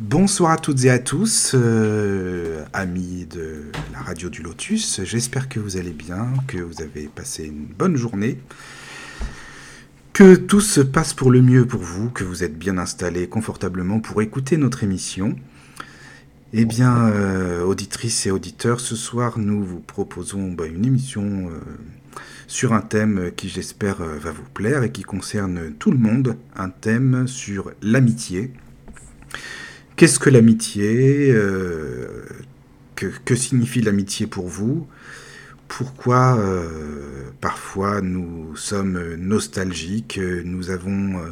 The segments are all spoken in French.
Bonsoir à toutes et à tous, euh, amis de la radio du Lotus. J'espère que vous allez bien, que vous avez passé une bonne journée, que tout se passe pour le mieux pour vous, que vous êtes bien installés confortablement pour écouter notre émission. Eh bien, euh, auditrices et auditeurs, ce soir, nous vous proposons bah, une émission euh, sur un thème qui, j'espère, va vous plaire et qui concerne tout le monde, un thème sur l'amitié. Qu'est-ce que l'amitié euh, que, signifie l'amitié pour vous? Pourquoi euh, parfois nous sommes nostalgiques Nous avons euh,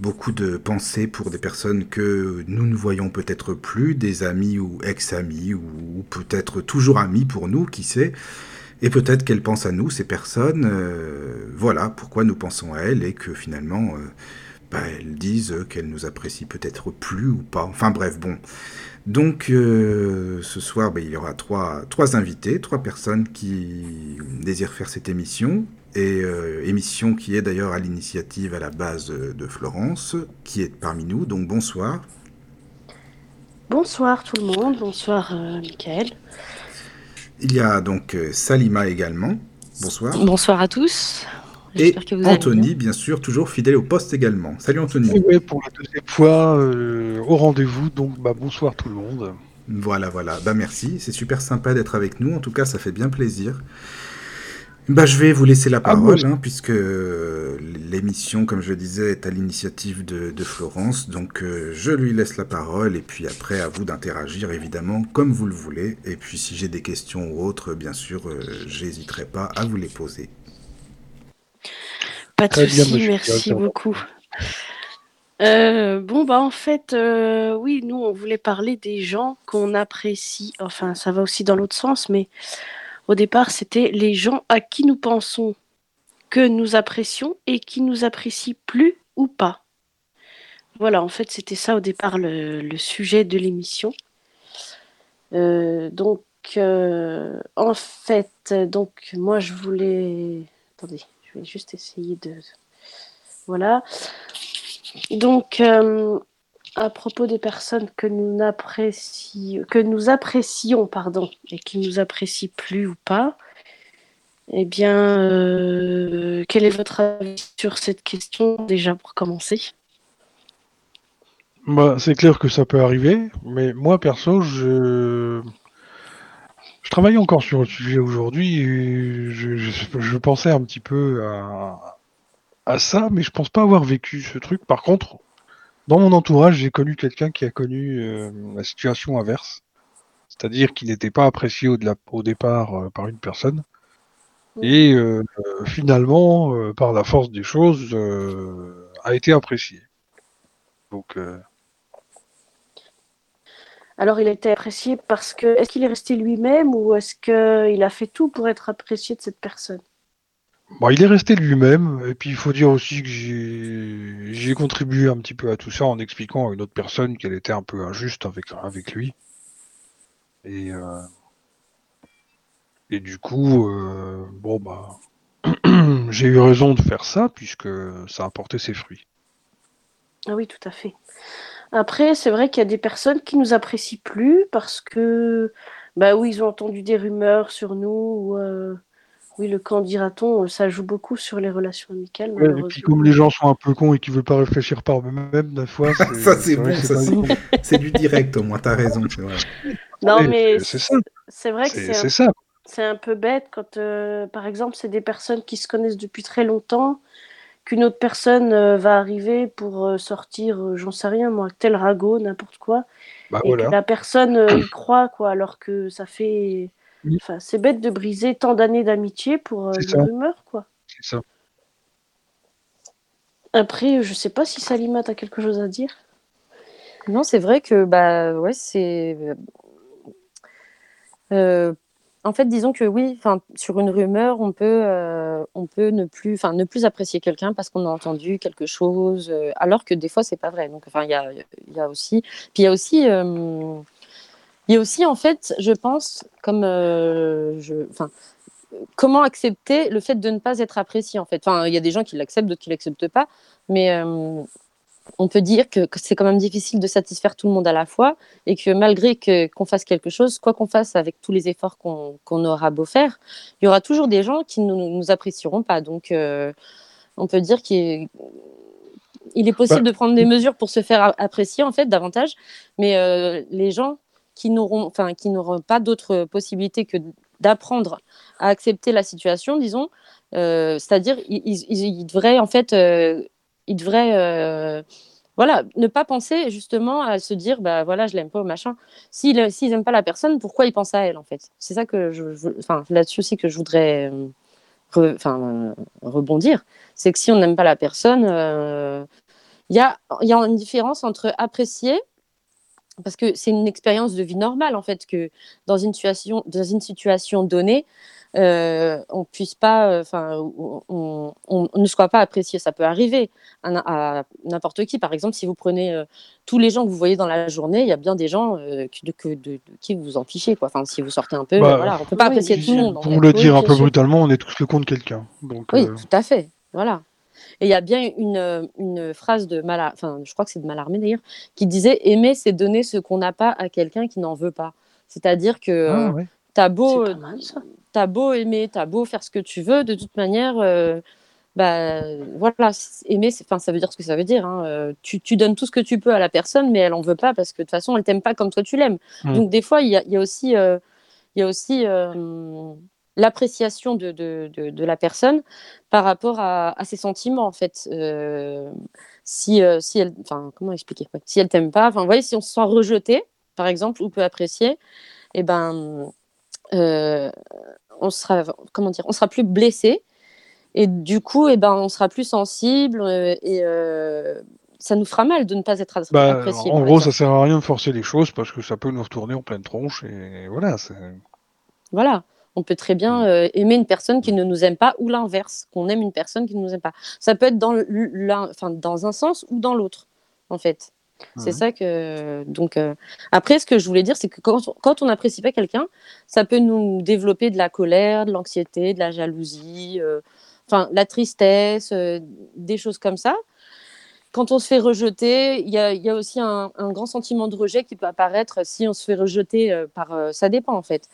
beaucoup de pensées pour des personnes que nous ne voyons peut-être plus, des amis ou ex-amis, ou, peut-être toujours amis pour nous, qui sait? Et peut-être qu'elles pensent à nous, ces personnes. voilà pourquoi nous pensons à elles et que finalement bah, elles disent qu'elles nous apprécient peut-être plus ou pas. Enfin bref, bon. Donc euh, ce soir, bah, il y aura trois, trois invités, trois personnes qui désirent faire cette émission. Et euh, émission qui est d'ailleurs à l'initiative à la base de Florence, qui est parmi nous. Donc bonsoir. Bonsoir tout le monde, bonsoir euh, Michael. Il y a donc Salima également. Bonsoir. Bonsoir à tous. Et Anthony, bien sûr, toujours fidèle au poste également. Salut Anthony. Oui, pour la deuxième fois, euh, au rendez-vous. Donc, bah, bonsoir tout le monde. Voilà, voilà. Bah, merci. C'est super sympa d'être avec nous. En tout cas, ça fait bien plaisir. Bah, je vais vous laisser la ah, parole, hein, puisque l'émission, comme je le disais, est à l'initiative de, Florence. Donc, euh, je lui laisse la parole. Et puis après, à vous d'interagir, évidemment, comme vous le voulez. Et puis, si j'ai des questions ou autres, bien sûr, euh, j'hésiterai pas à vous les poser. Pas de souci, merci beaucoup. Euh, bon, bah en fait, euh, oui, nous, on voulait parler des gens qu'on apprécie. Enfin, ça va aussi dans l'autre sens, mais au départ, c'était les gens à qui nous pensons que nous apprécions et qui nous apprécient plus ou pas. Voilà, en fait, c'était ça au départ le, sujet de l'émission. Euh, donc, en fait, donc moi, je voulais. Attendez. Je vais juste essayer de. Voilà. Donc, euh, à propos des personnes que nous, apprécions, que nous apprécions pardon, et qui nous apprécient plus ou pas, eh bien, euh, quel est votre avis sur cette question déjà pour commencer? Bah, C'est clair que ça peut arriver, mais moi perso, je je travaille encore sur le sujet aujourd'hui et je, pensais un petit peu à, ça, mais je pense pas avoir vécu ce truc. Par contre, dans mon entourage, j'ai connu quelqu'un qui a connu euh, la situation inverse, c'est-à-dire qu'il n'était pas apprécié au, au départ euh, par une personne, et euh, finalement, par la force des choses, a été apprécié. Donc alors il a été apprécié parce que est-ce qu'il est resté lui-même ou est-ce qu'il a fait tout pour être apprécié de cette personne? Bon, Il est resté lui-même et puis il faut dire aussi que j'ai contribué un petit peu à tout ça en expliquant à une autre personne qu'elle était un peu injuste avec, avec lui. Et, euh, et du coup, euh, bon bah j'ai eu raison de faire ça puisque ça a porté ses fruits. Ah oui, tout à fait. Après, c'est vrai qu'il y a des personnes qui nous apprécient plus parce que, bah oui, ils ont entendu des rumeurs sur nous. Euh, oui, le camp dira-t-on, ça joue beaucoup sur les relations amicales. et puis comme les gens sont un peu cons et qu'ils veulent pas réfléchir par eux-mêmes, des fois. ça c'est bon, c'est du direct au moins. T'as raison, c'est vrai. Non mais c'est vrai que c'est ça. C'est un peu bête quand, euh, par exemple, c'est des personnes qui se connaissent depuis très longtemps qu'une autre personne euh, va arriver pour euh, sortir, euh, j'en sais rien, moi, tel ragot, n'importe quoi, bah, et que la personne y croit, quoi, alors que ça fait. Enfin, c'est bête de briser tant d'années d'amitié pour une rumeur, quoi. C'est ça. Après, je sais pas si Salima, a quelque chose à dire. Non, c'est vrai que bah ouais, c'est en fait, disons que oui, sur une rumeur, on peut, euh, on peut ne plus, ne plus apprécier quelqu'un parce qu'on a entendu quelque chose, euh, alors que des fois c'est pas vrai. Donc, il y a, aussi, puis il y a aussi, euh, aussi en fait, je pense, comme, comment accepter le fait de ne pas être apprécié en fait? Enfin, il y a des gens qui l'acceptent, d'autres qui l'acceptent pas, mais on peut dire que, c'est quand même difficile de satisfaire tout le monde à la fois et que malgré que, qu'on fasse quelque chose, quoi qu'on fasse avec tous les efforts qu'on, aura beau faire, il y aura toujours des gens qui ne nous, apprécieront pas. Donc, euh, on peut dire qu'il est, il est possible bah, de prendre des mesures pour se faire apprécier en fait davantage, mais euh, les gens qui n'auront, enfin, qui n'auront pas d'autre possibilité que d'apprendre à accepter la situation, disons, euh, c'est-à-dire ils, devraient en fait, ils devraient voilà, ne pas penser justement à se dire, bah voilà, je l'aime pas, machin. S'ils n'aiment pas la personne, pourquoi ils pensent à elle, en fait? C'est ça que je, enfin, là-dessus aussi que je voudrais, euh, rebondir. C'est que si on n'aime pas la personne, euh, il y, a, y a une différence entre apprécier parce que c'est une expérience de vie normale en fait que dans une situation, dans une situation donnée, euh, on puisse pas, euh, enfin, on, ne soit pas apprécié. Ça peut arriver à, n'importe qui. Par exemple, si vous prenez euh, tous les gens que vous voyez dans la journée, il y a bien des gens qui, de, qui vous en fichez. Quoi. Enfin, si vous sortez un peu, bah, voilà, on peut pas apprécier tout le monde. Pour le dire un peu brutalement, on est tous le compte quelqu'un. oui, tout à fait. Voilà. Et il y a bien une, une phrase de Mal, enfin, je crois que c'est de Malarmé d'ailleurs, qui disait aimer, c'est donner ce qu'on n'a pas à quelqu'un qui n'en veut pas. C'est-à-dire que ah, as beau, t'as beau aimer, t'as beau faire ce que tu veux, de toute manière, euh, bah, voilà, aimer, enfin, ça veut dire ce que ça veut dire. Hein. Euh, tu, tu, donnes tout ce que tu peux à la personne, mais elle en veut pas parce que de toute façon, elle t'aime pas comme toi tu l'aimes. Mmh. Donc des fois, il y a, y a, aussi, euh, il y a aussi l'appréciation de, de, de, la personne par rapport à, à ses sentiments en fait. si, si elle, enfin, comment expliquer Si elle t'aime pas, enfin, voyez, si on se sent rejeté, par exemple, ou peut apprécier, et eh ben euh, on sera, comment dire, on sera plus blessé. Et du coup, et eh ben, on sera plus sensible euh, et euh, ça nous fera mal de ne pas être bah, apprécié. En gros, ça sert à rien de forcer les choses parce que ça peut nous retourner en pleine tronche et voilà. Voilà. On peut très bien mm. aimer une personne qui ne nous aime pas ou l'inverse, qu'on aime une personne qui ne nous aime pas. Ça peut être dans, enfin, dans un sens ou dans l'autre, en fait. C'est ça que. Donc, euh, Après, ce que je voulais dire, c'est que quand, quand on n'apprécie pas quelqu'un, ça peut nous développer de la colère, de l'anxiété, de la jalousie, euh, enfin, la tristesse, euh, des choses comme ça. Quand on se fait rejeter, il y a, y a, aussi un, un, grand sentiment de rejet qui peut apparaître si on se fait rejeter par. ça dépend, en fait.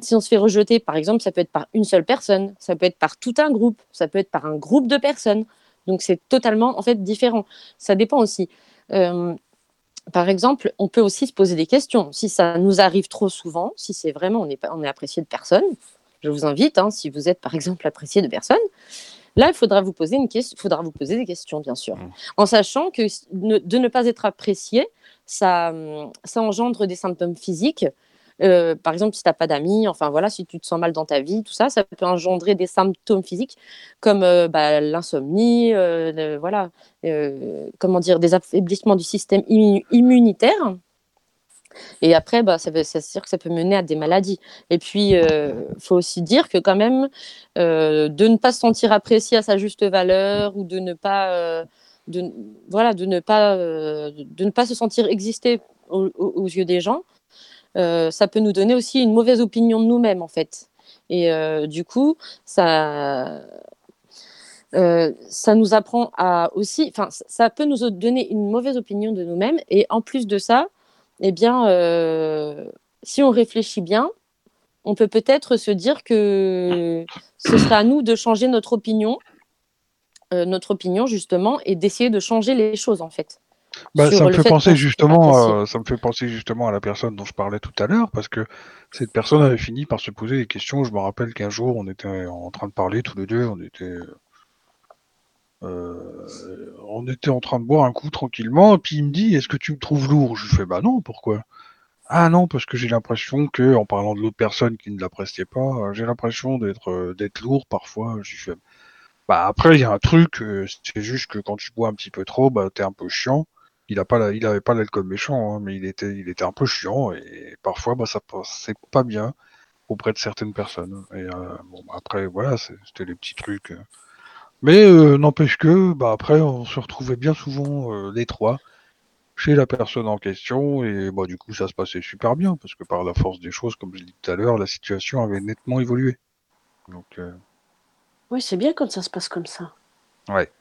si on se fait rejeter, par exemple, ça peut être par une seule personne, ça peut être par tout un groupe, ça peut être par un groupe de personnes. Donc, c'est totalement, en fait, différent. Ça dépend aussi. Euh, par exemple, on peut aussi se poser des questions. Si ça nous arrive trop souvent, si c'est vraiment on est, on est apprécié de personne, je vous invite, hein, si vous êtes par exemple apprécié de personne, là il faudra vous poser une question, faudra vous poser des questions bien sûr, mmh. en sachant que de ne pas être apprécié, ça, ça engendre des symptômes physiques euh, par exemple, si tu n'as pas d'amis, enfin voilà, si tu te sens mal dans ta vie, tout ça, ça peut engendrer des symptômes physiques comme euh, bah, l'insomnie, euh, voilà, comment dire, des affaiblissements du système immunitaire. Et après, bah, ça veut dire que ça peut mener à des maladies. Et puis, il faut aussi dire que quand même, de ne pas se sentir apprécié à sa juste valeur ou de ne pas, voilà, de ne pas, de ne pas se sentir exister aux yeux des gens, ça peut nous donner aussi une mauvaise opinion de nous-mêmes, en fait. Et euh, du coup, ça, euh, ça nous apprend à aussi, enfin, ça peut nous donner une mauvaise opinion de nous-mêmes. Et en plus de ça, eh bien, si on réfléchit bien, on peut peut-être se dire que ce sera à nous de changer notre opinion, notre opinion justement, et d'essayer de changer les choses en fait. Bah, ça me fait penser justement, ça me fait penser justement à la personne dont je parlais tout à l'heure, parce que cette personne avait fini par se poser des questions. Je me rappelle qu'un jour, on était en train de parler tous les deux, on était, euh, on était en train de boire un coup tranquillement, et puis il me dit, est-ce que tu me trouves lourd? Je lui fais, bah non, pourquoi? Ah non, parce que j'ai l'impression que, en parlant de l'autre personne qui ne l'appréciait pas, j'ai l'impression d'être, euh, d'être lourd parfois. Je lui fais, bah après, il y a un truc, euh, c'est juste que quand tu bois un petit peu trop, bah t'es un peu chiant il a pas il avait pas l'alcool méchant, hein, mais il était, il était un peu chiant et parfois bah, ça passait pas bien auprès de certaines personnes. Et euh, bon, bah, après voilà, c'était les petits trucs. Euh. Mais euh, n'empêche que bah après on se retrouvait bien souvent les trois chez la personne en question et bah du coup ça se passait super bien parce que par la force des choses, comme je l'ai dit tout à l'heure, la situation avait nettement évolué. Donc oui, c'est bien quand ça se passe comme ça. Ouais.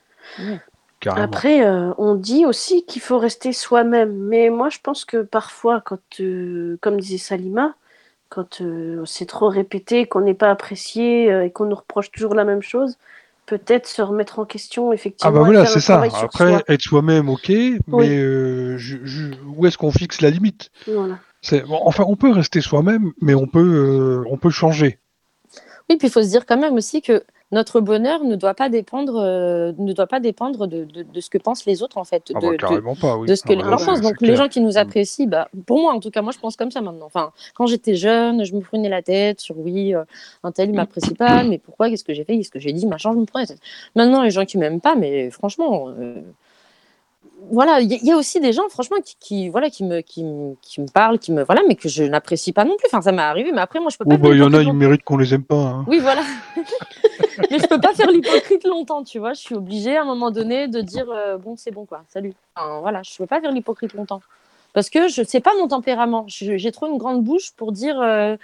Carrément. Après, euh, on dit aussi qu'il faut rester soi-même. Mais moi, je pense que parfois, quand, euh, comme disait Salima, quand euh, c'est trop répété, qu'on n'est pas apprécié euh, et qu'on nous reproche toujours la même chose, peut-être se remettre en question, Ah effectivement. bah et voilà, c'est ça. Après, soi. être soi-même, ok, Oui. mais euh, je- je- où est-ce qu'on fixe la limite? Voilà. Bon, enfin, on peut rester soi-même, mais on peut, euh, on peut changer. Oui, puis il faut se dire quand même aussi que notre bonheur ne doit pas dépendre, euh, ne doit pas dépendre de, de- de ce que pensent les autres, en fait. Ah de, bah, de- carrément pas, oui. de ce que Ah les bah, gens c'est- pensent. Donc les gens qui nous Mm. apprécient, bah, pour moi en tout cas, moi je pense comme ça maintenant. Enfin, quand j'étais jeune, je me prenais la tête sur oui, euh, un tel il m'apprécie pas, mais pourquoi, qu'est-ce que j'ai fait, qu'est-ce que j'ai dit, machin, je me prenais la tête. Maintenant les gens qui m'aiment pas, mais franchement, euh, voilà, il y, a- il y a aussi des gens franchement qui, qui, voilà qui me qui, qui me parlent, qui me voilà, mais que je n'apprécie pas non plus. Enfin ça m'est arrivé, mais après moi je peux pas. Oh, bah, il y en a, ils méritent qu'on les aime pas. hein. oui, voilà. Mais je peux pas faire l'hypocrite longtemps, tu vois. Je suis obligée à un moment donné de dire euh, bon, c'est bon quoi, salut. Enfin, voilà, je peux pas faire l'hypocrite longtemps parce que je sais pas mon tempérament. J'ai trop une grande bouche pour dire euh,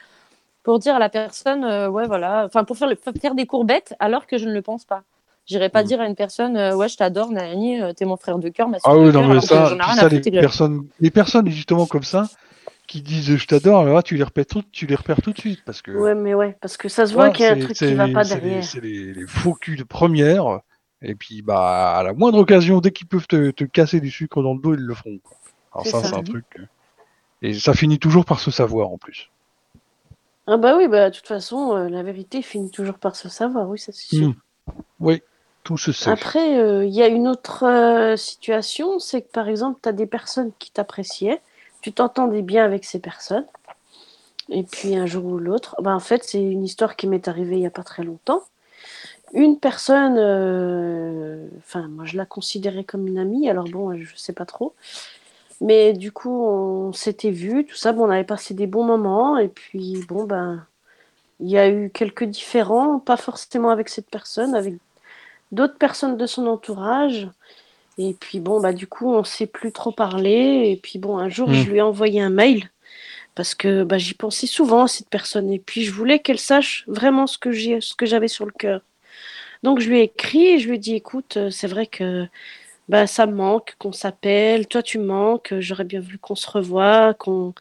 pour dire à la personne euh, ouais voilà, enfin pour faire le- faire des courbettes alors que je ne le pense pas. J'irai pas Mm. dire à une personne euh, ouais je t'adore Nani, euh, t'es mon frère de cœur, ma Ah oui, non, mais ça, les personnes, les personnes justement comme ça, qui disent je t'adore, alors là, tu les repères tout, tu les repères tout de suite parce que. Ouais, mais ouais, parce que ça se voit qu'il y a un truc qui va pas derrière. C'est les, les faux culs de première. Et puis, bah, à la moindre occasion, dès qu'ils peuvent te, te casser du sucre dans le dos, ils le feront. quoi. Alors ça, ça. c'est un truc. euh, Et ça finit toujours par se savoir en plus. Ah bah oui, bah de toute façon, euh, la vérité finit toujours par se savoir, oui, ça c'est sûr. Mm. Oui, Après, euh, il y a une autre euh, situation, c'est que par exemple, tu as des personnes qui t'appréciaient, tu t'entendais bien avec ces personnes, et puis un jour ou l'autre, bah, en fait, c'est une histoire qui m'est arrivée il n'y a pas très longtemps. Une personne, euh, enfin, moi je la considérais comme une amie, alors bon, je sais pas trop, mais du coup, on s'était vus, tout ça, bon, on avait passé des bons moments, et puis bon, ben, il y a eu quelques différends, pas forcément avec cette personne, avec d'autres personnes de son entourage. Et puis bon, bah du coup, on s'est plus trop parlé. Et puis bon, un jour, Mm. je lui ai envoyé un mail parce que bah, j'y pensais souvent à cette personne. Et puis je voulais qu'elle sache vraiment ce que j'ai, ce que j'avais sur le cœur. Donc je lui ai écrit et je lui ai dit, écoute, euh, c'est vrai que bah, ça me manque qu'on s'appelle. Toi, tu me manques. J'aurais bien voulu qu'on se revoie, qu'on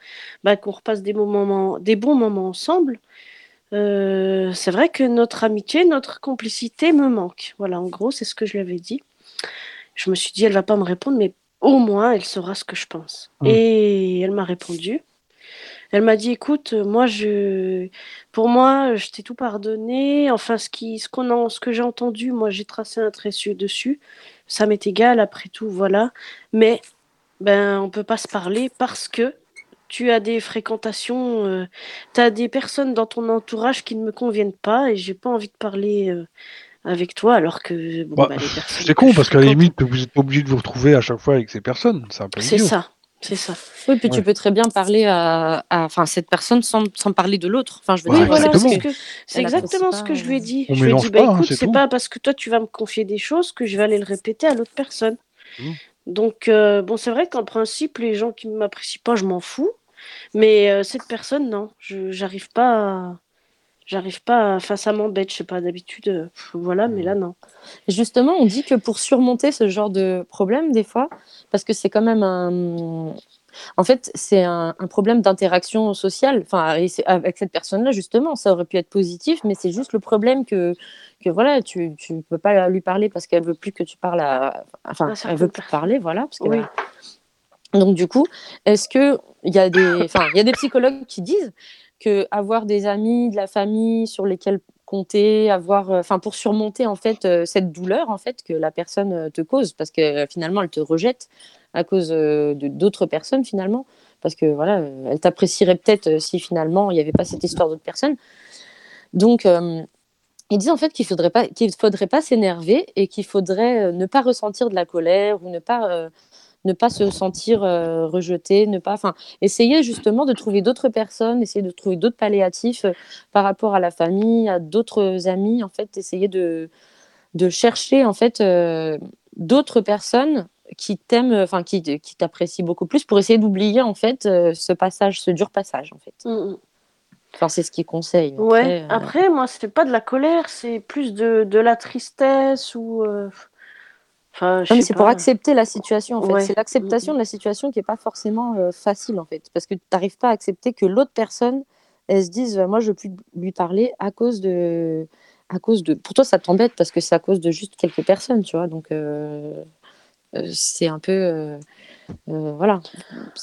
bah, qu'on repasse des, moments, des bons moments ensemble. Euh, c'est vrai que notre amitié, notre complicité me manque. Voilà, en gros, c'est ce que je lui avais dit. Je me suis dit, elle va pas me répondre, mais au moins, elle saura ce que je pense. Mm. Et elle m'a répondu. Elle m'a dit, écoute, moi, je, pour moi, je t'ai tout pardonné. Enfin, ce qui, ce qu'on ce que j'ai entendu, moi, j'ai tracé un trait su- dessus. Ça m'est égal, après tout, voilà. Mais, ben, on peut pas se parler parce que tu as des fréquentations, tu as des personnes dans ton entourage qui ne me conviennent pas et j'ai pas envie de parler euh, avec toi alors que bon, Bah, bah, les personnes C'est con parce qu'à la limite, vous êtes pas obligé de vous retrouver à chaque fois avec ces personnes. C'est un peu c'est idiot. ça, c'est ça. Oui, puis Ouais. tu peux très bien parler à, enfin, cette personne sans, sans parler de l'autre. Enfin, je veux Ouais, Oui, dire, voilà, exactement. c'est ce que- exactement ce pas, que je lui ai euh, dit. On je lui ai dit, bah pas, hein, écoute, c'est pas parce que toi tu vas me confier des choses que je vais aller le répéter à l'autre personne. Mm. Donc, euh, bon, c'est vrai qu'en principe, les gens qui ne m'apprécient pas, je m'en fous. Mais euh, cette personne, non, je j'arrive pas à... J'arrive pas, à- enfin ça m'embête, je sais pas, d'habitude, euh, voilà, mais là non. Justement, on dit que pour surmonter ce genre de problème, des fois, parce que c'est quand même un. En fait, c'est un, un problème d'interaction sociale. Enfin, avec cette personne-là, justement, ça aurait pu être positif, mais c'est juste le problème que, que voilà, tu ne peux pas lui parler parce qu'elle veut plus que tu parles à. Enfin, elle veut plus parler, voilà. Parce qu'elle Oui. Donc, du coup, est-ce que il y a des, il y a des psychologues qui disent que avoir des amis, de la famille sur lesquels compter, avoir, euh, pour surmonter en fait euh, cette douleur en fait que la personne euh, te cause, parce que finalement elle te rejette à cause d'autres personnes finalement, parce que voilà, elle t'apprécierait peut-être si finalement il n'y avait pas cette histoire d'autres personnes. Donc ils disent en fait qu'il faudrait pas qu'il faudrait pas s'énerver et qu'il faudrait ne pas ressentir de la colère ou ne pas ne pas se sentir euh, rejeté, ne pas, enfin, essayer justement de trouver d'autres personnes, essayer de trouver d'autres palliatifs euh, par rapport à la famille, à d'autres amis, en fait, essayer de, de chercher en fait euh, d'autres personnes qui t'aiment, enfin qui, qui t'apprécient beaucoup plus pour essayer d'oublier en fait ce passage, ce dur passage en fait. Mm, mm. Enfin, c'est ce qu'ils conseillent. Ouais, euh, après, moi, c'est pas de la colère, c'est plus de, de la tristesse ou. Enfin, je Non, mais sais c'est pour accepter la situation, en fait. Ouais. C'est l'acceptation de la situation qui est pas forcément euh, facile, en fait. Parce que tu n'arrives pas à accepter que l'autre personne, elle se dise, euh, moi, je veux plus lui parler à cause de... À cause de... Pour toi, ça t'embête parce que c'est à cause de juste quelques personnes, tu vois. Donc, euh, c'est un peu... euh, voilà.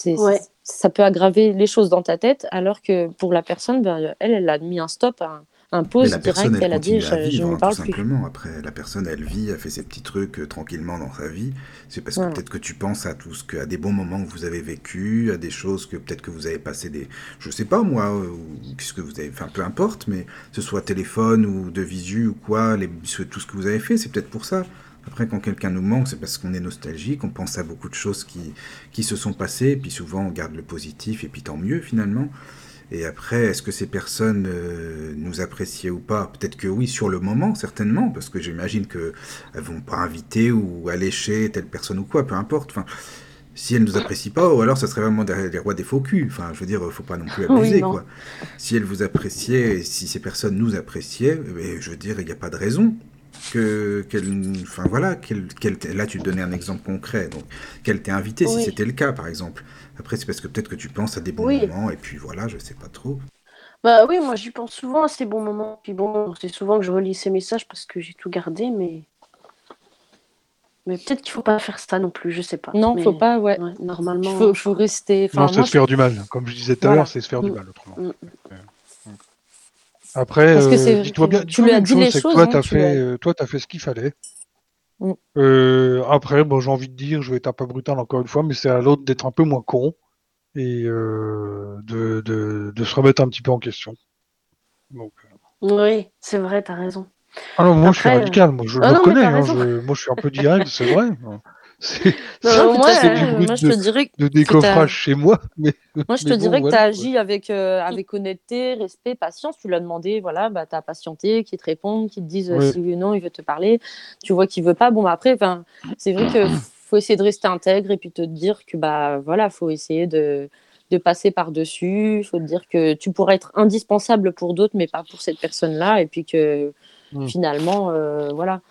Ouais. ça peut aggraver les choses dans ta tête, alors que pour la personne, ben, elle, elle a mis un stop, un, Mais la direct, elle elle a dit, à je, ne hein, parle tout plus. simplement. Après, la personne, elle vit, elle fait ses petits trucs euh, tranquillement dans sa vie. C'est parce que Voilà. peut-être que tu penses à tout ce que, à des bons moments que vous avez vécu, à des choses que peut-être que vous avez passé des, je sais pas moi, euh, ou qu'est-ce que vous avez, enfin peu importe, mais ce soit téléphone ou de visu ou quoi, les, ce- tout ce que vous avez fait, c'est peut-être pour ça. Après, quand quelqu'un nous manque, c'est parce qu'on est nostalgique, on pense à beaucoup de choses qui, qui se sont passées, et puis souvent on garde le positif, et puis tant mieux finalement. Et après, est-ce que ces personnes euh, nous appréciaient ou pas? Peut-être que oui, sur le moment, certainement, parce que j'imagine qu'elles vont pas inviter ou aller chez telle personne ou quoi, peu importe. Enfin, si elles nous apprécient pas, ou alors ça serait vraiment des, des rois des faux culs. Enfin, je veux dire, faut pas non plus Oui, abuser, non. quoi. Si elles vous appréciaient, et si ces personnes nous appréciaient, eh ben, je veux dire, il n'y a pas de raison que qu'elle enfin voilà qu'elle là tu te donnais un exemple concret donc qu'elle t'ait invité si c'était le cas par exemple après c'est parce que peut-être que tu penses à des bons Oui. moments et puis voilà je sais pas trop Bah oui, moi j'y pense souvent à ces bons moments. Puis bon, c'est souvent que je relis ces messages parce que j'ai tout gardé, mais. Mais peut-être qu'il faut pas faire ça non plus, je sais pas. Non, Mais, faut pas, ouais. ouais, Il normalement. faut, faut rester... Enfin, Non, c'est moi, se faire du mal. Comme je disais tout à l'heure, c'est se faire du Mm. mal autrement. Mm. Après, Parce que euh, dis-toi bien, tu lui as dit les chose, c'est que choses, toi, hein, t'as tu as- euh, toi, t'as fait ce qu'il fallait. Mm. Euh, après, bon, j'ai envie de dire, je vais être un peu brutal encore une fois, mais c'est à l'autre d'être un peu moins con et euh, de, de, de se remettre un petit peu en question. Donc, euh, Oui, c'est vrai, t'as raison. Ah non, moi je suis radical, moi je ah le non, reconnais, t'as hein, je- moi je suis un peu direct, c'est vrai. C'est moi, je te dirais que de t'as- décoffrage chez moi, mais Moi, je te dirais que tu as agi avec, euh, avec honnêteté, respect, patience. Tu l'as demandé, voilà, bah, tu as patienté, qu'ils te répondent, qu'ils te disent euh, si oui ou non, il veut te parler. Tu vois qu'il veut pas. Bon, bah, après, c'est vrai qu'il faut essayer de rester intègre et puis te dire que, bah, voilà, faut essayer de, de passer par-dessus. Il faut te dire que tu pourrais être indispensable pour d'autres, mais pas pour cette personne-là. Et puis que Mm. finalement, euh, voilà.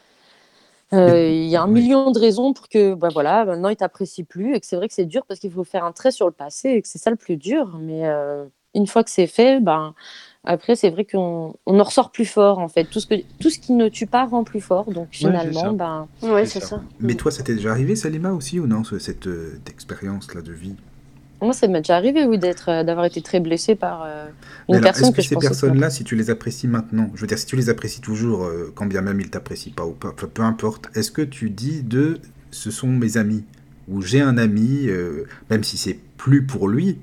Euh, Il y a un Oui. million de raisons pour que bah voilà, maintenant il t'apprécie plus et que c'est vrai que c'est dur parce qu'il faut faire un trait sur le passé et que c'est ça le plus dur. Mais euh, une fois que c'est fait, ben, après c'est vrai qu'on on en ressort plus fort en fait. Tout ce, que, tout ce qui ne tue pas rend plus fort. Donc c'est ça. finalement, ben, Ouais, C'est c'est ça. ça. mais toi ça t'est déjà arrivé Salima aussi ou non ce- cette euh, expérience là de vie? Moi ça m'est déjà arrivé oui, d'être, euh, d'avoir été très blessée par euh, une alors, personne est-ce que, que je ces que- personnes-là, si tu les apprécies maintenant, je veux dire, si tu les apprécies toujours, euh, quand bien même ils t'apprécient pas ou pas, peu importe, est-ce que tu dis de ce sont mes amis ou j'ai un ami, euh, même si c'est plus pour lui,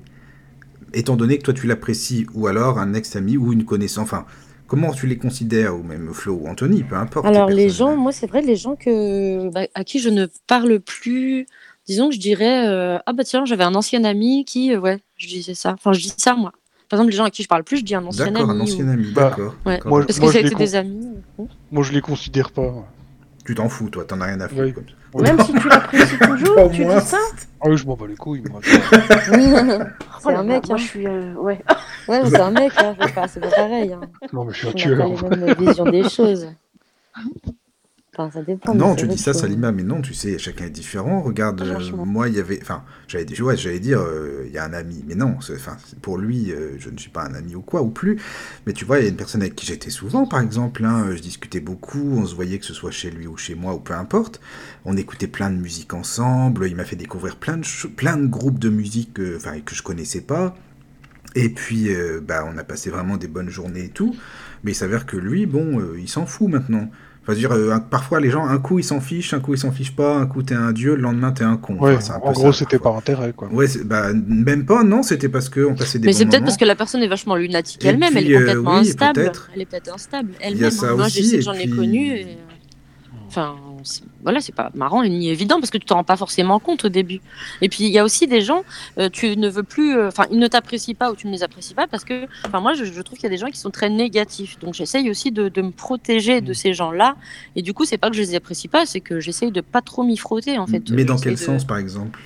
étant donné que toi tu l'apprécies, ou alors un ex-ami ou une connaissance, enfin, comment tu les considères, ou même Flo ou Anthony, peu importe. Alors les gens, moi c'est vrai, les gens que, bah, à qui je ne parle plus, disons que je dirais, euh, ah bah tiens, j'avais un ancien ami qui, euh, ouais, je disais ça. Enfin, je dis ça moi. Par exemple, les gens à qui je parle plus, je dis un ancien ami. D'accord, un ou- ancien ami, Bah, d'accord. Ouais. Moi, Parce moi, que ça a je été les des amis. Moi je les considère pas. Tu t'en fous, toi, t'en as rien à foutre. Comme ça. Même si tu l'apprécies toujours, tu dis ça Ah oui, je m'en bats les couilles. Moi. c'est un mec, hein. je suis. euh, ouais. Ouais, c'est un mec, hein, c'est pas pareil. Hein. non, mais je suis un On tueur. pas les mêmes visions des choses. Enfin, ça dépend. mais Non, tu dis ça, que- Salima, mais non, tu sais, chacun est différent. Regarde, euh, Franchement. moi, il y avait. Enfin, j'allais dire, ouais, j'allais dire, euh, il y a un ami, mais non, enfin, pour lui, euh, je ne suis pas un ami ou quoi, ou plus. Mais tu vois, il y a une personne avec qui j'étais souvent, par exemple, hein, je discutais beaucoup, on se voyait que ce soit chez lui ou chez moi, ou peu importe. On écoutait plein de musique ensemble, il m'a fait découvrir plein de, plein de groupes de musique euh, enfin, que je connaissais pas. Et puis, euh, bah, on a passé vraiment des bonnes journées et tout. Mais il s'avère que lui, bon, euh, il s'en fout maintenant. Enfin, dire, euh, un- parfois les gens, un coup ils s'en fichent, un coup ils s'en fichent pas, un coup t'es un dieu, le lendemain t'es un con. Ouais, Enfin, c'est un peu en gros, c'était par intérêt, quoi. Ouais, c'est- bah, même pas, non, c'était parce qu'on passait des Mais bons c'est peut-être parce que la personne est vachement lunatique elle-même, elle est euh, complètement oui, instable. peut-être. Elle est peut-être instable Il y a elle-même. ça hein. Moi, aussi, je sais que j'en ai connu. et, euh, Enfin, voilà, c'est pas marrant ni évident parce que tu t'en rends pas forcément compte au début. Et puis il y a aussi des gens, euh, tu ne veux plus, euh, enfin, ils ne t'apprécient pas ou tu ne les apprécies pas parce que, enfin, moi, je, je trouve qu'il y a des gens qui sont très négatifs. Donc j'essaye aussi de, de me protéger de Mm. ces gens-là. Et du coup, c'est pas que je les apprécie pas, c'est que j'essaye de pas trop m'y frotter en fait. Mais dans quel de- sens, par exemple?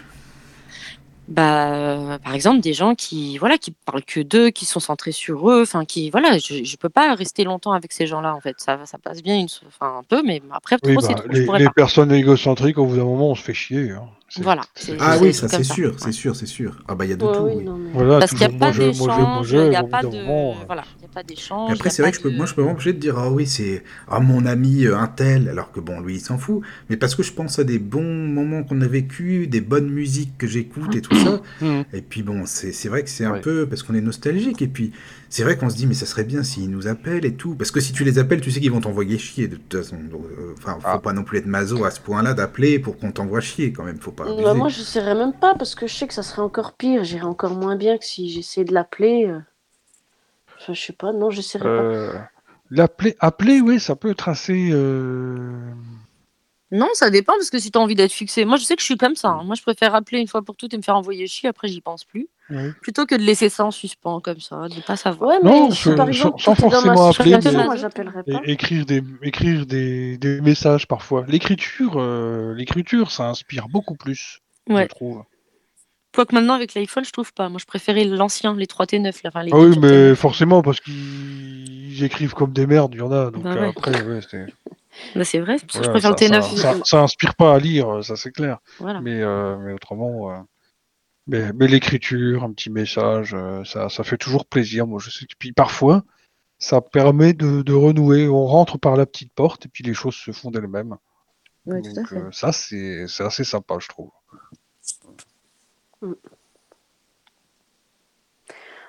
Bah, par exemple, des gens qui, voilà, qui parlent que d'eux, qui sont centrés sur eux, enfin, qui, voilà, je, je peux pas rester longtemps avec ces gens-là, en fait. Ça, ça passe bien, une, un peu, mais après, trop, Oui, bah, trop. je les, pourrais les pas. personnes égocentriques, au bout d'un moment, on se fait chier. hein. Voilà. Ah oui, ça c'est sûr, c'est sûr, c'est sûr. Ah bah il y a de Ouais, tout, oui, oui. non, mais- Voilà, Parce qu'il n'y a toujours pas d'échange, il n'y a pas de, voilà, il y a pas d'échange. Après, a c'est vrai que je peux, de- moi, je peux pas m'empêcher de dire, ah oui, c'est ah, mon ami euh, un tel, alors que bon, lui, il s'en fout. Mais parce que je pense à des bons moments qu'on a vécu, des bonnes musiques que j'écoute et tout ça. Mhm. Et puis bon, c'est c'est vrai que c'est un Ouais. peu parce qu'on est nostalgique. Et puis, c'est vrai qu'on se dit, mais ça serait bien s'ils nous appellent et tout. Parce que si tu les appelles, tu sais qu'ils vont t'envoyer chier de toute façon. Euh, Enfin, faut Ah. pas non plus être maso à ce point-là d'appeler pour qu'on t'envoie chier quand même. Faut pas abuser. Bah, moi, je serais même pas parce que je sais que ça serait encore pire. J'irais encore moins bien que si j'essayais de l'appeler. euh. Enfin, je sais pas, non, pas. Euh, L'appeler, appeler, oui, ça peut être assez. euh, Non, ça dépend parce que si tu as envie d'être fixé. Moi, je sais que je suis comme ça. Hein. Moi, je préfère appeler une fois pour toutes et me faire envoyer chier. Après, j'y pense plus. oui. Plutôt que de laisser ça en suspens comme ça, de pas savoir. Ouais, mais Non, je- par sans- exemple, sans t'es dans ma forcément appeler, situation, mais- moi, j'appellerais pas. Et écrire des, écrire des, des messages parfois. L'écriture, euh, l'écriture, ça inspire beaucoup plus, Ouais. je trouve. Quoique maintenant, avec l'iPhone, je trouve pas. Moi, je préférais l'ancien, les 3T9. là, Enfin, les Ah oui, mais 3T9. forcément, parce qu'ils écrivent comme des merdes, il y en a. Donc Bah euh, ouais. après, ouais, c'est- c'est vrai, c'est pour ça que je préfère ça, le T9. ça, ça, ça inspire pas à lire, ça c'est clair. Voilà. Mais, euh, mais autrement, euh, mais, mais l'écriture, un petit message, euh, ça, fait toujours plaisir. Moi, je sais que puis parfois, ça permet de, de renouer. On rentre par la petite porte et puis les choses se font d'elles-mêmes. Ouais, ça, c'est assez sympa, je trouve.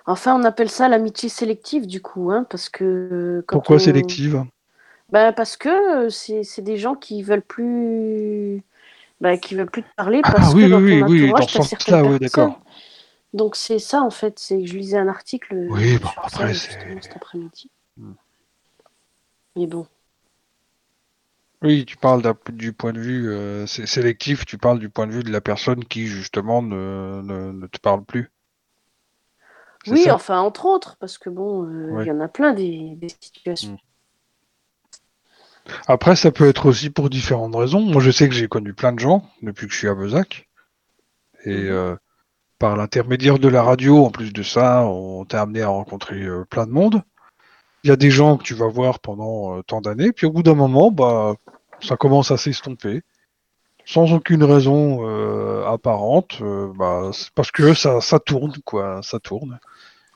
Enfin, on appelle ça l'amitié sélective, du coup, hein, parce que. quand Pourquoi on- sélective? Bah, parce que euh, c'est c'est des gens qui veulent plus. Bah, qui veulent plus te parler Ah parce oui, que dans oui, ton oui, oui, entourage, dans certaines oui, personnes. d'accord. Donc c'est ça en fait, c'est que je lisais un article Oui, euh, sur après, ça c'est- cet après-midi. Hmm. Mais bon, Oui, tu parles du point de vue euh, sé- sélectif, tu parles du point de vue de la personne qui, justement, ne, ne, ne te parle plus. C'est oui, enfin entre autres, parce que bon, euh, il Ouais. y en a plein des, des situations. Hmm. Après, ça peut être aussi pour différentes raisons. Moi, je sais que j'ai connu plein de gens depuis que je suis à Bezac. Et Mhm. euh, par l'intermédiaire de la radio, en plus de ça, on t'a amené à rencontrer euh, plein de monde. Il y a des gens que tu vas voir pendant euh, tant d'années, puis au bout d'un moment, bah, ça commence à s'estomper. Sans aucune raison apparente, bah, parce que ça, ça tourne, quoi, ça tourne.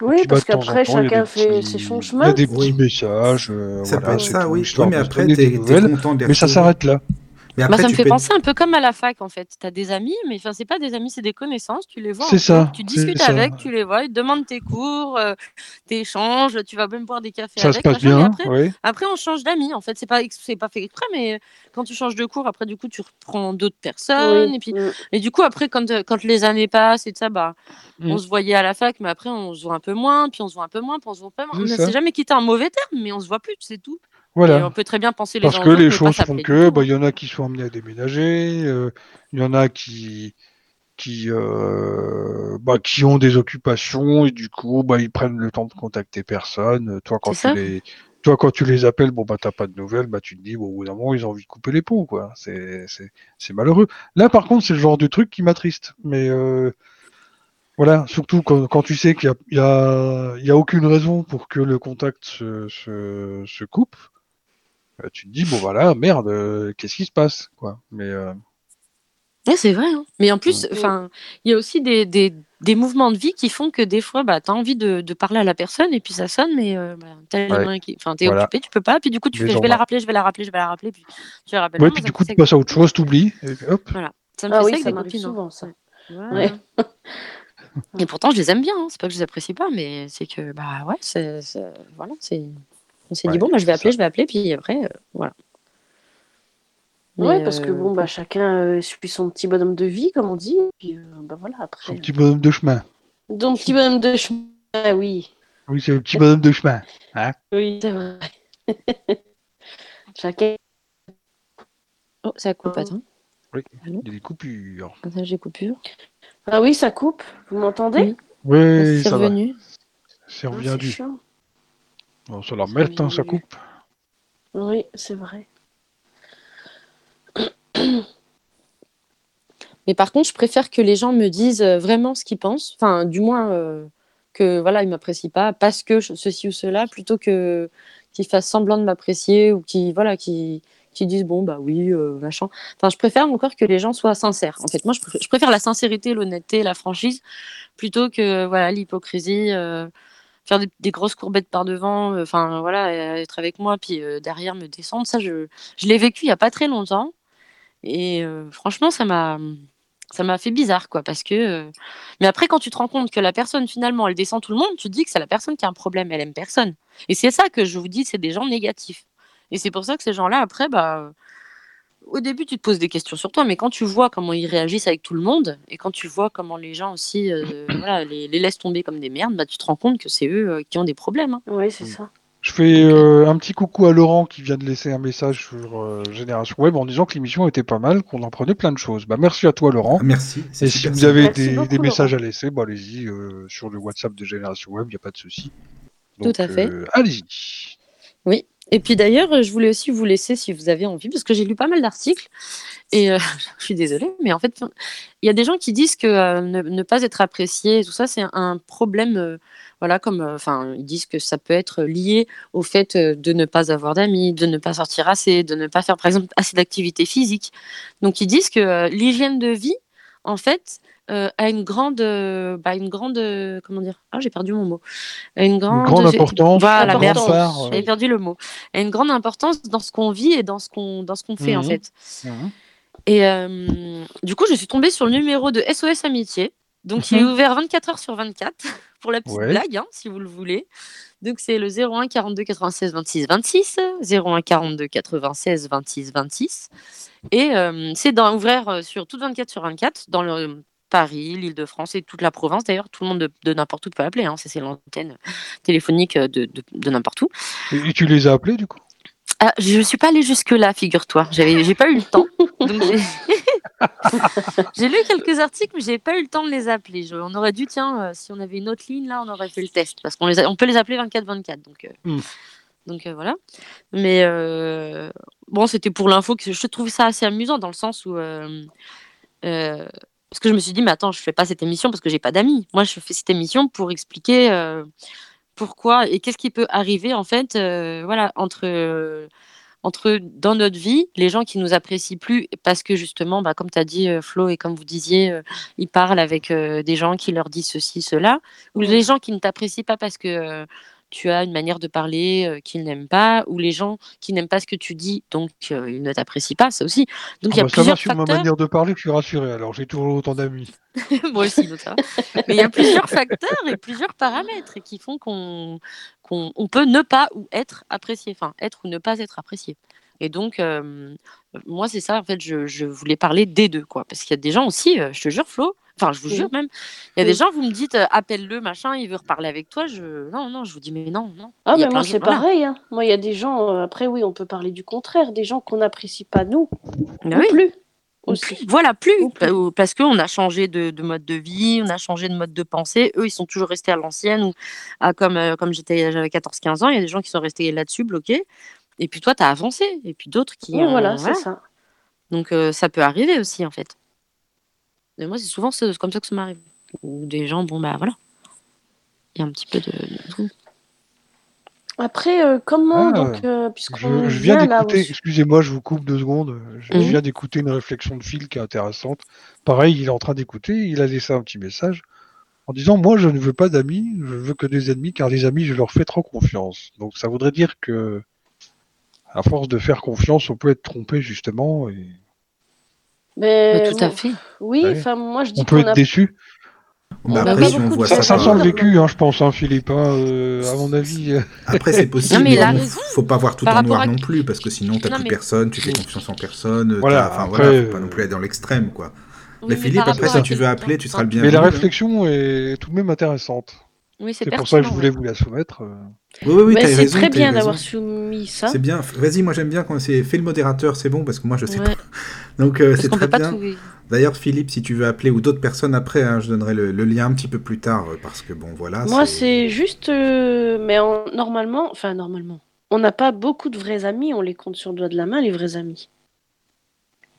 Oui, bah, parce en qu'après chacun fait petits- ses chemins. Il y a des petits messages, euh, Ça voilà, peut être c'est ça, tout, oui. mais après, t'es content Mais ça s'arrête là. Mais ça me fait peux- penser un peu comme à la fac, en fait. Tu as des amis, mais enfin, c'est pas des amis, c'est des connaissances. Tu les vois C'est ça, tu discutes ça. avec, tu les vois, ils te demandent tes cours, euh, t'échanges, tu vas même boire des cafés Ça se avec. passe machin, mais bien, après, oui. après, on change d'amis. En fait, c'est pas, c'est pas fait exprès, mais quand tu changes de cours, après, du coup, tu reprends d'autres personnes. Oui, Et puis, et du coup, après, quand, euh, quand les années passent et tout ça, bah, Mm. on se voyait à la fac, mais après, on se voit un peu moins, puis on se voit un peu moins, puis on se voit un peu moins. C'est On ne s'est jamais quitté en mauvais termes, mais on se voit plus, c'est tout. Et on peut très bien penser les Parce que les choses font que, bah, hein. il y en a qui sont amenés à déménager, euh, il y en a qui, qui, euh, bah, qui ont des occupations et du coup, bah, ils prennent le temps de contacter personne. Toi, quand tu les, toi, quand tu les appelles, bon, bah, t'as pas de nouvelles, bah, tu te dis, bon, au bout d'un moment, ils ont envie de couper les ponts, quoi. C'est, c'est, c'est malheureux. Là, par contre, c'est le genre de truc qui m'attriste. Mais, euh, voilà, surtout quand, quand tu sais qu'il y a, y a, y a aucune raison pour que le contact se, se, se coupe. Euh, tu te dis bon voilà merde euh, qu'est-ce qui se passe quoi mais euh, Ouais, c'est vrai. hein. Mais en plus, enfin, il y a aussi des, des, des mouvements de vie qui font que des fois, bah, tu as envie de, de parler à la personne et puis ça sonne, mais euh, bah, t'as les Ouais. mains qui. Enfin, t'es Voilà. occupé, tu peux pas. Puis du coup, tu fais, je vais la rappeler, je vais la rappeler, je vais la rappeler. Puis tu la rappelles. ouais puis du coup tu passes à autre chose t'oublies hop Voilà. Ça me Ah fait oui, ça ça des m'arrive souvent ça. Ouais. Et pourtant, je les aime bien. hein. C'est pas que je les apprécie pas, mais c'est que, bah ouais, c'est- Voilà, c'est. On s'est Ouais, dit, bon, bah, je vais c'est appeler, ça. je vais appeler, puis après, euh, voilà. Ouais, Mais, parce que euh, bon, bah chacun euh, suit son petit bonhomme de vie, comme on dit. Et puis, euh, bah voilà, après. son petit bonhomme de chemin Donc, petit bonhomme de chemin, oui. oui c'est le petit bonhomme de chemin Oui, c'est vrai. chacun. Oh, ça coupe, Oh. attends. oui Allô il y a des coupures Attends, j'ai coupure. Ah oui, ça coupe. Vous m'entendez? Oui. oui c'est ça va revenu. c'est Ah, revenu c'est. Bon, ça la C'est merde hein, ça coupe Oui, c'est vrai. Mais par contre, je préfère que les gens me disent euh, vraiment ce qu'ils pensent. Enfin, du moins, euh, que voilà, ils m'apprécient pas parce que ceci ou cela, plutôt que qu'ils fassent semblant de m'apprécier ou qu'ils voilà, qui qui disent bon bah oui, euh, machin. Enfin, je préfère encore que les gens soient sincères. En fait, moi, je préfère, je préfère la sincérité, l'honnêteté, la franchise, plutôt que voilà l'hypocrisie. euh, faire des, grosses courbettes par devant, euh, enfin voilà, euh, être avec moi, puis euh, derrière me descendre, ça je, je l'ai vécu il y a pas très longtemps. Et franchement, ça m'a ça m'a fait bizarre, quoi, parce que. Mais après, quand tu te rends compte que la personne, finalement, elle descend tout le monde, tu te dis que c'est la personne qui a un problème, elle aime personne. Et c'est ça que je vous dis, c'est des gens négatifs. Et c'est pour ça que ces gens-là, après, bah. Au début, tu te poses des questions sur toi, mais quand tu vois comment ils réagissent avec tout le monde, et quand tu vois comment les gens aussi euh, voilà, les, les laissent tomber comme des merdes, bah, tu te rends compte que c'est eux euh, qui ont des problèmes. hein. Oui, c'est Mm. ça. Je fais euh, un petit coucou à Laurent qui vient de laisser un message sur euh, Génération Web en disant que l'émission était pas mal, qu'on en prenait plein de choses. Bah, merci à toi Laurent. Ah, Merci. Et si vous avez des, beaucoup, des messages Laurent. à laisser, bah, allez-y euh, sur le WhatsApp de Génération Web, il n'y a pas de souci. Tout à fait. euh, allez-y. Et puis d'ailleurs, je voulais aussi vous laisser, si vous avez envie, parce que j'ai lu pas mal d'articles, et euh, je suis désolée, mais en fait, il y a des gens qui disent que euh, ne, pas être apprécié, tout ça, c'est un, problème, euh, voilà, comme, enfin, ils disent que ça peut être lié au fait de ne pas avoir d'amis, de ne pas sortir assez, de ne pas faire, par exemple, assez d'activité physique. Donc, ils disent que l'hygiène de vie, en fait, euh, a une grande, euh, bah, une grande, euh, comment dire? Ah, j'ai perdu mon mot. Une grande, Une grande importance, Voilà, euh, J'avais perdu le mot. A une grande importance dans ce qu'on vit et dans ce qu'on dans ce qu'on fait en Mhm. fait. mhm. Et euh, du coup, je suis tombée sur le numéro de SOS Amitié. Donc, il est Mhm. ouvert 24 heures sur 24 pour la petite Ouais. blague, hein, si vous le voulez. Donc, c'est le 01 42 96 26 26, 01 42 96 26 26. Et euh, c'est ouvert euh, sur toute 24 sur 24 dans le Paris, l'Île-de-France et toute la province. D'ailleurs, tout le monde de, de n'importe où peut appeler. Hein. C'est l'antenne téléphonique euh, de, de- de n'importe où. Et, tu les as appelés du coup? Ah, je ne suis pas allée jusque-là, figure-toi. J'avais, j'ai pas eu le temps. J'ai... lu quelques articles, mais j'ai pas eu le temps de les appeler. Je- on aurait dû, tiens, euh, si on avait une autre ligne, là, on aurait fait le test. Parce qu'on on peut les appeler 24-24. Donc, euh, Mm. donc euh, voilà. Mais bon, c'était pour l'info que je trouvais ça assez amusant dans le sens où. euh, parce que je me suis dit, mais attends, je fais pas cette émission parce que j'ai pas d'amis. Moi, je fais cette émission pour expliquer euh, pourquoi et qu'est-ce qui peut arriver en fait, euh, voilà, entre entre dans notre vie, les gens qui nous apprécient plus parce que justement, bah, comme tu as dit euh, Flo et comme vous disiez, euh, ils parlent avec des gens qui leur disent ceci, cela, ou les gens qui ne t'apprécient pas parce que tu as une manière de parler euh, qu'ils n'aiment pas, ou les gens qui n'aiment pas ce que tu dis, donc euh, ils ne t'apprécient pas, ça aussi. Donc il y Ah a bah, Ça va, plusieurs sur ma manière de parler, je suis rassuré. Alors j'ai toujours autant d'amis. Moi aussi, donc ça va. Mais il y a plusieurs facteurs et plusieurs paramètres qui font qu'on qu'on on peut ne pas ou être apprécié, enfin être ou ne pas être apprécié. Et donc, euh, moi, c'est ça, en fait, je, je voulais parler des deux, quoi. Parce qu'il y a des gens aussi, je te jure, Flo, enfin, je vous jure même, il y a des gens, vous me dites, euh, appelle-le, machin, il veut reparler avec toi. Je... Non, non, je vous dis, mais non, non. Ah, mais moi, c'est pareil. hein. Moi, il y a des gens, euh, après, oui, on peut parler du contraire, des gens qu'on n'apprécie pas, nous, Bah ou oui. plus. Aussi. plus. Voilà, plus. Ou plus. Ou- Parce qu'on a changé de, de mode de vie, on a changé de mode de pensée. Eux, ils sont toujours restés à l'ancienne. Ou à, comme euh, comme j'étais, j'avais 14-15 ans, il y a des gens qui sont restés là-dessus, bloqués. Et puis toi, tu as avancé. Et puis d'autres qui. Oui, voilà, voilà. c'est ça. Donc ça peut arriver aussi, en fait. Et moi, c'est souvent ce- comme ça que ça m'arrive. Ou des gens, bon, bah voilà. Il y a un petit peu de. Après, euh, comment, Ah, donc, euh, Je, puisqu'on je viens d'écouter, excusez-moi, je vous coupe deux secondes. Je, je Mhm. viens d'écouter une réflexion de Phil qui est intéressante. Pareil, il est en train d'écouter, il a laissé un petit message en disant Moi, je ne veux pas d'amis, je veux que des ennemis, car les amis, je leur fais trop confiance. Donc, ça voudrait dire que, à force de faire confiance, on peut être trompé, justement, et Mais, Mais tout à fait. Oui, Ouais. enfin, moi, je dis on peut être a déçu. Mais On a après, pas si on beaucoup de voit Ça, sent le vécu, hein, je pense, hein, Philippe. hein, euh, à mon avis. Après, c'est possible, Non, mais mais il faut pas voir tout Par en noir à- non plus, parce que sinon, t'as Non, plus mais- personne, tu fais confiance en personne. Voilà, enfin, après, voilà, faut pas euh, non plus aller dans l'extrême, quoi. Oui, mais mais Philippe, après, si à tu veux appeler, tu seras le Mais bienvenu. la hein. réflexion est tout de même intéressante. Oui, c'est C'est pour ça que je voulais vous la soumettre. euh. Oui, oui, oui, c'est très bien d'avoir soumis ça. C'est bien. Vas-y, moi j'aime bien quand c'est fait le modérateur, c'est bon parce que moi je sais Ouais, pas. Donc euh, c'est très bien. D'ailleurs, Philippe, si tu veux appeler ou d'autres personnes après, hein, je donnerai le, le lien un petit peu plus tard euh, parce que bon, voilà. Moi, c'est juste. euh, mais en- normalement, enfin, normalement, on n'a pas beaucoup de vrais amis, on les compte sur le doigt de la main, les vrais amis.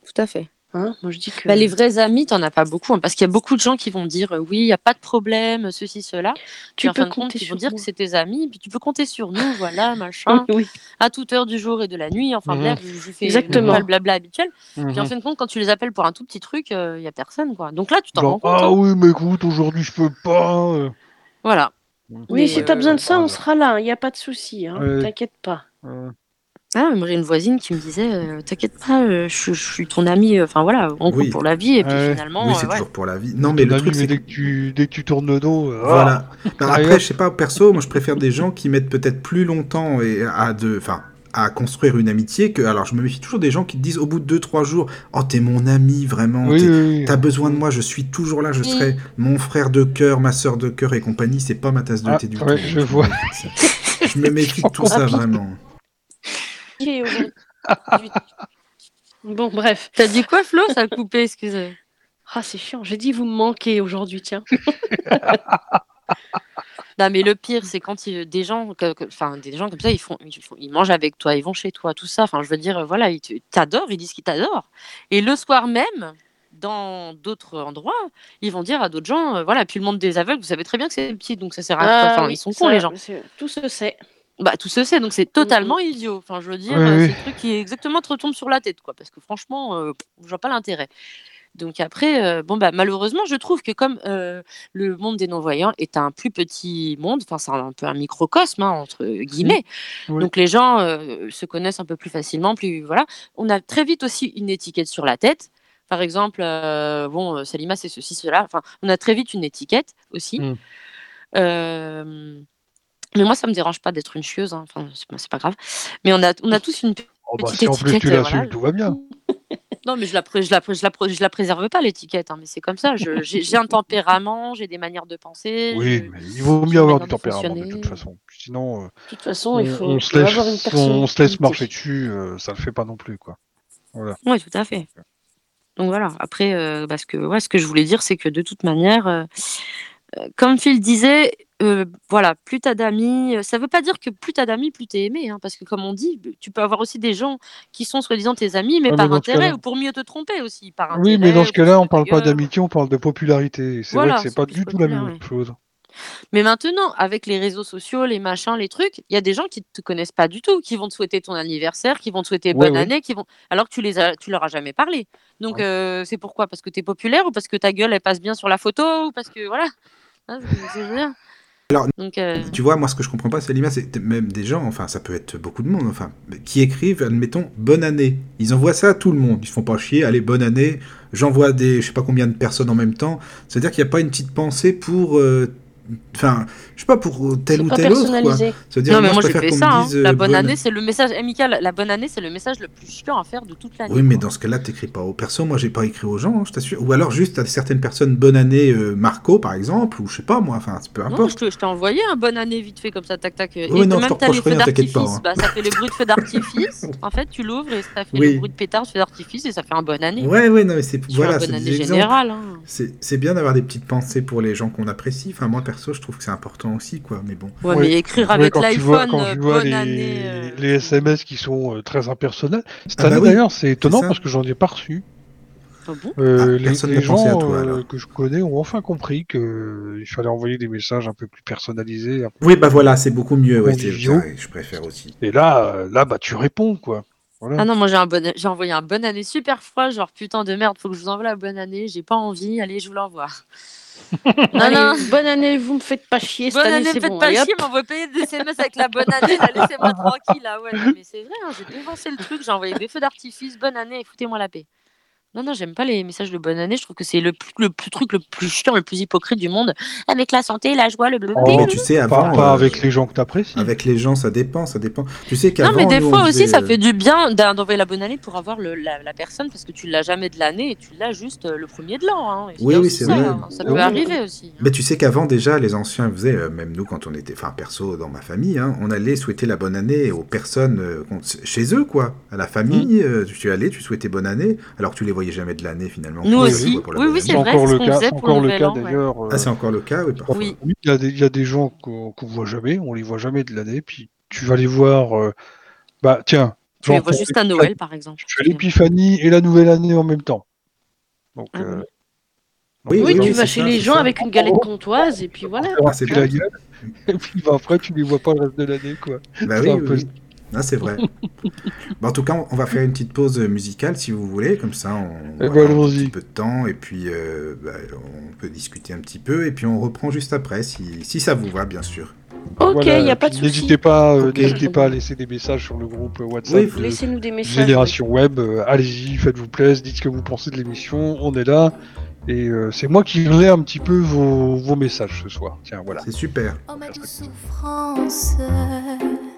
Tout à fait. Hein Moi, je dis que. Bah, les vrais amis, t'en as pas beaucoup, hein, parce qu'il y a beaucoup de gens qui vont dire euh, oui, il y a pas de problème, ceci, cela. Tu Puis en peux fin de compte, compter ils vont sur dire moi. que c'est tes amis, puis tu peux compter sur nous, voilà, machin, Oui. à toute heure du jour et de la nuit. Enfin bref, je je fais Exactement. le blabla habituel. Puis en Mhm. fin de compte, quand tu les appelles pour un tout petit truc, il y a personne, quoi. Donc là, tu t'en rends compte. ah hein. oui, mais écoute, aujourd'hui je peux pas. euh. Voilà. Oui, Mais, si t'as euh, besoin de ça, on sera là. Il n'y a pas de souci. Hein. Ouais. T'inquiète pas. Euh, Ah, moi j'ai une voisine qui me disait euh, T'inquiète pas, euh, je, je suis ton ami, euh, enfin voilà, en gros Oui. pour la vie, et puis Ouais. finalement. oui, euh, c'est ouais. toujours pour la vie. Non, mais le truc, mais c'est dès que tu dès que tu tournes le dos, euh, ah, Voilà. Alors Allez, après, je sais pas, perso, moi je préfère des gens qui mettent peut-être plus longtemps et à de, enfin, à construire une amitié que. Alors je me méfie toujours des gens qui te disent au bout de 2-3 jours, oh t'es mon ami vraiment, oui, t'es- oui, oui. t'as besoin de moi, je suis toujours là, je serai mon frère de cœur, ma sœur de cœur et compagnie. C'est pas ma tasse de Ah, thé du ouais, tout. je vois. Je me méfie de tout ça vraiment. Aujourd'hui. bon, bref. T'as dit quoi, Flo? Ça a coupé, excusez. Ah, c'est chiant. J'ai dit vous me manquez aujourd'hui, tiens. Non, mais le pire, c'est quand il- des gens, que- que- enfin des gens comme ça, ils font, ils font- ils mangent avec toi, ils vont chez toi, tout ça. Enfin, je veux dire, voilà, ils t'adorent, ils disent qu'ils t'adorent. Et le soir même, dans d'autres endroits, ils vont dire à d'autres gens, euh, voilà. Puis le monde des aveugles, vous savez très bien que c'est petit, donc ça sert à quoi Ah Enfin, oui, ils sont ça, cons les gens. c'est- Tout se sait. Bah, tout se sait, donc c'est totalement idiot. Enfin, je veux dire, Oui, euh, oui. c'est le truc qui exactement te retombe sur la tête, quoi. Parce que franchement, euh, je vois pas l'intérêt. Donc après, euh, bon bah malheureusement, je trouve que comme euh, le monde des non-voyants est un plus petit monde, enfin c'est un peu un microcosme hein, entre guillemets, Oui. donc les gens euh, se connaissent un peu plus facilement, plus voilà. On a très vite aussi une étiquette sur la tête. Par exemple, euh, bon, Salima c'est ceci, cela. Enfin, on a très vite une étiquette aussi. Mm. Mais moi, ça me dérange pas d'être une chieuse. hein. Enfin, c'est pas- grave. Mais on a, on a tous une Oh, bah, petite si en plus tu euh, l'assumes, voilà. tout va bien. Non, mais je la, je la, je la, je la préserve pas, l'étiquette. hein, mais c'est comme ça. J'ai un tempérament, j'ai des manières de penser. Oui, je- mais il vaut mieux avoir du tempérament de toute façon. Sinon, euh, De toute façon, on, il faut, on se faut avoir une laisse, on se laisse personnalité. marcher dessus, euh, ça le fait pas non plus, quoi. Oui, tout à fait. Donc voilà. Après, euh, parce que ouais, ce que je voulais dire, c'est que de toute manière, euh, comme Phil disait, euh, voilà, plus t'as d'amis, euh, ça veut pas dire que plus t'as d'amis, plus t'es aimé, hein, parce que comme on dit, tu peux avoir aussi des gens qui sont soi-disant tes amis, mais par intérêt ou pour mieux te tromper aussi, par Oui, mais dans ce cas-là, on parle pas d'amitié, on parle de popularité. C'est Voilà, vrai que c'est pas du tout la même ouais. chose. Mais maintenant, avec les réseaux sociaux, les machins, les trucs, il y a des gens qui te connaissent pas du tout, qui vont te souhaiter ton anniversaire, qui vont te souhaiter bonne ouais. année, qui vont alors que tu les as, tu leur as jamais parlé. Donc euh, c'est pourquoi? Parce que tu es populaire ou parce que ta gueule elle passe bien sur la photo ou parce que voilà. Hein, Alors, Donc euh, Tu vois, moi, ce que je comprends pas, c'est l'image, c'est même des gens, enfin, ça peut être beaucoup de monde, enfin, qui écrivent, admettons, bonne année. Ils envoient ça à tout le monde. Ils se font pas chier, allez, bonne année. J'envoie des, je sais pas combien de personnes en même temps. C'est-à-dire qu'il n'y a pas une petite pensée pour, euh, enfin, je sais pas, pour tel ou pas tel autre, quoi. personnalisé. C'est-à-dire, non mais moi, moi je j'ai fait ça. hein. dise, La euh, bonne année c'est le message amical. La bonne année c'est le message le plus chiant à faire de toute l'année. Oui, mais quoi. dans ce cas-là, t'écris pas aux personnes. Moi, j'ai pas écrit aux gens, hein, je t'assure. Ou alors juste à certaines personnes, bonne année, euh, Marco, par exemple, ou je sais pas, moi, enfin, peu Non, je importe. te- je t'ai envoyé un bonne année vite fait comme ça, tac tac. Et Oui, non, je même te t'as les reproche feux rien, t'inquiète d'artifice, pas, hein. bah, ça fait les bruits de feux d'artifice. en fait, tu l'ouvres et ça fait Oui. le bruit de pétard, de feux d'artifice et ça fait un bonne année. Ouais, ouais, non, mais c'est voilà, hein. C'est bien d'avoir des petites pensées pour les gens qu'on apprécie. Enfin, moi, perso, je trouve que c'est important aussi, quoi. Mais bon. Ouais, Ouais. mais écrire Ouais, avec vois, l'iPhone, quand tu vois bonne les, année. euh, les SMS qui sont euh, très impersonnels. Cette Ah bah année oui, d'ailleurs, c'est étonnant parce que j'en ai pas reçu. ah bon? Euh, Ah, les à gens toi, euh, que je connais ont enfin compris qu'il fallait envoyer des messages un peu plus personnalisés. peu- Oui, bah voilà, c'est beaucoup mieux. Ouais, je préfère aussi. Et là, là, bah tu réponds quoi. Voilà. Ah non, moi j'ai un bon... j'ai envoyé un bonne année super froid, genre putain de merde, faut que je vous envoie la bonne année, j'ai pas envie, allez, je vous l'envoie. Non, non, bonne année, vous me faites pas chier. bonne Cette année, année, c'est faites bon. pas allez, hop. chier, m'envoie payer des SMS avec la bonne année, laissez-moi tranquille, là, ouais, non, mais c'est vrai, hein, j'ai dévancé le truc, j'ai envoyé des feux d'artifice, bonne année, et foutez-moi la paix. Non, non, j'aime pas les messages de bonne année, je trouve que c'est le, plus, le plus truc le plus chiant, le plus hypocrite du monde, avec la santé, la joie, le blablabla. Oh, mais tu sais, Pas, avant. pas euh, avec les gens que t'apprécies. Avec les gens, ça dépend, ça dépend. Tu sais qu'avant. Non, mais des nous, fois aussi, faisait, ça euh, fait du bien d'en- d'envoyer la bonne année pour avoir le, la, la personne parce que tu l'as jamais de l'année et tu l'as juste euh, le premier de l'an. Hein. Oui, oui, c'est ça, vrai. hein. Ça Oui. peut arriver aussi. hein. Mais tu sais qu'avant, déjà, les anciens faisaient, euh, même nous, quand on était, enfin, perso, dans ma famille, hein, on allait souhaiter la bonne année aux personnes euh, chez eux, quoi. À la famille, euh, tu allais, tu souhaitais bonne année, alors que tu les voyais jamais de l'année, finalement. Nous Oui, aussi. Oui, oui, c'est vrai, encore ce le cas, faisait encore le cas ouais. d'ailleurs. euh, Ah, c'est encore le cas, oui, parfois. Oui. Oui, il y, a des- il y a des gens qu'on qu'on voit jamais, on les voit jamais de l'année, puis tu vas les voir. euh, bah tiens, Tu les vois juste à Noël, par exemple. Tu fais l'épiphanie et la nouvelle année en même temps. Donc, Ah euh, Oui, donc, Oui, oui, tu vas chez ça, les gens ça. avec une galette comtoise et puis voilà. Ah, c'est la gueule, et puis bah, après, tu les vois pas le reste de l'année, quoi. Bah C'est oui, un oui, peu- oui. Ah, c'est vrai. Bon, en tout cas, on va faire une petite pause musicale si vous voulez, comme ça on Eh va ben, avoir un petit peu de temps et puis euh, bah, on peut discuter un petit peu et puis on reprend juste après si, si ça vous va, bien sûr. Ok, il Voilà, n'y a pas de souci. N'hésitez pas, euh, n'hésitez pas à laisser des messages sur le groupe WhatsApp Oui, Laissez-nous des messages. Génération Web. euh, Allez-y, faites-vous plaisir, dites ce que vous pensez de l'émission. On est là. Et euh, c'est moi qui lirai un petit peu vos, vos messages ce soir. Tiens, voilà. C'est super. Oh ma douce souffrance,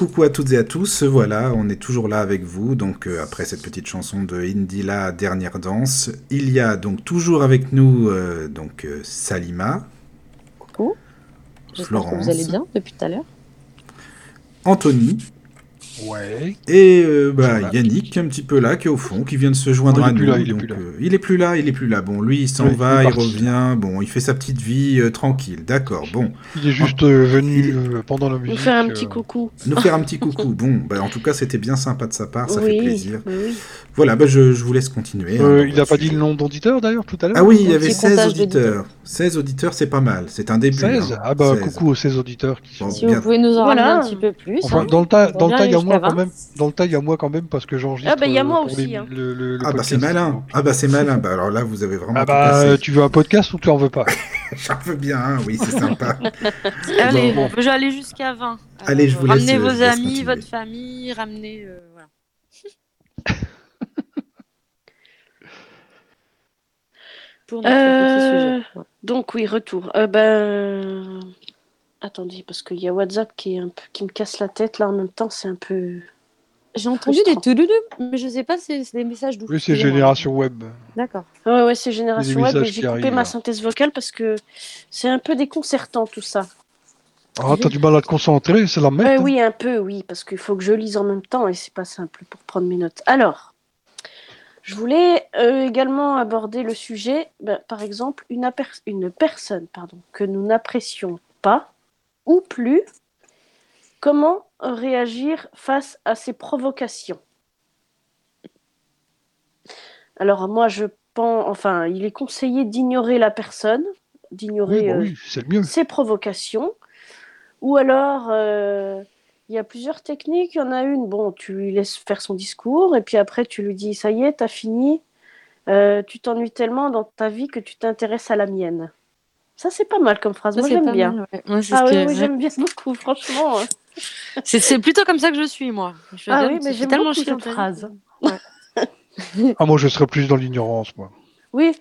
Recoucou à toutes et à tous, voilà, on est toujours là avec vous, donc euh, après cette petite chanson de Indila, Dernière Danse, il y a donc toujours avec nous euh, donc euh, Salima, Coucou. Que Florence. vous allez bien depuis tout à l'heure. Anthony Et euh, bah. Yannick un petit peu là qui est au fond, qui vient de se joindre Non, il à est nous. là, il est donc, plus là. euh, il est plus là, il est plus là. Bon, lui il s'en Oui, va, est il, revient, bon, il fait sa petite vie euh, tranquille, d'accord, bon. Il est juste venu Il est- pendant la musique. Nous faire un petit euh, coucou. Nous faire un petit coucou. Bon, bah, en tout cas c'était bien sympa de sa part, ça oui, fait plaisir. Voilà, bah, je, je vous laisse continuer. hein, euh, il n'a votre pas dit le nom d'auditeur d'ailleurs tout à l'heure Ah oui, il y avait petit 16 comptage auditeurs. 16 auditeurs, c'est pas mal. C'est un début. 16 hein. Ah bah 16. coucou aux 16 auditeurs qui sont. Bon. Si bien. vous pouvez nous en Voilà. ramener un petit peu plus. Enfin, hein. dans le tas, On dans le va tas, il y a moi quand 20. même. Dans le tas, il y a moi quand même parce que j'enregistre. Ah bah, il y a euh, moi aussi, les- hein. le, le- le Ah bah c'est malin. Ah bah c'est malin. Bah alors là vous avez vraiment Ah bah cassé. tu veux un podcast ou tu en veux pas? J'en veux bien, hein, oui c'est sympa. Allez, bon. je vais aller jusqu'à 20. Allez, je vous laisse, Ramenez euh, vos amis, votre famille, ramenez. euh, pour notre petit Euh, sujet. Ouais. Donc oui, retour. Euh, ben... Attendez, parce qu'il y a WhatsApp qui, est un peu... qui me casse la tête là en même temps, c'est un peu... J'ai entendu des touloulou, mais je sais pas si c'est des messages d'où. Oui, c'est. Génération Web. D'accord. Ouais, ouais, c'est Génération Web, mais j'ai coupé arrivent, ma synthèse vocale parce que c'est un peu déconcertant tout ça. Ah, t'as du mal à te concentrer, c'est la merde. Euh, oui, un peu, oui, parce qu'il faut que je lise en même temps et c'est pas simple pour prendre mes notes. Alors, je voulais euh, également aborder le sujet, ben, par exemple, une, personne pardon, que nous n'apprécions pas ou plus, comment réagir face à ces provocations Alors, moi, je pense, enfin, il est conseillé d'ignorer la personne, d'ignorer Oui, bah euh, oui, ces provocations. Ou alors, euh, il y a plusieurs techniques. Il y en a une, bon, tu lui laisses faire son discours et puis après, tu lui dis, ça y est, t'as fini. Euh, tu t'ennuies tellement dans ta vie que tu t'intéresses à la mienne. Ça, c'est pas mal comme phrase. Ça, Moi, j'aime bien. mal, ouais. Moi, c'est Ah ce oui, j'aime bien beaucoup, franchement. C'est c'est plutôt comme ça que je suis, moi. Je Ah tellement- oui, mais j'aime tellement beaucoup cette phrase. Ah, moi, je serais plus dans l'ignorance, moi. Oui,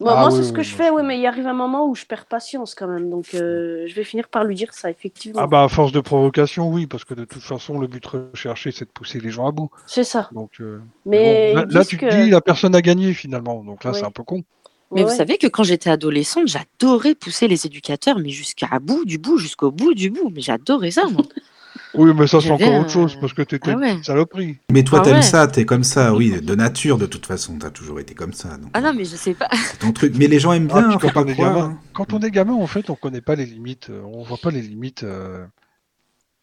Ah moi, oui, c'est ce oui, que je fais, oui, mais il arrive un moment où je perds patience quand même. Donc, euh, je vais finir par lui dire ça, effectivement. Ah, bah, à force de provocation, oui, parce que de toute façon, le but recherché, c'est de pousser les gens à bout. C'est ça. Donc, euh, Mais bon, là, tu que- te dis, la personne a gagné finalement. Donc là, Oui. c'est un peu con. Mais Ouais, vous savez que quand j'étais adolescente, j'adorais pousser les éducateurs, mais jusqu'à bout du bout, jusqu'au bout du bout. Mais j'adorais ça, moi. Oui, mais ça, c'est encore un- autre chose, parce que t'étais Ah ouais. une saloperie. Mais toi, Ah t'aimes ouais. ça, t'es comme ça, oui, de nature, de toute façon, t'as toujours été comme ça. donc, Ah non, mais je sais pas. C'est ton truc. Mais les gens aiment Ah, bien, puis faut quand, pas on est croire. gamin, hein. quand on est gamin, en fait, on connaît pas les limites, euh, on voit pas les limites euh,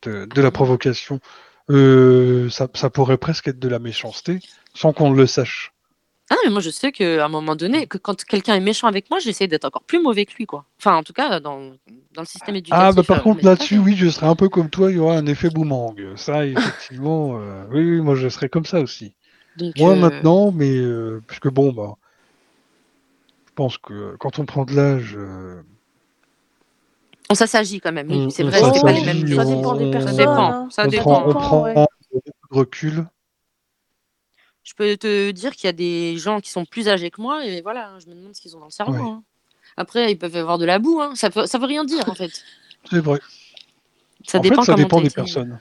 de, de la provocation. Euh, ça, ça pourrait presque être de la méchanceté, sans qu'on le sache. Ah non, mais moi, je sais qu'à un moment donné, que quand quelqu'un est méchant avec moi, j'essaie d'être encore plus mauvais que lui, quoi. Enfin, en tout cas, dans, dans le système éducatif. Ah, bah par euh, contre, là-dessus, oui, je serais un peu comme toi, il y aura un effet boomerang. Ça, effectivement, euh, oui, oui, moi, je serais comme ça aussi. Donc, Moi, euh, maintenant, mais euh, puisque bon, bah, je pense que quand on prend de l'âge, euh, on s'agit quand même. Oui, On- c'est on vrai, c'était pas les mêmes. Ça dépend des on- personnes. Ça dépend. hein. Ça on dépend. prend, on prend ouais. beaucoup de recul. Je peux te dire qu'il y a des gens qui sont plus âgés que moi et voilà, je me demande ce qu'ils ont dans le cerveau. Ouais. hein. Après, ils peuvent avoir de la boue, hein. ça, peut, ça veut rien dire en fait. C'est vrai. Ça en dépend fait, ça comment dépend t'as des personnes.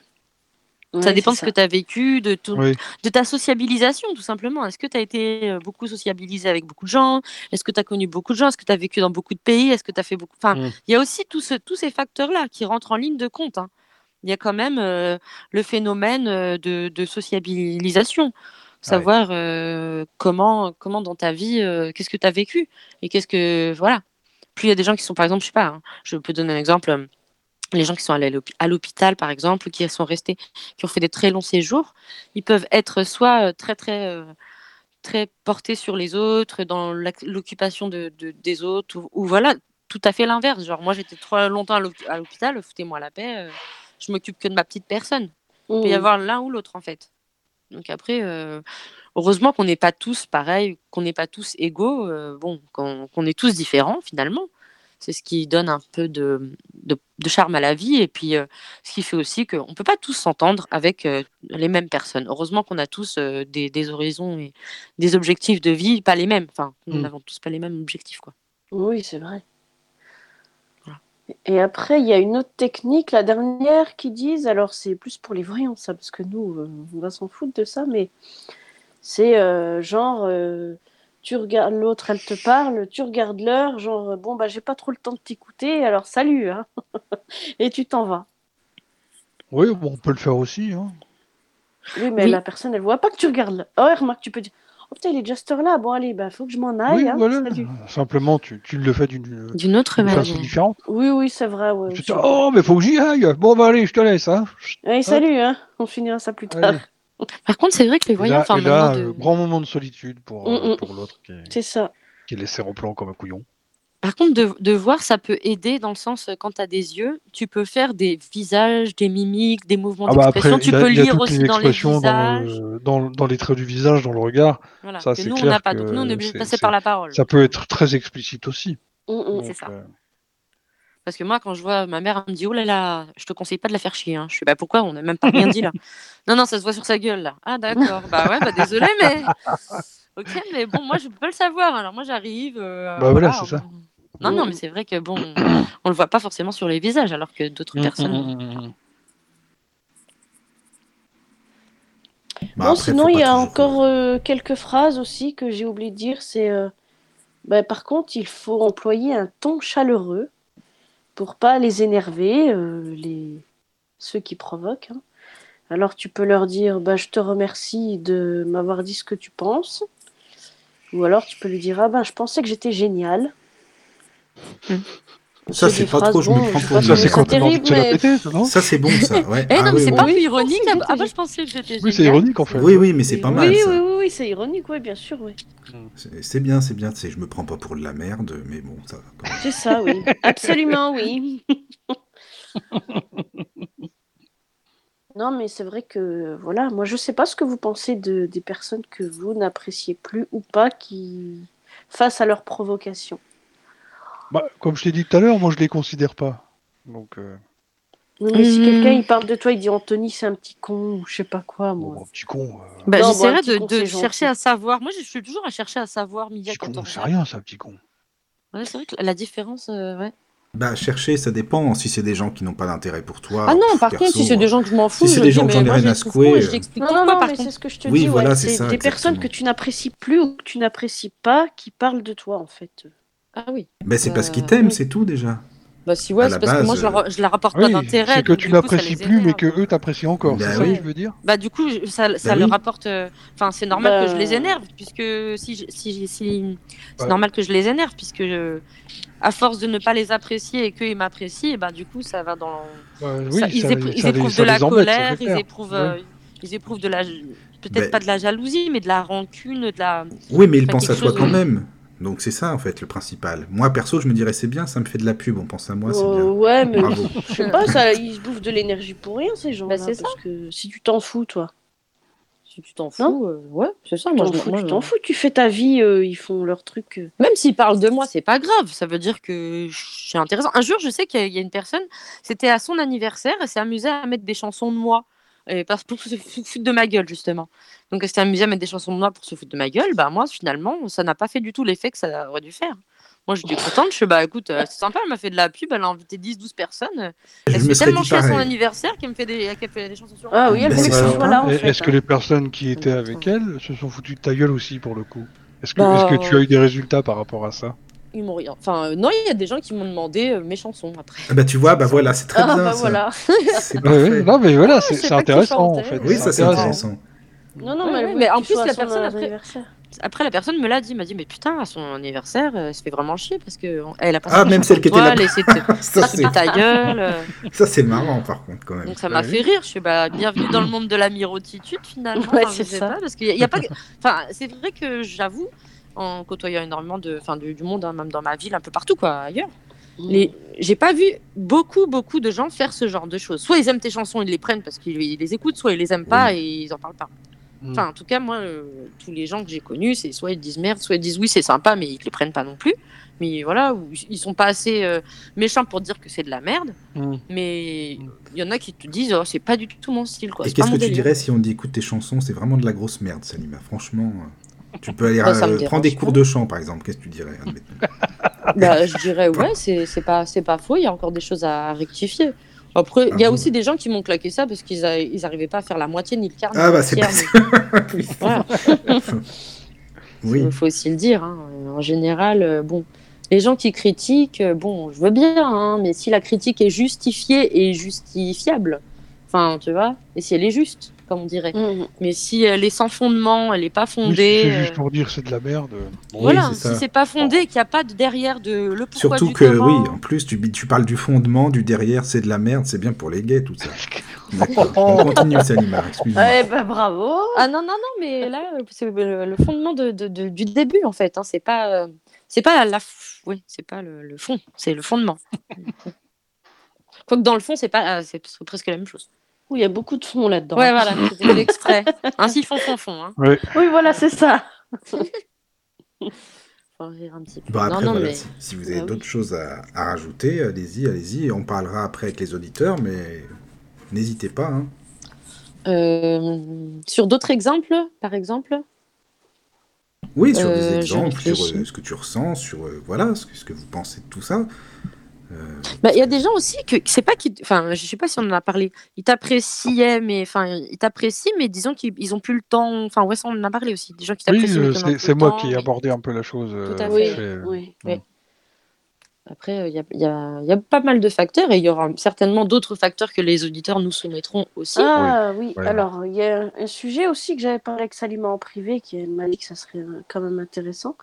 Ouais, Ça dépend de ce que tu as vécu, de, ton- Oui. de ta sociabilisation tout simplement. Est-ce que tu as été euh, beaucoup sociabilisé avec beaucoup de gens? Est-ce que tu as connu beaucoup de gens? Est-ce que tu as vécu dans beaucoup de pays? Est-ce que tu as fait beaucoup... Enfin, Mm. il y a aussi tout ce- tous ces facteurs-là qui rentrent en ligne de compte. hein. Il y a quand même euh, le phénomène euh, de, de sociabilisation. Savoir euh, comment, comment dans ta vie, euh, qu'est-ce que tu as vécu et qu'est-ce que... Voilà. Plus il y a des gens qui sont, par exemple, je sais pas, hein, je peux donner un exemple. euh, les gens qui sont allés à l'hôpi- à l'hôpital, par exemple, qui sont restés, qui ont fait des très longs séjours, ils peuvent être soit très très très portés sur les autres, dans l'occupation de, de- des autres, ou, ou voilà, tout à fait l'inverse. Genre moi j'étais trop longtemps à l'hôp- à l'hôpital, foutez-moi la paix, euh, je m'occupe que de ma petite personne. Il peut y Mm. avoir l'un ou l'autre en fait. Donc après, euh, heureusement qu'on n'est pas tous pareils, qu'on n'est pas tous égaux, euh, bon, qu'on est tous différents finalement. C'est ce qui donne un peu de, de, de charme à la vie et puis euh, ce qui fait aussi qu'on ne peut pas tous s'entendre avec les mêmes personnes. Heureusement qu'on a tous des, des horizons et des objectifs de vie pas les mêmes. Enfin, nous Mm. n'avons tous pas les mêmes objectifs. Quoi. Oui, c'est vrai. Et après, il y a une autre technique, la dernière, qui disent, alors c'est plus pour les voyants, ça, parce que nous, euh, on va s'en foutre de ça, mais c'est euh, genre, euh, tu regardes l'autre, elle te parle, tu regardes l'heure, genre, bon, bah, j'ai pas trop le temps de t'écouter, alors salut, hein, et tu t'en vas. Oui, bon, on peut le faire aussi. Hein. Oui, mais Oui. la personne, elle voit pas que tu regardes l'heure. Oh, remarque, tu peux dire, oh putain, il est déjà cette heure-là, bon, allez, bah, faut que je m'en aille, oui, hein, voilà. salut. Simplement, tu, tu le fais d'une D'une autre d'une façon manière. différente. Oui, oui, c'est vrai, ouais. Tu te dis, oh, mais faut que j'y aille. Bon, bah allez, je te laisse. Hein. Allez, salut, hein, on finira ça plus tard. Allez. Par contre, c'est vrai que les Et voyants, là, enfin, et là, maintenant de- euh, grand moment de solitude pour, euh, Mm, mm. pour l'autre qui, est- C'est ça. qui est laissé en plan comme un couillon. Par contre, de, de voir, ça peut aider dans le sens, euh, quand tu as des yeux, tu peux faire des visages, des mimiques, des mouvements Ah bah d'expression. tu peux lire aussi les dans les dans, visages. le- dans, dans les traits du visage, dans le regard. Voilà, ça, que nous, on n'a pas. Donc, nous, on est obligé de passer par la parole. Ça peut être très explicite aussi. Mm, mm. Donc, c'est ça. euh, Parce que moi, quand je vois ma mère, elle me dit Oh là là, je te conseille pas de la faire chier. hein. Je sais pas pourquoi, on n'a même pas rien dit là. Non, non, ça se voit sur sa gueule là. Ah, d'accord. bah ouais, bah désolé, mais. Ok, mais bon, moi, je peux pas le savoir. Alors, moi, j'arrive. euh, Bah voilà, c'est ça. Non, non, mais c'est vrai que bon, on le voit pas forcément sur les visages, alors que d'autres Mm, personnes. mm, mm, mm. Bah, après, sinon, il y a encore euh, quelques phrases aussi que j'ai oublié de dire. C'est, euh, bah, par contre, il faut employer un ton chaleureux pour pas les énerver, euh, les ceux qui provoquent. hein. Alors, tu peux leur dire, bah, je te remercie de m'avoir dit ce que tu penses. Ou alors, tu peux lui dire, ah ben, je pensais que j'étais génial. Ça, C'est pas trop, je me prends pour Ça, c'est quand a envie de la péter, ça, non Ça, c'est bon, ça. Ouais. Eh Ah non, mais oui, c'est pas ironique. Ah, bah, ah, je pensais que j'étais Oui, c'est ironique en fait. Oui, oui, mais c'est pas mal. oui, oui, oui, c'est ironique, oui, bien sûr, oui. C'est bien, c'est bien. C'est, je me prends pas pour de la merde, mais bon, ça va. C'est ça, oui. Absolument, oui. non, mais c'est vrai que, voilà, moi, je sais pas ce que vous pensez de, des personnes que vous n'appréciez plus ou pas qui, face à leur provocation. Bah, comme je t'ai dit tout à l'heure, moi je les considère pas. Donc, euh, mais si Hmm. quelqu'un il parle de toi, il dit Anthony, c'est un petit con ou je sais pas quoi, bon, moi. un petit con. euh, Bah, bon, j'essaierai de, chercher gentil. à savoir. Moi, je suis toujours à chercher à savoir midi à petit con, 14 c'est rien, c'est un petit con. Ouais, c'est vrai que la différence, euh, ouais. Bah, chercher, ça dépend. Si c'est des gens qui n'ont pas d'intérêt pour toi. Ah non, pff, par perso, contre, si c'est des gens que je m'en fous, Si c'est des gens que j'en ai rien à secouer, Non, non, non, mais c'est ce que je te Oui, dis, voilà, c'est c'est ça, des personnes que tu n'apprécies plus ou que tu n'apprécies pas qui parlent de toi, en fait. Ah oui. Bah, c'est parce qu'ils Euh, t'aiment, oui. c'est tout déjà. Bah si ouais, la c'est parce que base, moi je leur, euh, je leur apporte Oui, pas d'intérêt. c'est que tu les plus, mais que eux t'apprécient encore. Bah c'est ça oui. que je veux dire? Bah du coup, ça, ça Bah leur oui. apporte. euh, Enfin, c'est normal que je les Bah. énerve, puisque si, je- si, si- c'est normal que je les énerve, puisque je- à force de ne pas les apprécier et qu'ils m'apprécient, et bah du coup, ça va dans. Oui, ça- ils, ça, ils éprouvent de la colère, ils éprouvent, euh, ils éprouvent de la, peut-être Bah. pas de la jalousie, mais de la rancune, de la. Oui, mais ils pensent à toi quand même. Donc c'est ça en fait le principal. Moi perso, je me dirais c'est bien, ça me fait de la pub, on pense à moi, c'est Euh, bien. ouais, mais Bravo. je sais pas, ça, ils se bouffent de l'énergie pour rien, ces gens-là. Bah, c'est ça. parce que si tu t'en fous, toi. Si tu t'en fous, euh, ouais, c'est ça. Moi, fous, moi, tu t'en fous, tu fais ta vie, euh, ils font leur truc. euh. Même s'ils parlent de moi, c'est pas grave, ça veut dire que je suis intéressant. Un jour, je sais qu'il y a- il y a une personne, c'était à son anniversaire, elle s'est amusée à mettre des chansons de moi. Et parce pour se fou- foutre de ma gueule, justement. Donc, elle s'était amusée à mettre des chansons de moi pour se foutre de ma gueule. Bah, moi, finalement, ça n'a pas fait du tout l'effet que ça aurait dû faire. Moi, j'étais contente. Je suis, bah, écoute, euh, c'est sympa, elle m'a fait de la pub, elle a invité 10-12 personnes. Elle s'est tellement chier à son anniversaire qu'elle me fait des, qu'elle fait des chansons sur Ah moi. oui, elle voulait que sympa. sois là, en Et fait. Est-ce que les personnes qui étaient avec elle se sont foutues de ta gueule aussi pour le coup? Est-ce que, Bah, est-ce que tu as eu des résultats par rapport à ça? Ils m'ont rien. Enfin, euh, non, il y a des gens qui m'ont demandé euh, mes chansons après. Ah bah tu vois, bah voilà, c'est très Ah, bien bah ça. voilà. Ouais, Non, mais voilà, Ah, c'est intéressant en fait. Oui, ça c'est intéressant. Non, non, mais, mais en plus, la son personne, après-. Après, la personne me l'a dit, m'a dit, mais putain, à son anniversaire, euh, elle se fait vraiment chier parce que elle a pas Ah, même celle qui était là. Ça c'est ta gueule. euh. ça c'est marrant par contre quand même. Donc ça Bah m'a oui. fait rire. Je suis bah, bienvenue dans le monde de la mirotitude finalement. Ouais, c'est ça. pas, parce qu'il y a pas. Enfin, c'est vrai que j'avoue, en côtoyant énormément de, enfin, du, du monde, hein, même dans ma ville, un peu partout quoi, ailleurs. Les, j'ai pas vu beaucoup, beaucoup de gens faire ce genre de choses. Soit ils aiment tes chansons, ils les prennent parce qu'ils ils les écoutent, soit ils les aiment pas et ils en parlent pas. Mm. Enfin, en tout cas, moi, euh, tous les gens que j'ai connus, c'est soit ils disent merde, soit ils disent oui, c'est sympa, mais ils te les prennent pas non plus. Mais voilà, ils sont pas assez euh, méchants pour dire que c'est de la merde. Mm. Mais il y en a qui te disent, oh, c'est pas du tout mon style, quoi. Et qu'est-ce que tu dirais si on dit écoute tes chansons, c'est vraiment de la grosse merde, Salima? Franchement, euh, tu peux aller ça euh, prendre des pas. cours de chant par exemple. Qu'est-ce que tu dirais Bah, je dirais, ouais, c'est pas, pas faux, il y a encore des choses à rectifier. Après, il y Ah a bon? aussi des gens qui m'ont claqué ça parce qu'ils a- ils arrivaient pas à faire la moitié ni le quart. Ah bah c'est pas ça. Oui. Il faut aussi le dire. hein. En général, euh, bon, les gens qui critiquent, euh, bon, je veux bien, hein, mais si la critique est justifiée et justifiable, enfin, tu vois, et si elle est juste, comme on dirait. Mhm. Mais si elle est sans fondement, elle est pas Oui, fondée. c'est juste euh, pour dire c'est de la merde. euh, bon, Voilà, c'est si c'est pas fondé, qu'il n'y a pas de derrière de le pourquoi Surtout du que comment. oui, en plus tu, tu parles du fondement, du derrière, c'est de la merde, c'est bien pour les gays tout ça. On continue Salima, excuse-moi. Eh ben bravo. Ah non, non, non, mais là, euh, c'est le, fondement de, de- de- du début, en fait. Hein, c'est pas, euh, c'est pas la, f- oui, c'est pas le, le fond, c'est le fondement. Quoique dans le fond, c'est pas, euh, c'est presque la même chose. Oui, il y a beaucoup de fond là-dedans. Ouais, voilà, c'était fait extrait. Ainsi fond, fond, fond. Hein. Oui, voilà, c'est ça. Faut rire un petit peu. Bon, après, non, non, voilà, mais si, si vous avez Bah oui. d'autres choses à, à rajouter, allez-y, allez-y. On parlera après avec les auditeurs, mais n'hésitez pas. hein. euh, sur d'autres exemples, par exemple, Oui, sur Euh, des je exemples, sur euh, ce que tu ressens, sur euh, voilà, ce que, ce que vous pensez de tout ça. Euh, Bah, Il y a des gens aussi que c'est pas qui, enfin, je sais pas si on en a parlé. Ils t'appréciaient, mais enfin, ils t'apprécient, mais disons qu'ils ils ont plus le temps. Enfin, ouais, ça on en a parlé aussi. Des gens qui Oui, t'apprécient, mais euh, c'est moi temps, qui ai mais- abordé un peu la chose. Tout à euh, fait. Oui, oui. Oui. Après, il y a, y y a pas mal de facteurs et il y aura certainement d'autres facteurs que les auditeurs nous soumettront aussi. Ah oui, Ouais. alors il y a un, sujet aussi que j'avais parlé avec Salima en privé, qui elle m'a dit que ça serait quand même intéressant.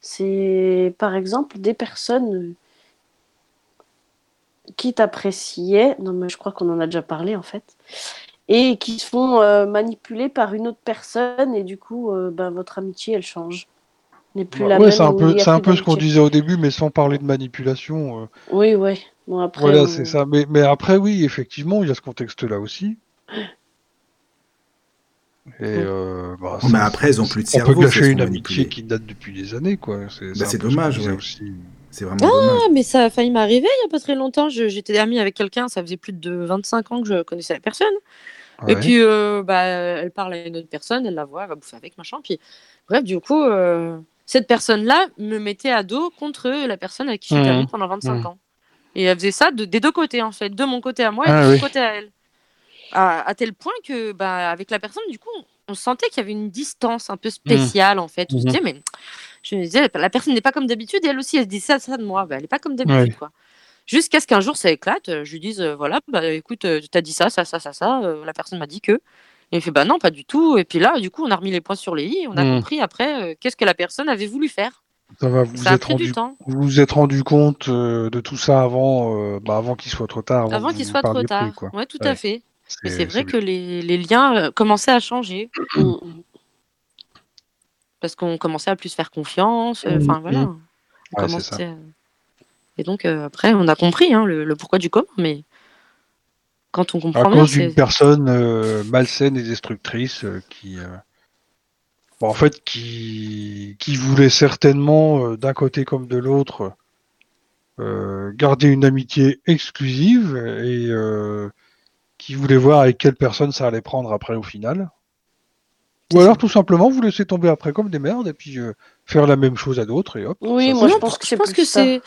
C'est par exemple des personnes euh, qui t'appréciaient, non mais je crois qu'on en a déjà parlé en fait, et qui se font euh, manipuler par une autre personne et du coup euh, ben, votre amitié elle change. N'est plus la Ouais, même. c'est un peu, c'est un peu ce qu'on disait au début, mais sans parler de manipulation. euh, Oui, oui. Bon après. voilà, on- c'est ça. Mais, mais après, oui, effectivement, il y a ce contexte-là aussi. Et euh, bah, mais après, ils ont plus de cerveau. peut si gâcher une amitié qui date depuis des années, quoi. C'est Bah, dommage, disait ouais. aussi. C'est vraiment dommage. Ah, mais ça a failli m'arriver il y a pas très longtemps. J'étais amie avec quelqu'un, ça faisait plus de 25 ans que je connaissais la personne. Et puis, euh, bah, elle parle à une autre personne, elle la voit, elle va bouffer avec, machin. Puis, bref, du coup, euh, cette personne-là me mettait à dos contre la personne avec qui j'étais Mhm. amie pendant 25 Mhm. ans. Et elle faisait ça de- des deux côtés, en fait, de mon côté à moi et Ah de oui. son côté à elle. À, à tel point que, bah, avec la personne, du coup, on sentait qu'il y avait une distance un peu spéciale, en fait. On se Mhm. disait, mais je me disais, la personne n'est pas comme d'habitude, et elle aussi, elle se dit ça, ça de moi. Bah, elle n'est pas comme d'habitude, Ouais. quoi. Jusqu'à ce qu'un jour ça éclate, euh, je lui dise, euh, voilà, bah écoute, euh, t'as dit ça, ça, ça, ça, ça, euh, la personne m'a dit que. Et il fait, bah non, pas du tout. Et puis là, du coup, on a remis les points sur les i, on a Mhm. compris après qu'est-ce que la personne avait voulu faire. Ça va, vous ça êtes pris du rendu, temps. vous vous êtes rendu compte de tout ça avant, bah, avant qu'il soit trop tard. Avant qu'il soit trop tard. plus, quoi. ouais, tout Ouais. à fait. Mais c'est vrai que les, les liens commençaient à changer Mm. Parce qu'on commençait à plus faire confiance. euh. Enfin, voilà. On Ouais, c'est ça. commençait à- Et donc, euh, après, on a compris hein, le, le pourquoi du comment, mais quand on À comprend bien, cause d'une personne euh, malsaine et destructrice euh, qui, euh, bon, en fait, qui, qui voulait certainement, euh, d'un côté comme de l'autre, euh, garder une amitié exclusive et euh, qui voulait voir avec quelle personne ça allait prendre après au final. Ou alors tout simplement vous laisser tomber après comme des merdes et puis euh, faire la même chose à d'autres et hop. Oui, moi je pense que c'est que.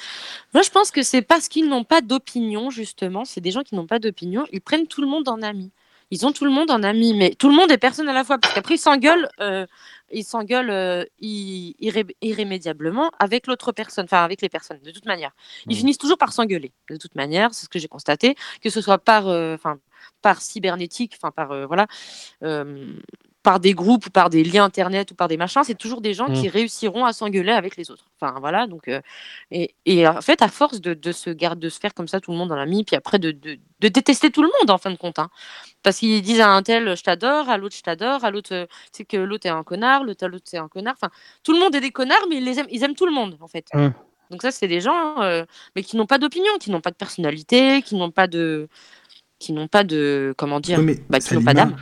Moi, je pense que c'est parce qu'ils n'ont pas d'opinion, justement. C'est des gens qui n'ont pas d'opinion. Ils prennent tout le monde en ami. Ils ont tout le monde en ami, mais tout le monde est personne à la fois. Parce qu'après, ils s'engueulent, euh, ils s'engueulent euh, irré- irrémédiablement avec l'autre personne, enfin avec les personnes, de toute manière. Ils Mhm. finissent toujours par s'engueuler, de toute manière. C'est ce que j'ai constaté, que ce soit par, euh, enfin, par cybernétique, enfin par euh, voilà, euh, par des groupes ou par des liens internet ou par des machins, c'est toujours des gens Mm. qui réussiront à s'engueuler avec les autres. Enfin voilà, donc euh, et, et en fait à force de, de se garder, de se faire comme ça tout le monde dans l'ami, puis après de, de, de détester tout le monde en fin de compte, hein. parce qu'ils disent à un tel je t'adore, à l'autre je t'adore, à l'autre euh, c'est que l'autre est un connard, l'autre l'autre c'est un connard. Enfin tout le monde est des connards, mais ils les aiment, ils aiment tout le monde en fait. Ouais. Donc ça c'est des gens euh, mais qui n'ont pas d'opinion, qui n'ont pas de personnalité, qui n'ont pas de qui n'ont pas de comment dire, Oui, bah, qui n'ont pas d'âme.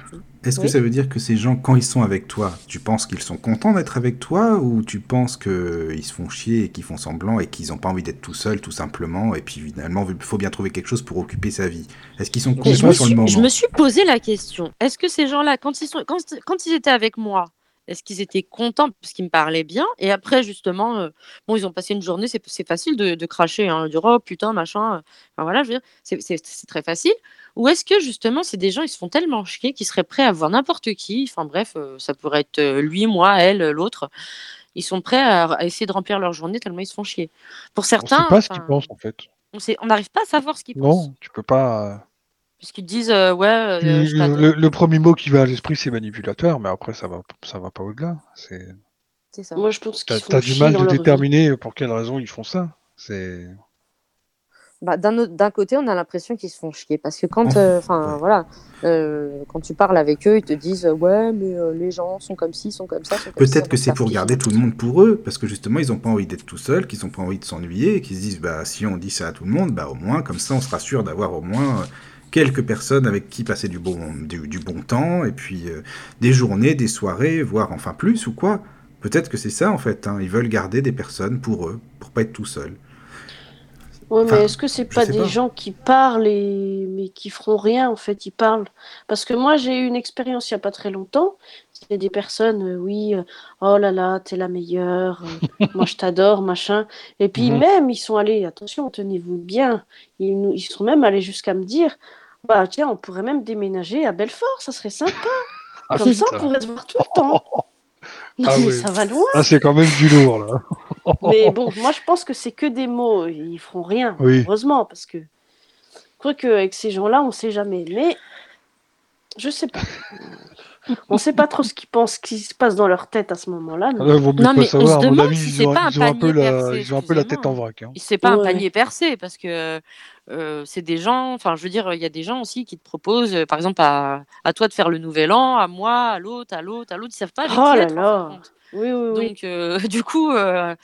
Est-ce que ça veut dire que ces gens, quand ils sont avec toi, tu penses qu'ils sont contents d'être avec toi ou tu penses qu'ils se font chier et qu'ils font semblant et qu'ils n'ont pas envie d'être tout seuls, tout simplement, et puis finalement, il faut bien trouver quelque chose pour occuper sa vie? Est-ce qu'ils sont contents sur le moment je me suis posé la question est-ce que ces gens-là, quand ils, sont, quand, quand ils étaient avec moi, est-ce qu'ils étaient contents parce qu'ils me parlaient bien? Et après, justement, euh, bon, ils ont passé une journée, c'est facile de, de cracher, hein, dire oh putain, machin. euh, Enfin voilà, je veux dire, c'est- c'est c'est très facile. Ou est-ce que justement, c'est des gens, ils se font tellement chier qu'ils seraient prêts à voir n'importe qui? Enfin bref, euh, ça pourrait être euh, lui, moi, elle, euh, l'autre. Ils sont prêts à, à essayer de remplir leur journée tellement ils se font chier. Pour On certains, sait pas ce qu'ils pensent en fait. on on n'arrive pas à savoir ce qu'ils pensent. Non, tu peux pas. euh, Puisqu'ils disent euh, ouais, euh, je le, le premier mot qui va à l'esprit c'est manipulateur, mais après ça va, ça va pas au-delà. C'est, ça. Moi je pense qu'ils t'as, se font t'as du mal de vie. déterminer pour quelles raisons ils font ça. C'est. Bah, d'un côté, on a l'impression qu'ils se font chier parce que quand, euh, voilà, euh, quand tu parles avec eux, ils te disent euh, ouais, mais euh, les gens sont comme ci, sont comme ça. sont comme ça, Peut-être que c'est pour garder tout le monde pour eux, parce que justement, ils n'ont pas envie d'être tout seuls, qu'ils n'ont pas envie de s'ennuyer, et qu'ils se disent, bah, si on dit ça à tout le monde, bah, au moins, comme ça, on sera sûr d'avoir au moins quelques personnes avec qui passer du bon, du, du bon temps, et puis des journées, des soirées, voire enfin plus, ou quoi. Peut-être que c'est ça, en fait. hein. Ils veulent garder des personnes pour eux, pour pas être tout seuls. Ouais, Enfin, mais est-ce que c'est pas des pas. gens qui parlent et mais qui feront rien en fait Ils parlent parce que moi j'ai eu une expérience il y a pas très longtemps. a des personnes, euh, oui, euh, oh là là, t'es la meilleure, euh, moi je t'adore, machin. Et puis Mhm. même, ils sont allés, attention, tenez-vous bien, ils, nous, ils sont même allés jusqu'à me dire, bah tiens, on pourrait même déménager à Belfort, ça serait sympa. Ah, Comme ça, on pourrait se voir tout le temps. Non, Ah mais ça va loin. Ah, c'est quand même du lourd, là. Mais bon, moi je pense que c'est que des mots, ils feront rien, Oui. heureusement, parce que je crois qu'avec ces gens-là, on sait jamais. Mais je sais pas. On sait pas trop ce qu'ils pensent, ce qui se passe dans leur tête à ce moment-là. Ah, Non, mais on savoir. se À mon demande avis, si ils c'est ont, pas un peu panier la, percé, ils ont un peu la tête en vrac. Hein. C'est pas un panier percé parce que euh, c'est des gens, enfin je veux dire, il y a des gens aussi qui te proposent, euh, par exemple, à, à toi de faire le nouvel an, à moi, à l'autre, à l'autre, à l'autre, ils savent pas Oh là là. Oui, oui, oui. Donc euh, du coup, euh,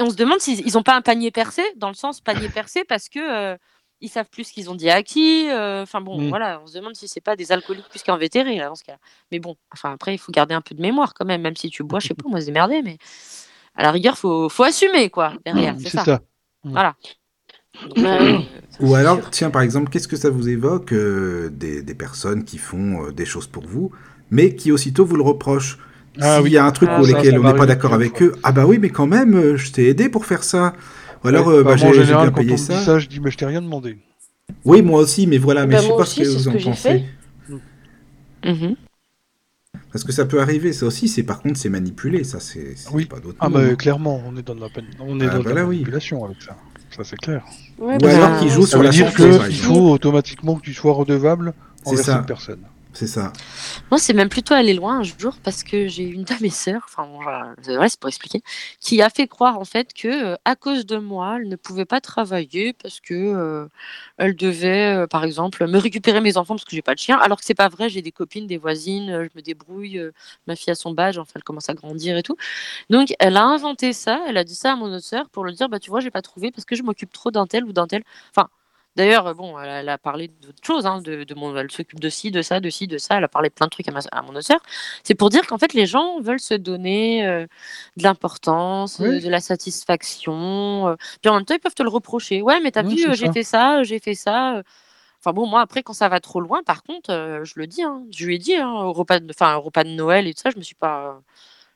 on se demande s'ils ils ont pas un panier percé, dans le sens panier percé parce que euh, ils savent plus ce qu'ils ont dit à qui. euh, Enfin bon, Mm. voilà, on se demande si c'est pas des alcooliques plus qu'invétérés là dans ce cas. Mais bon, enfin après il faut garder un peu de mémoire quand même, même si tu bois, je sais pas, moi se démerder, mais à la rigueur faut faut assumer quoi derrière, c'est C'est ça. ça. Voilà. Donc, euh, ça, Ou alors, sûr. tiens, par exemple, qu'est-ce que ça vous évoque euh, des, des personnes qui font euh, des choses pour vous, mais qui aussitôt vous le reprochent? Ah S'il oui. y a un truc Ah, pour lequel on n'est pas d'accord avec eux, ah bah oui, mais quand même, euh, je t'ai aidé pour faire ça. Ou alors, Ouais, euh, bah, bah, j'ai bien quand on payé me dit ça. ça, je dis, mais je t'ai rien demandé. Oui, moi aussi, mais voilà, mais Bah, je sais pas aussi, ce que vous en pensez. Mhm. Parce que ça peut arriver, ça aussi, c'est par contre, c'est manipulé, ça, c'est Oui. pas d'autre Ah, bah, hein. clairement, on est dans la, on est Ah, dans bah la là, oui. manipulation avec ça. Ça, c'est clair. Ouais, Ou parce alors qu'ils jouent Ça sur veut la dire santé, exemple. faut automatiquement que tu sois redevable envers cette personne. C'est ça. Moi, c'est même plutôt aller loin un jour parce que j'ai une de mes sœurs, enfin, bon, voilà, c'est pour expliquer, qui a fait croire en fait que euh, à cause de moi, elle ne pouvait pas travailler parce que euh, elle devait, euh, par exemple, me récupérer mes enfants parce que j'ai pas de chien. Alors que c'est pas vrai, j'ai des copines, des voisines, je me débrouille, ma fille a son badge, enfin, elle commence à grandir et tout. Donc, elle a inventé ça, elle a dit ça à mon autre sœur pour lui dire, bah tu vois, j'ai pas trouvé parce que je m'occupe trop d'un tel ou d'un tel. Enfin. D'ailleurs, bon, elle a, elle a parlé d'autres choses, hein, de, de mon, elle s'occupe de ci, de ça, de ci, de ça. Elle a parlé de plein de trucs à, ma, à mon autre sœur. C'est pour dire qu'en fait, les gens veulent se donner euh, de l'importance, Oui. euh, de la satisfaction. euh, puis en même temps, ils peuvent te le reprocher. Ouais, mais t'as Oui, vu, j'ai fait ça, j'ai fait ça. Enfin bon, moi, après, quand ça va trop loin, par contre, euh, je le dis. hein, je lui ai dit, hein, au, repas de, au repas de Noël et tout ça, je me suis pas.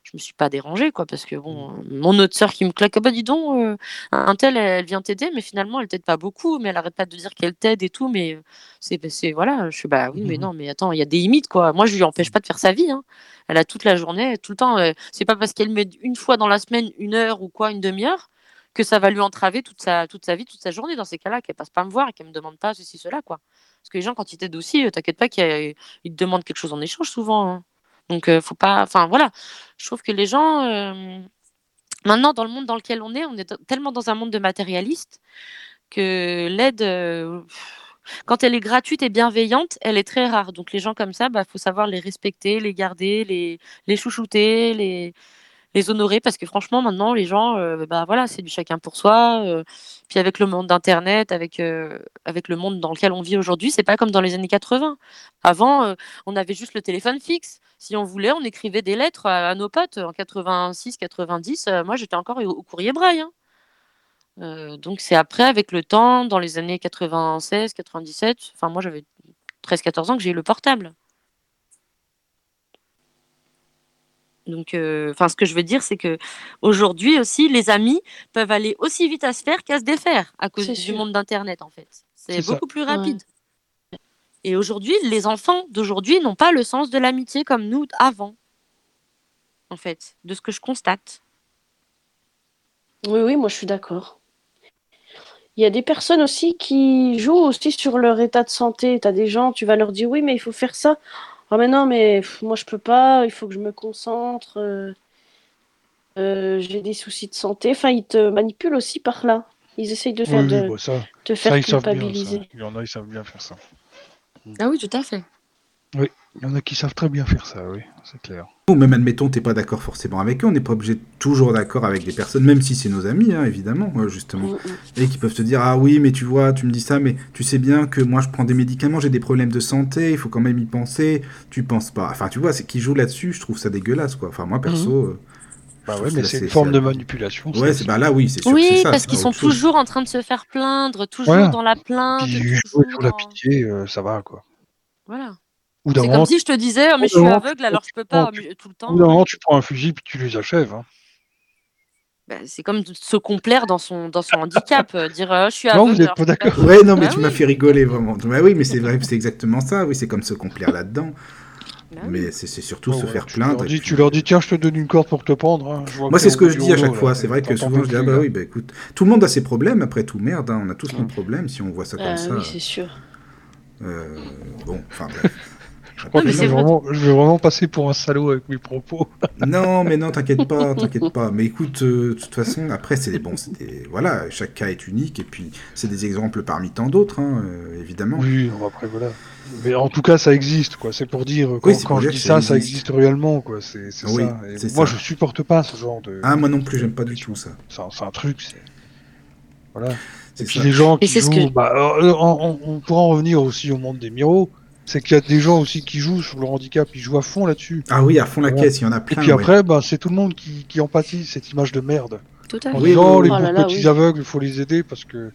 Je me suis pas dérangée, quoi, parce que bon, euh, mon autre sœur qui me claque, Ah bah dis donc, euh, un tel, elle, vient t'aider, mais finalement, elle t'aide pas beaucoup, mais elle arrête pas de dire qu'elle t'aide et tout, mais euh, c'est, c'est, voilà, je suis, bah oui, mais Mhm. non, mais attends, il y a des limites, quoi. Moi, je lui empêche pas de faire sa vie, hein. Elle a toute la journée, tout le temps, euh, c'est pas parce qu'elle met une fois dans la semaine une heure ou quoi, une demi-heure, que ça va lui entraver toute sa, toute sa vie, toute sa journée, dans ces cas-là, qu'elle passe pas me voir et qu'elle me demande pas ceci, cela, quoi. Parce que les gens, quand ils t'aident aussi, t'inquiète pas qu'ils ils te demandent quelque chose en échange, souvent, hein. Donc, euh, faut pas, enfin, voilà. Je trouve que les gens, euh, maintenant, dans le monde dans lequel on est, on est tellement dans un monde de matérialistes que l'aide, euh, quand elle est gratuite et bienveillante, elle est très rare. Donc les gens comme ça, bah, faut savoir les respecter, les garder, les, les chouchouter, les, les honorer, parce que franchement, maintenant, les gens, euh, bah voilà, c'est du chacun pour soi. puis avec le monde d'Internet, avec, avec le monde dans lequel on vit aujourd'hui, c'est pas comme dans les années 80. Avant, on avait juste le téléphone fixe. Si on voulait, on écrivait des lettres à, à nos potes en 86, 90. euh, moi, j'étais encore au, au courrier braille. hein. Euh, donc c'est après, avec le temps, dans les années 96, 97, enfin moi j'avais 13-14 ans que j'ai eu le portable. Donc, euh, enfin, ce que je veux dire, c'est que aujourd'hui aussi, les amis peuvent aller aussi vite à se faire qu'à se défaire à cause du sûr. monde d'Internet, en fait. C'est ça. beaucoup plus rapide. Et aujourd'hui, les enfants d'aujourd'hui n'ont pas le sens de l'amitié comme nous avant, en fait, de ce que je constate. Oui, oui, moi je suis d'accord. Il y a des personnes aussi qui jouent aussi sur leur état de santé. Tu as des gens, tu vas leur dire oui, mais il faut faire ça. Ah, mais non, mais moi je peux pas, il faut que je me concentre. euh, euh, j'ai des soucis de santé. Enfin, ils te manipulent aussi par là. Ils essayent de, faire Oui, oui, de ça, te faire ça, ils savent bien. Ça. culpabiliser. Il y en a, ils savent bien faire ça. Ah oui, tout à fait. Il y en a qui savent très bien faire ça, oui, c'est clair. Ou même, admettons, t'es pas d'accord forcément avec eux, on n'est pas obligé de toujours d'accord avec des personnes, même si c'est nos amis, hein, évidemment, euh, justement. Mm, mm. Et qui peuvent te dire Ah oui, mais tu vois, tu me dis ça, mais tu sais bien que moi je prends des médicaments, j'ai des problèmes de santé, il faut quand même y penser. Tu penses pas. Enfin, tu vois, c'est qui jouent là-dessus, je trouve ça dégueulasse, quoi. Enfin, moi perso. euh, je Bah ouais, mais c'est une forme de manipulation. Ouais, c'est bah là, oui, c'est sûr. Oui, ça, parce qu'ils sont toujours en train de se faire plaindre, toujours Voilà. dans la plainte, Puis toujours sur la dans- pitié, euh, ça va, quoi. Voilà. Ou C'est comme si je te disais, oh, mais je suis aveugle, alors je peux pas tu- euh, tout le temps. bout d'un moment, tu prends un fusil puis tu les achèves. hein. Bah, c'est comme se complaire dans son, dans son handicap, euh, dire euh, je suis Non, aveugle. vous êtes alors pas d'accord. Ouais, non, mais Bah tu oui. m'as fait rigoler vraiment. Bah oui, mais c'est vrai, c'est exactement ça. Oui, c'est comme se complaire là-dedans. Bah. Mais c'est surtout se ouais, faire tu plaindre. Leur et dis, puis- tu leur dis, tiens, je te donne une corde pour te pendre. hein. Je vois Moi, c'est ce que je dis à chaque rouleau, fois. C'est vrai que souvent, je dis, ah bah oui, bah écoute, tout le monde a ses problèmes. Après tout, merde, hein, on a tous nos problèmes si on voit ça comme Ah ça. oui, c'est sûr. Euh, bon, enfin bref. Je crois Non, que je vais, vrai. vraiment, je vais vraiment passer pour un salaud avec mes propos. Non, mais non, t'inquiète pas, t'inquiète pas. Mais écoute, euh, de toute façon, après, c'est des bons, c'est des- voilà, chaque cas est unique et puis c'est des exemples parmi tant d'autres, hein, euh, évidemment. Oui, bon, après, voilà. Mais en tout cas, ça existe, quoi. C'est pour dire, quand, Oui, quand pour je dire dis ça ça, ça existe. réellement, quoi. C'est Oui, ça. Et moi, ça. je supporte pas ce genre de. Ah, moi non plus, j'aime pas du tout ça. C'est un, truc, c'est. Voilà. Et C'est puis ça. les gens qui jouent, que- bah, euh, on, on- on pourra en revenir aussi au monde des miros. C'est qu'il y a des gens aussi qui jouent sur le handicap, ils jouent à fond là-dessus. Ah oui, à fond la caisse, il y en a Et plein. puis ouais. après, bah, c'est tout le monde qui, qui empathie cette image de merde. Tout à En fait. Oui, disant oui, les. Oh pauvres là là, petits oui. aveugles, il faut les aider parce que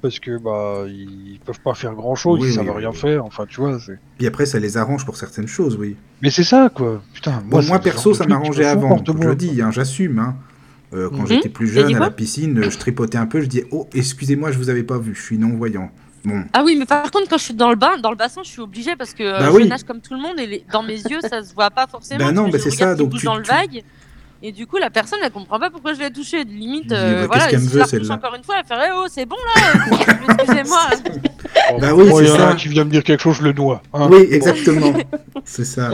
parce que bah ils peuvent pas faire grand chose, Oui, ils savent oui, rien oui. faire. Enfin, tu vois. Puis après, ça les arrange pour certaines choses, oui. Mais c'est ça, quoi. Putain. Bon, moi, perso, ça m'arrangeait avant. Je le dis, hein, j'assume. Hein. Euh, quand Mhm. j'étais plus jeune à la piscine, euh, je tripotais un peu, je dis Oh, excusez-moi, je vous avais pas vu, je suis non-voyant. Bon, Ah oui, mais par contre, quand je suis dans le bain, dans le bassin, je suis obligée parce que euh, Bah je oui. nage comme tout le monde et les- dans mes yeux, ça se voit pas forcément. Bah non, bah je c'est ça, donc tu- dans le tu- vague. Et du coup, la personne, elle comprend pas pourquoi je l'ai touchée. Limite, euh, bah, voilà, qu'elle si veut, celle-là encore une fois, elle fait Eh oh, c'est bon là Excusez-moi. Bah oui, c'est ça. un qui vient me dire quelque chose, je le noie. hein. oui, exactement. c'est ça.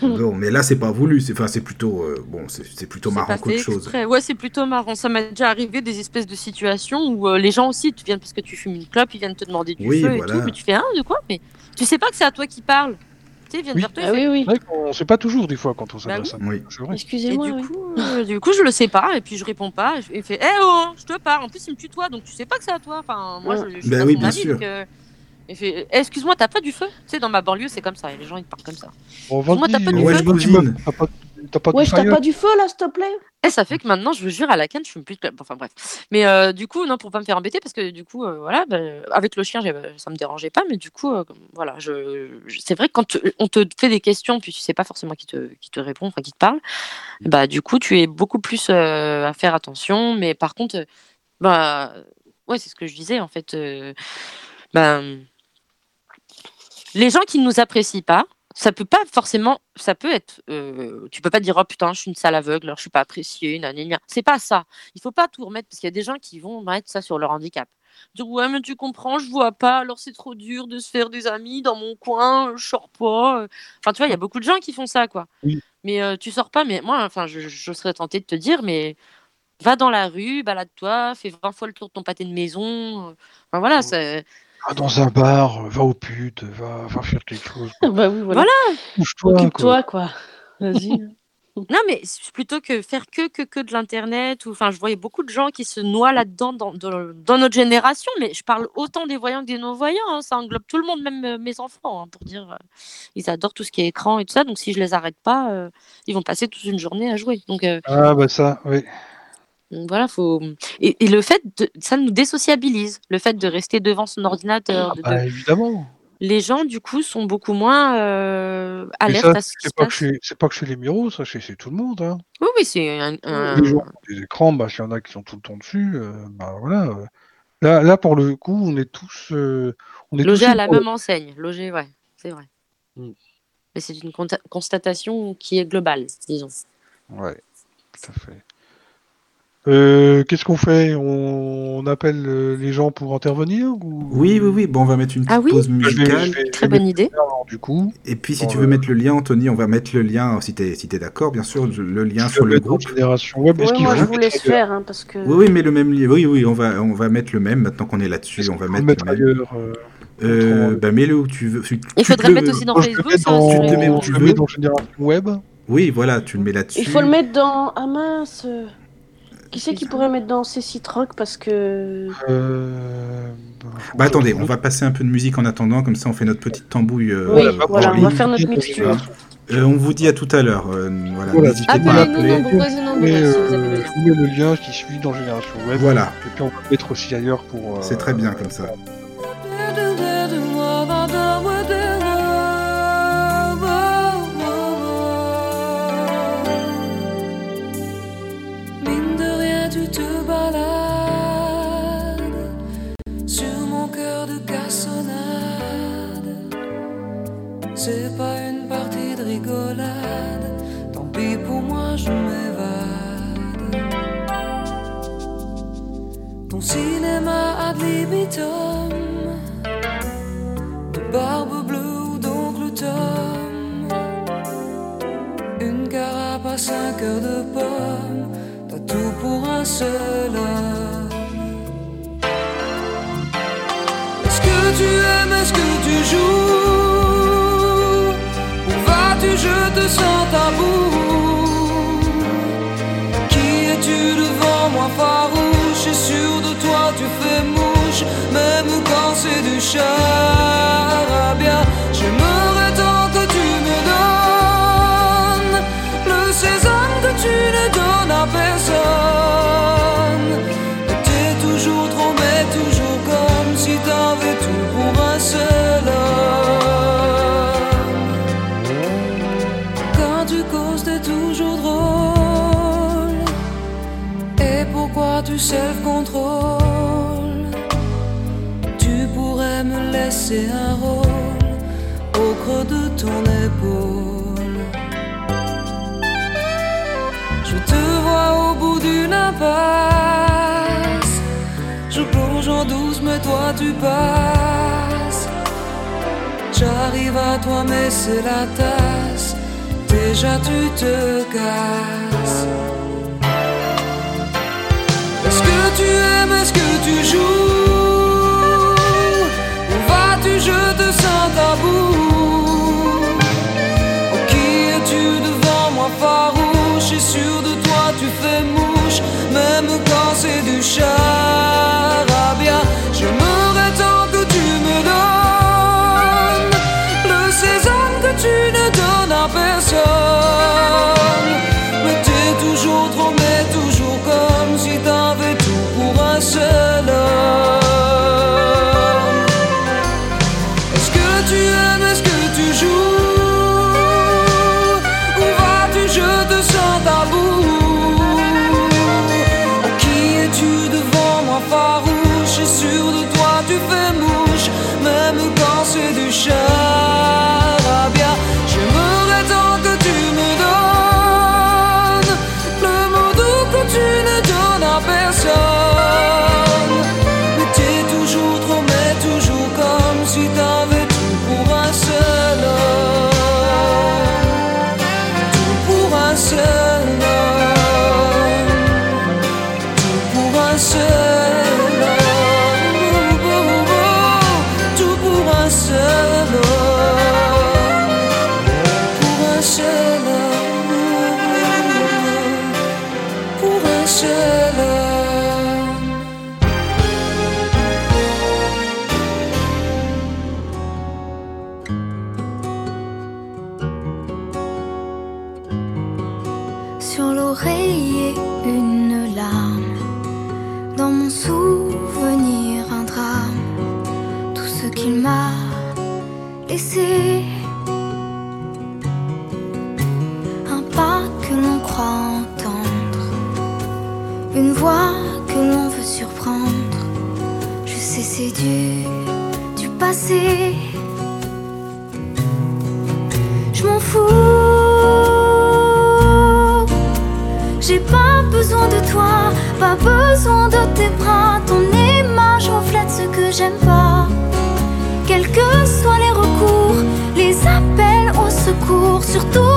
Bon, mais là, c'est pas voulu. C'est enfin, c'est plutôt, euh, bon, c'est plutôt marrant qu'autre chose. Ouais, c'est plutôt marrant. Ça m'est déjà arrivé des espèces de situations où euh, les gens aussi, tu viens parce que tu fumes une clope, ils viennent te demander du Oui, feu voilà. et tout, mais tu fais un de quoi? Mais tu sais pas que c'est à toi qui parle. Viennent Oui. vers toi. Ah oui, oui. C'est vrai qu'on sait pas toujours des fois quand on Bah s'adresse à nous. Oui. Excusez-moi. du oui. coup, euh, du coup, je le sais pas, et puis je réponds pas. et je- Il fait Eh oh, je te parle. En plus, il me tutoie, donc tu sais pas que c'est à toi. Enfin, moi, je, je suis Bah pas oui, bien avis, sûr. euh, Il fait Eh, Excuse-moi, t'as pas du feu? Tu sais, dans ma banlieue, c'est comme ça, et les gens ils te parlent comme ça. Bon, Moi, t'as pas euh, du Ouais, feu T'as Ouais, pas du feu là, s'il te plaît? Et ça fait que maintenant, je vous jure, à la canne, je fume plus de. Enfin bref. Mais euh, du coup, non, pour pas me faire embêter, parce que du coup, euh, voilà, bah, avec le chien, j'ai- ça me dérangeait pas, mais du coup, euh, voilà, c'est vrai que quand on te fait des questions, puis tu sais pas forcément qui te, qui te répond, enfin qui te parle, bah du coup, tu es beaucoup plus euh, à faire attention. Mais par contre, euh, bah, ouais, c'est ce que je disais en fait. euh, ben, les gens qui ne nous apprécient pas, ça peut pas forcément, ça peut être, euh, tu peux pas dire oh putain je suis une sale aveugle, alors je suis pas appréciée, nanana. C'est pas ça. Il faut pas tout remettre parce qu'il y a des gens qui vont mettre ça sur leur handicap. Dire ouais mais tu comprends, je vois pas, alors c'est trop dur de se faire des amis dans mon coin, je sors pas. Enfin tu vois, il y a beaucoup de gens qui font ça quoi. Oui. Mais euh, tu sors pas, mais moi enfin je, je serais tentée de te dire mais va dans la rue, balade-toi, fais 20 fois le tour de ton pâté de maison. euh, Enfin voilà, c'est Va dans un bar, va aux putes, va, va faire quelque chose. Bah oui, voilà. Occupe-toi, quoi. Vas-y. Non, mais plutôt que faire que, que, que de l'Internet, ou enfin, je voyais beaucoup de gens qui se noient là-dedans dans, dans, dans notre génération, mais je parle autant des voyants que des non-voyants, hein, ça englobe tout le monde, même euh, mes enfants, hein, pour dire, euh, ils adorent tout ce qui est écran et tout ça, donc si je les arrête pas, euh, ils vont passer toute une journée à jouer. Donc euh, Ah bah ça, oui. Donc voilà, faut. Et, et le fait, de, ça nous désociabilise, le fait de rester devant son ordinateur, de- Bah évidemment. les gens du coup sont beaucoup moins euh, alertes ça, à ce qui se c'est pas, que passe. c'est pas que chez les miros, ça, chez, chez tout le monde. Hein. Oui, oui, c'est un, un- Les gens qui ont des écrans, bah, s'il y en a qui sont tout le temps dessus, euh, bah voilà. Là, là, pour le coup, on est tous. euh, on est Logé tous à la même enseigne. Logé, ouais, c'est vrai. Mm. Mais c'est une constatation qui est globale, disons. Ouais, tout à fait. Euh, Qu'est-ce qu'on fait? On... on appelle euh, les gens pour intervenir ou... Oui, oui, oui. Bon, on va mettre une petite Ah oui? pause Je vais- musicale. je vais- je Très bonne idée. mettre alors, du coup. Et puis, si Bon, tu veux euh, mettre le lien, Anthony, on va mettre le lien, si t'es si t'es d'accord, bien sûr, le lien je sur le groupe. Génération Web. Ouais, moi, je vous laisse faire, hein, parce que. Oui, oui, mais le même lien. Oui, oui, on va, on va mettre le même maintenant qu'on est là-dessus. On va mettre, le mettre le même. ailleurs euh, Euh, autrement bah, mets-le où tu veux. Tu- Il tu faudrait te mettre le- aussi dans le Facebook, dans, Tu te mets où tu le veux. mets dans Génération Web. Oui, voilà, tu le mets là-dessus. Il faut le mettre dans. Ah mince euh, Qui c'est qui pourrait mettre dans ces sites rock Parce que. Euh... Bah attendez, on va passer un peu de musique en attendant, comme ça on fait notre petite tambouille. euh, Oui, voilà, on va faire notre mixture. Euh, on vous dit à tout à l'heure. euh, voilà, Voilà. n'hésitez pas à appeler. Mais, si vous euh, le lien. je vous mets le lien qui suit dans Génération Web. Voilà, Et puis on le mettre aussi ailleurs pour. euh, c'est très bien comme ça. C'est pas une partie de rigolade. Tant pis pour moi, je m'évade. Ton cinéma ad libitum, de barbe bleue ou d'oncle Tom. Une carapace, un cœur de pomme. T'as tout pour un seul homme. Est-ce que tu aimes, est-ce que tu joues? sans Qui es-tu devant moi farouche? Sûr de toi tu fais mouche Même quand c'est du chat. un rôle au creux de ton épaule. Je te vois au bout d'une impasse. Je plonge en douce, mais toi tu passes. J'arrive à toi, mais c'est la tasse. Déjà tu te casses. Est-ce que tu aimes, est-ce que tu joues? sans tabou. Oh, qui es-tu devant moi farouche? Et sûr de toi, tu fais mouche, même quand c'est du char. 不舍。surtout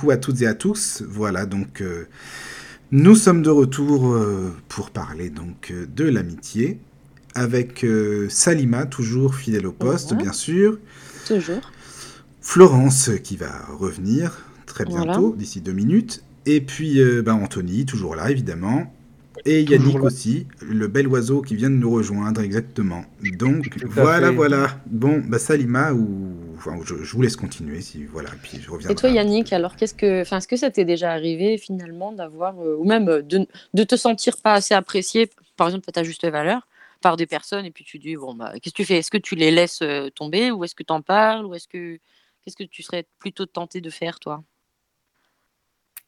coucou à toutes et à tous. Voilà, donc euh, nous sommes de retour euh, pour parler donc euh, de l'amitié avec Salima, toujours fidèle au poste, Voilà. bien sûr. Toujours. Florence qui va revenir très Voilà. bientôt, d'ici deux minutes. Et puis ben, Anthony, toujours là, évidemment. Et Yannick là. aussi, le bel oiseau qui vient de nous rejoindre, exactement. Donc voilà, fait. voilà. Bon, bah, Salima, ou... enfin, je, je vous laisse continuer, si voilà, puis je reviens. Et toi, Yannick, alors qu'est-ce que, enfin, est-ce que ça t'est déjà arrivé finalement d'avoir, euh, ou même euh, de, de te sentir pas assez apprécié, par exemple à ta juste valeur, par des personnes, et puis tu dis bon bah qu'est-ce que tu fais? Est-ce que tu les laisses euh, tomber, ou est-ce que tu en parles, ou est-ce que qu'est-ce que tu serais plutôt tenté de faire toi?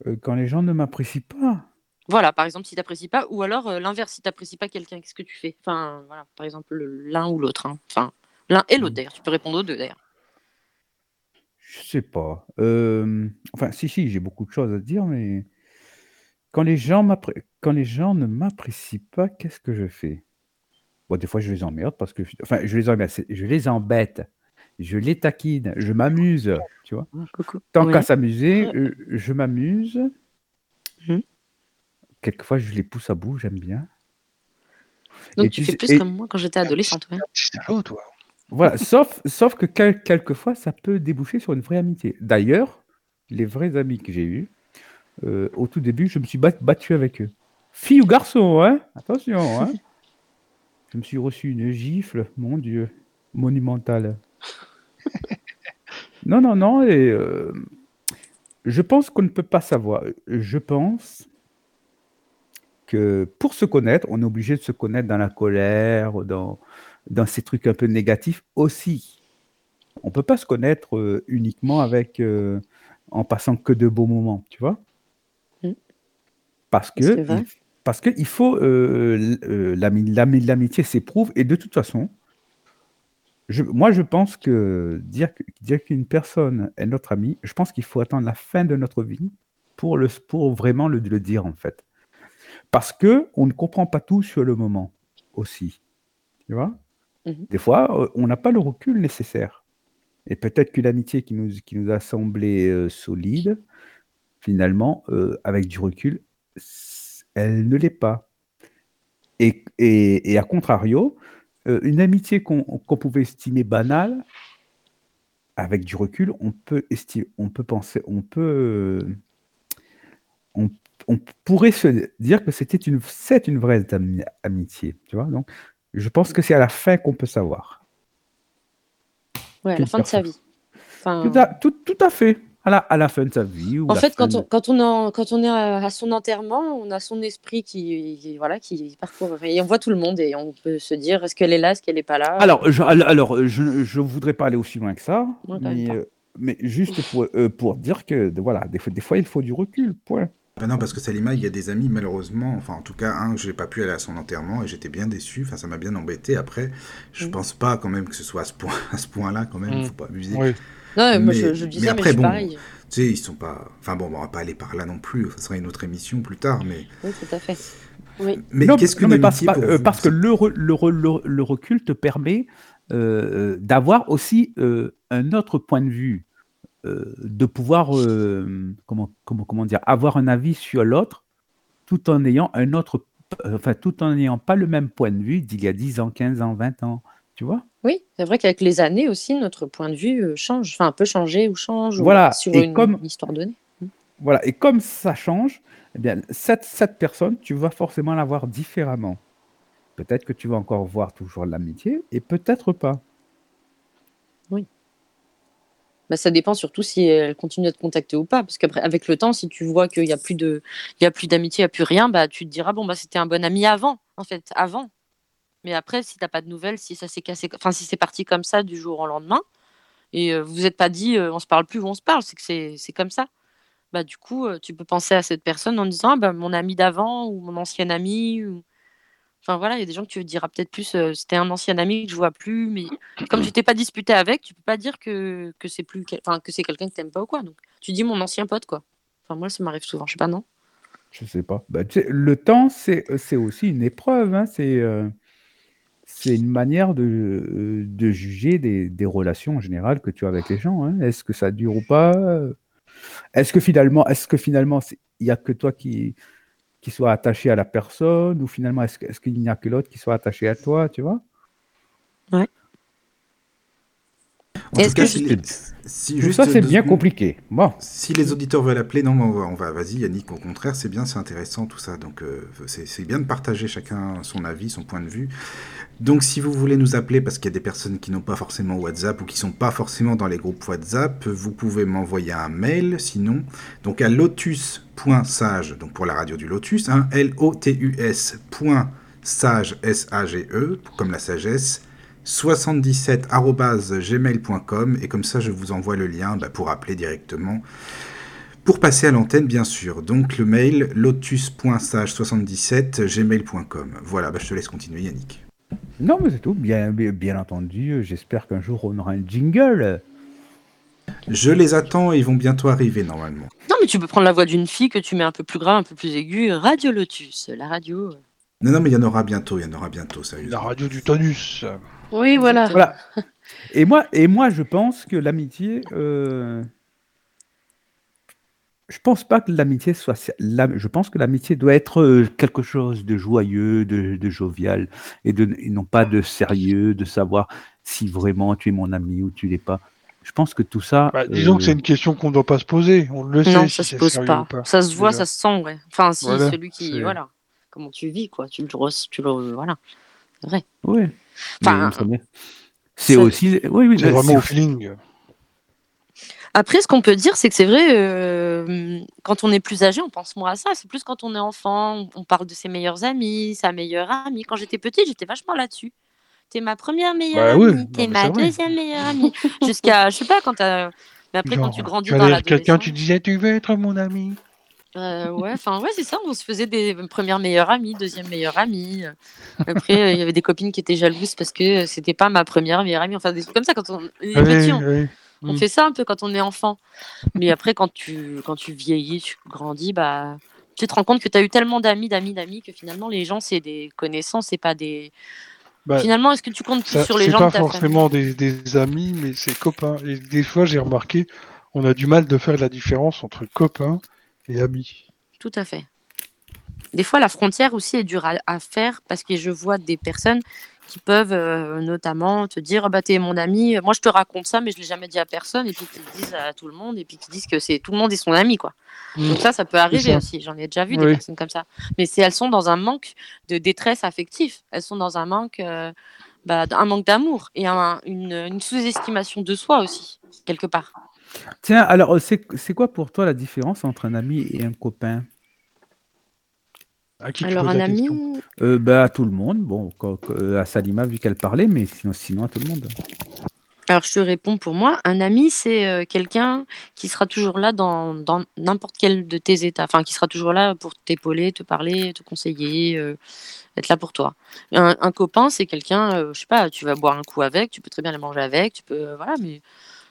Euh, Quand les gens ne m'apprécient pas, Voilà, par exemple si t'apprécies pas, ou alors euh, l'inverse, si t'apprécies pas quelqu'un, qu'est-ce que tu fais? Enfin voilà, par exemple le- l'un ou l'autre. hein. Enfin l'un et l'autre d'ailleurs. Tu peux répondre aux deux d'ailleurs. Je sais pas. Euh, enfin, si, si, j'ai beaucoup de choses à dire, mais quand les gens, m'appré- quand les gens ne m'apprécient pas, qu'est-ce que je fais? Bon, des fois, je les emmerde parce que, enfin, je les emmerde, c'est- je les embête, je les taquine, je m'amuse, tu vois? Coucou. Tant qu'à s'amuser, euh, je m'amuse. Mhm. Quelquefois, je les pousse à bout, j'aime bien. Donc tu tu fais sais- plus et- comme moi quand j'étais adolescente. ouais. Petit salaud, toi. Voilà, sauf, sauf que quel- quelquefois, ça peut déboucher sur une vraie amitié. D'ailleurs, les vrais amis que j'ai eus, euh, au tout début, je me suis bat- battu avec eux. Fille ou garçon, hein? Attention, hein? Je me suis reçu une gifle, mon Dieu, monumentale. non, non, non, et euh, je pense qu'on ne peut pas savoir. Je pense que pour se connaître, on est obligé de se connaître dans la colère, dans, dans ces trucs un peu négatifs aussi. On peut pas se connaître euh, uniquement avec euh, en passant que de beaux moments, tu vois? Mm. Parce que il, parce que il faut euh, l'amitié s'éprouve et de toute façon, je, moi je pense que dire que- dire qu'une personne est notre ami, je pense qu'il faut attendre la fin de notre vie pour le pour vraiment le, le dire en fait. Parce que on ne comprend pas tout sur le moment aussi. Tu vois? Mhm. Des fois, euh, on n'a pas le recul nécessaire. Et peut-être qu'une amitié qui nous, qui nous a semblé euh, solide, finalement, euh, avec du recul, elle ne l'est pas. Et, et, et à contrario, une amitié qu'on qu'on pouvait estimer banale, avec du recul, on peut, esti- on peut penser, on peut, on, on pourrait se dire que c'était une, c'est une vraie ami- amitié, tu vois. Donc, je pense que c'est à la fin qu'on peut savoir. Ouais, à la fin de sa vie. Enfin, Tout à, tout, tout à fait. À la, à la fin de sa vie. Ou En fait, quand on, de- quand, on en- quand on est à, son enterrement, on a son esprit qui, qui- voilà, qui parcourt. Et on voit tout le monde et on peut se dire est-ce qu'elle est là, est-ce qu'elle n'est pas là? Alors, je, alors, alors, je ne voudrais pas aller aussi loin que ça, Ouais, mais, euh, mais juste pour, euh, pour dire que voilà, des fois, des fois, il faut du recul. Point. Ben non, parce que Salima, il y a des amis, malheureusement, enfin en tout cas, un, j'ai pas pu aller à son enterrement et j'étais bien déçu, enfin ça m'a bien embêté. Après, je Mm. pense pas quand même que ce soit à ce point- à ce point-là, quand même, Mm. faut pas abuser. Oui. Non, mais moi je, je mais disais, mais, après, je suis bon, pareil. Tu sais, ils sont pas. Enfin bon, on va pas aller par là non plus, ce sera une autre émission plus tard, mais. Oui, tout à fait. Mais Non, qu'est-ce non, qu'une mais parce, amitié pas- pour euh, vous parce que le, re- le, re- le, le recul te permet euh, d'avoir aussi euh, un autre point de vue, euh, de pouvoir, euh, comment, comment, comment dire, avoir un avis sur l'autre, tout en ayant un autre, euh, enfin, tout en n'ayant pas le même point de vue d'il y a 10 ans, 15 ans, 20 ans, tu vois? Oui, c'est vrai qu'avec les années aussi, notre point de vue euh, change, enfin peut changer ou change ou Voilà, sur et une, comme- une histoire donnée. Voilà, et comme ça change, eh bien, cette, cette personne, tu vas forcément la voir différemment. Peut-être que tu vas encore voir toujours l'amitié, et peut-être pas. Bah, ça dépend surtout si elle continue à te contacter ou pas. Parce qu'après, avec le temps, si tu vois qu'il n'y a plus d'amitié, il n'y a plus rien, bah, tu te diras, bon, bah, c'était un bon ami avant, en fait, avant. Mais après, si t'as pas de nouvelles, si ça s'est cassé, enfin, si c'est parti comme ça du jour au lendemain, et euh, vous vous êtes pas dit, euh, on se parle plus ou on se parle, c'est que c'est, comme ça. Bah, du coup, euh, tu peux penser à cette personne en disant, ah, bah, mon ami d'avant ou mon ancien ami. Enfin, voilà, il y a des gens que tu diras peut-être plus, euh, c'était un ancien ami que je vois plus, mais comme tu t'es pas disputé avec, tu peux pas dire que, c'est plus, que c'est quelqu'un que t'aimes pas ou quoi. Donc, tu dis mon ancien pote, quoi. Enfin, moi, ça m'arrive souvent, je sais pas, non? Je sais pas. Bah, le temps, c'est c'est aussi une épreuve. hein, C'est euh, c'est une manière de, euh, juger des, relations en général que tu as avec les gens. hein. Est-ce que ça dure ou pas? Est-ce que finalement, est-ce que finalement, il n'y a que toi qui, qui soit attaché à la personne, ou finalement, est-ce, qu'il n'y a que l'autre qui soit attaché à toi, tu vois? En Est-ce que si, je- les- si Tout juste ça, c'est bien compliqué. Bon, Si les auditeurs veulent appeler, non, on va, vas-y Yannick, au contraire, c'est bien, c'est intéressant tout ça. Donc euh, c'est bien de partager chacun son avis, son point de vue. Donc si vous voulez nous appeler, parce qu'il y a des personnes qui n'ont pas forcément WhatsApp ou qui sont pas forcément dans les groupes WhatsApp, vous pouvez m'envoyer un mail, sinon, donc à lotus.sage, donc pour la radio du Lotus, hein, L-O-T-U-S point sage, S-A-G-E, comme la sagesse, 77@gmail.com et comme ça je vous envoie le lien bah, pour appeler directement pour passer à l'antenne bien sûr. Donc le mail lotus.sage77gmail.com. Voilà, bah, je te laisse continuer Yannick. non, mais c'est tout. Bien, entendu, j'espère qu'un jour on aura un jingle. Je les attends et ils vont bientôt arriver normalement. Non, mais tu peux prendre la voix d'une fille que tu mets un peu plus grave, un peu plus aiguë. Radio Lotus, la radio. Non, non, mais il y en aura bientôt, il y en aura bientôt, La sérieusement. radio du tonus. Oui, voilà. Voilà. Et moi, et moi, je pense que l'amitié. euh, Je pense pas que l'amitié soit. la- Je pense que l'amitié doit être euh, quelque chose de joyeux, de, de jovial, et, de, et non pas de sérieux, de savoir si vraiment tu es mon ami ou tu l'es pas. Je pense que tout ça. Bah, disons que euh, c'est une question qu'on ne doit pas se poser. On le sait. Non, si ça se pose pas. Ça se voit, déjà. ça se sent, ouais. Enfin, si, Voilà, celui qui. Voilà. Comment tu vis, quoi. Tu le. Tu le voilà. C'est vrai. Ouais. Enfin, c'est aussi. Oui, oui, C'est vraiment au feeling. Après, ce qu'on peut dire, c'est que c'est vrai, euh, quand on est plus âgé, on pense moins à ça. C'est plus quand on est enfant, on- parle de ses meilleurs amis, sa meilleure amie. Quand j'étais petite, j'étais vachement là-dessus. T'es ma première meilleure Bah oui, amie, non, t'es ma deuxième meilleure amie. Jusqu'à, je sais pas, quand t'as. Mais après, quand tu grandis tu dans quelqu'un, tu disais Tu veux être mon ami Euh, ouais, enfin, ouais, c'est ça. On se faisait des premières meilleures amies, deuxième meilleure amie. Après, euh, il y avait des copines qui étaient jalouses parce que c'était pas ma première meilleure amie. Enfin, des trucs comme ça quand on est petit. on- oui. On Mm. fait ça un peu quand on est enfant. Mais après, quand tu, quand tu vieillis, tu grandis, bah, tu te rends compte que tu as eu tellement d'amis, d'amis, d'amis que finalement, les gens, c'est des connaissances, c'est pas des. Bah, Finalement, est-ce que tu comptes plus Ça, sur les c'est gens pas de ta famille forcément des, des amis, mais c'est copains. Et des fois, j'ai remarqué, on a du mal de faire la différence entre copains et amis. Tout à fait. Des fois, la frontière aussi est dure à, à faire parce que je vois des personnes qui peuvent euh, notamment te dire bah t'es mon ami. Moi je te raconte ça mais je l'ai jamais dit à personne. Et puis qui le disent à tout le monde. Et puis qui disent que c'est tout le monde est son ami quoi. Donc ça ça peut arriver aussi. J'en ai déjà vu des personnes comme ça. Mais c'est elles sont dans un manque de détresse affective elles sont dans un manque euh, bah, un manque d'amour et un- une, une sous-estimation de soi aussi quelque part Tiens, alors, c'est c'est quoi pour toi la différence entre un ami et un copain? À qui tu alors poses un la ami question? Euh, bah, À tout le monde. Bon, co- co- euh, à Salima, vu qu'elle parlait, mais sinon, sinon à tout le monde. Alors, je te réponds pour moi. Un ami, c'est euh, quelqu'un qui sera toujours là dans dans n'importe quel de tes états. Enfin, qui sera toujours là pour t'épauler, te parler, te conseiller, euh, être là pour toi. Un, un copain, c'est quelqu'un, euh, je sais pas, tu vas boire un coup avec, tu peux très bien aller manger avec, tu peux, euh, voilà, mais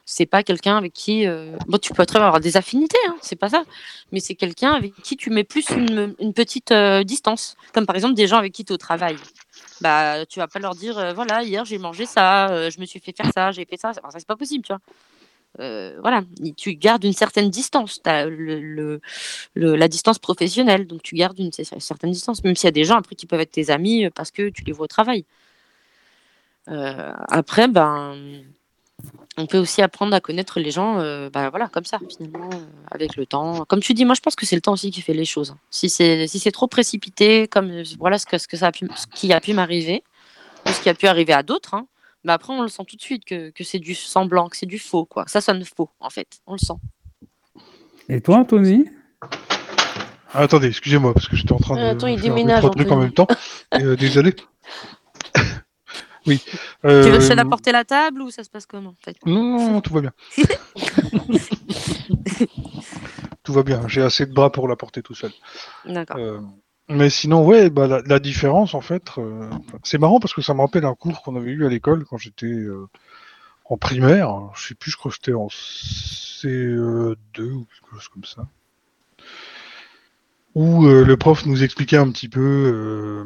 c'est pas quelqu'un avec qui. euh, Bon, tu peux très bien avoir des affinités, hein, c'est pas ça. Mais c'est quelqu'un avec qui tu mets plus une, petite euh, distance. Comme par exemple des gens avec qui tu es au travail bah tu vas pas leur dire euh, voilà hier j'ai mangé ça je me suis fait faire ça j'ai fait ça ça c'est pas possible tu vois voilà tu gardes une certaine distance le- la distance professionnelle donc tu gardes une cer- certaine distance même s'il y a des gens après qui peuvent être tes amis parce que tu les vois au travail après ben on peut aussi apprendre à connaître les gens euh, bah, voilà comme ça finalement euh, avec le temps. Comme tu dis moi je pense que c'est le temps aussi qui fait les choses. Si c'est si c'est trop précipité comme voilà ce que ce que ça a pu ce qui a pu m'arriver ou ce qui a pu arriver à d'autres hein, bah après on le sent tout de suite que, que c'est du semblant que c'est du faux quoi. Ça sonne faux en fait. On le sent. Et toi, Anthony? Ah, attendez, excusez-moi, parce que j'étais en train de Euh, attends, il faire déménage, trois trucs en même temps. Et, euh, désolé. oui. tu veux que je Euh, la table ou ça se passe comment en fait Non, non, non, tout va bien. tout va bien. J'ai assez de bras pour la porter tout seul. d'accord Euh, mais sinon, ouais, bah, la, la différence, en fait, euh, c'est marrant parce que ça me rappelle un cours qu'on avait eu à l'école quand j'étais en primaire. Je sais plus, je crois que j'étais en CE2 ou quelque chose comme ça. Où le prof nous expliquait un petit peu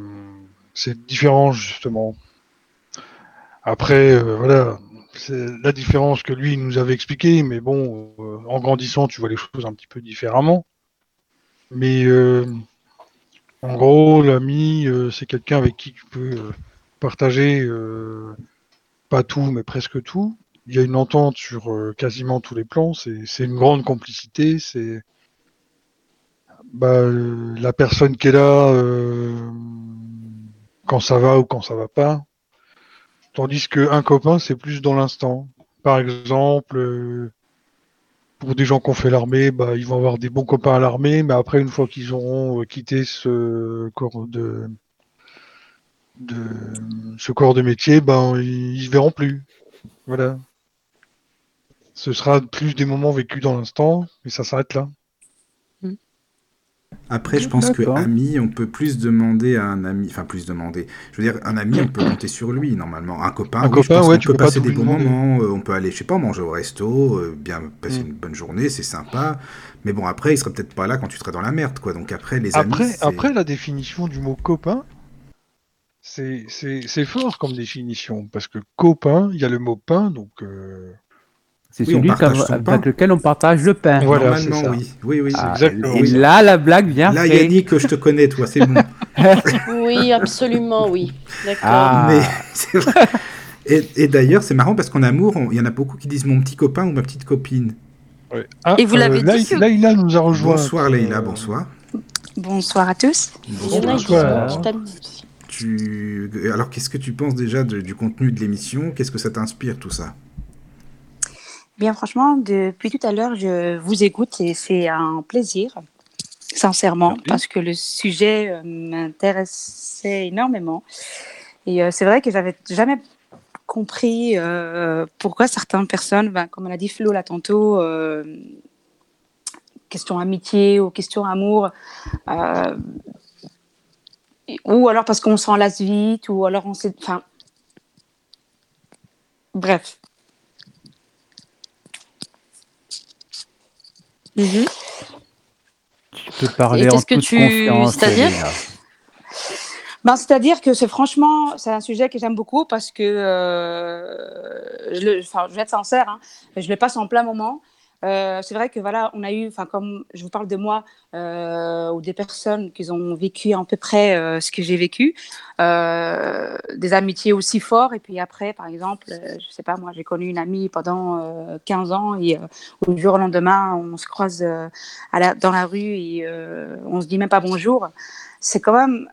cette différence, justement. Après, euh, voilà, c'est la différence que lui nous avait expliqué, mais bon, euh, en grandissant, tu vois les choses un petit peu différemment. Mais euh, en gros, l'ami, c'est quelqu'un avec qui tu peux partager pas tout, mais presque tout. Il y a une entente sur quasiment tous les plans. C'est une grande complicité. C'est bah, la personne qui est là quand ça va ou quand ça va pas. Tandis qu'un copain, c'est plus dans l'instant. Par exemple, euh, pour des gens qui ont fait l'armée, bah, ils vont avoir des bons copains à l'armée, mais après, une fois qu'ils auront euh, quitté ce corps de, métier, ben, ils, se verront plus. Voilà. Ce sera plus des moments vécus dans l'instant, et ça s'arrête là. Après, je pense que ami, on peut plus demander à un ami, enfin plus demander. Je veux dire, un ami, on peut compter sur lui normalement. Un copain, Un oui, je copain, pense ouais, qu'on tu peut pas passer des bons moments. euh, on peut aller, je sais pas, manger au resto, euh, bien passer Mm. une bonne journée, c'est sympa. Mais bon, après, il serait peut-être pas là quand tu serais dans la merde, quoi. Donc après, les amis. Après, la définition du mot copain, c'est c'est- c'est fort comme définition, parce que copain, il y a le mot pain, donc euh, C'est Oui, on celui avec pain. lequel on partage le pain. Voilà, normalement, ça. oui. Oui, oui. Ah, exactement et là, la blague vient. Là, fake. Yannick, je te connais, toi, c'est bon. Oui, absolument, oui. D'accord. Ah. Mais c'est vrai. Et, et d'ailleurs, c'est marrant parce qu'en amour, on- il y en a beaucoup qui disent mon petit copain ou ma petite copine. ouais. Ah, Et vous l'avez dit que- Laïla nous a rejoint. Bonsoir, Leïla, Euh, bonsoir. Bonsoir à tous. Bonsoir. aussi. Tu... Alors, qu'est-ce que tu penses déjà de- du contenu de l'émission? Qu'est-ce que ça t'inspire, tout ça? Bien franchement, depuis tout à l'heure, je vous écoute et c'est un plaisir, sincèrement, Merci. parce que le sujet euh, m'intéressait énormément. Et euh, c'est vrai que j'avais jamais compris euh, pourquoi certaines personnes, ben, comme elle a dit Flo là tantôt, euh, question amitié ou question amour, euh, ou alors parce qu'on s'en lasse vite, ou alors on s'est... Enfin, bref. Mhm. Tu peux parler en que toute tu- confiance. c'est-à-dire. Ben, C'est-à-dire que c'est franchement, c'est un sujet que j'aime beaucoup parce que, euh, je, le, enfin, je vais être sincère, hein, je le passe en plein moment. Euh, c'est vrai que voilà, on a eu, enfin comme je vous parle de moi euh, ou des personnes qui ont vécu à peu près euh, ce que j'ai vécu, des amitiés aussi fortes. Et puis après, par exemple, je sais pas, moi j'ai connu une amie pendant euh, 15 ans et au jour au lendemain, on se croise dans la rue et on se dit même pas bonjour. C'est quand même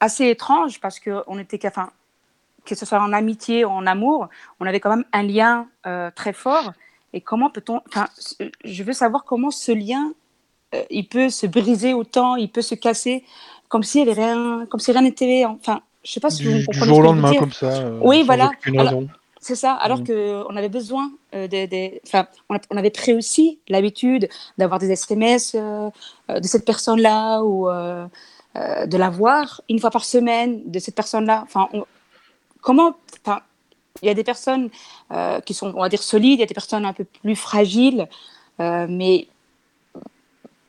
assez étrange parce que on était que ce soit en amitié ou en amour, on avait quand même un lien très fort. Et comment peut-on Enfin, je veux savoir comment ce lien, euh, il peut se briser autant, il peut se casser, comme si avait rien, comme si rien n'était. Enfin, je sais pas si vous du, du comprenez jour au lendemain, comme ça. euh, Oui, voilà. C'est ça, alors Mm. que qu'on avait besoin euh, de, de- enfin, on, avait pris aussi l'habitude d'avoir des SMS de cette personne-là ou de la voir une fois par semaine de cette personne-là. Enfin, on- comment, enfin, il y a des personnes euh, qui sont, on va dire, solides, il y a des personnes un peu plus fragiles, euh, mais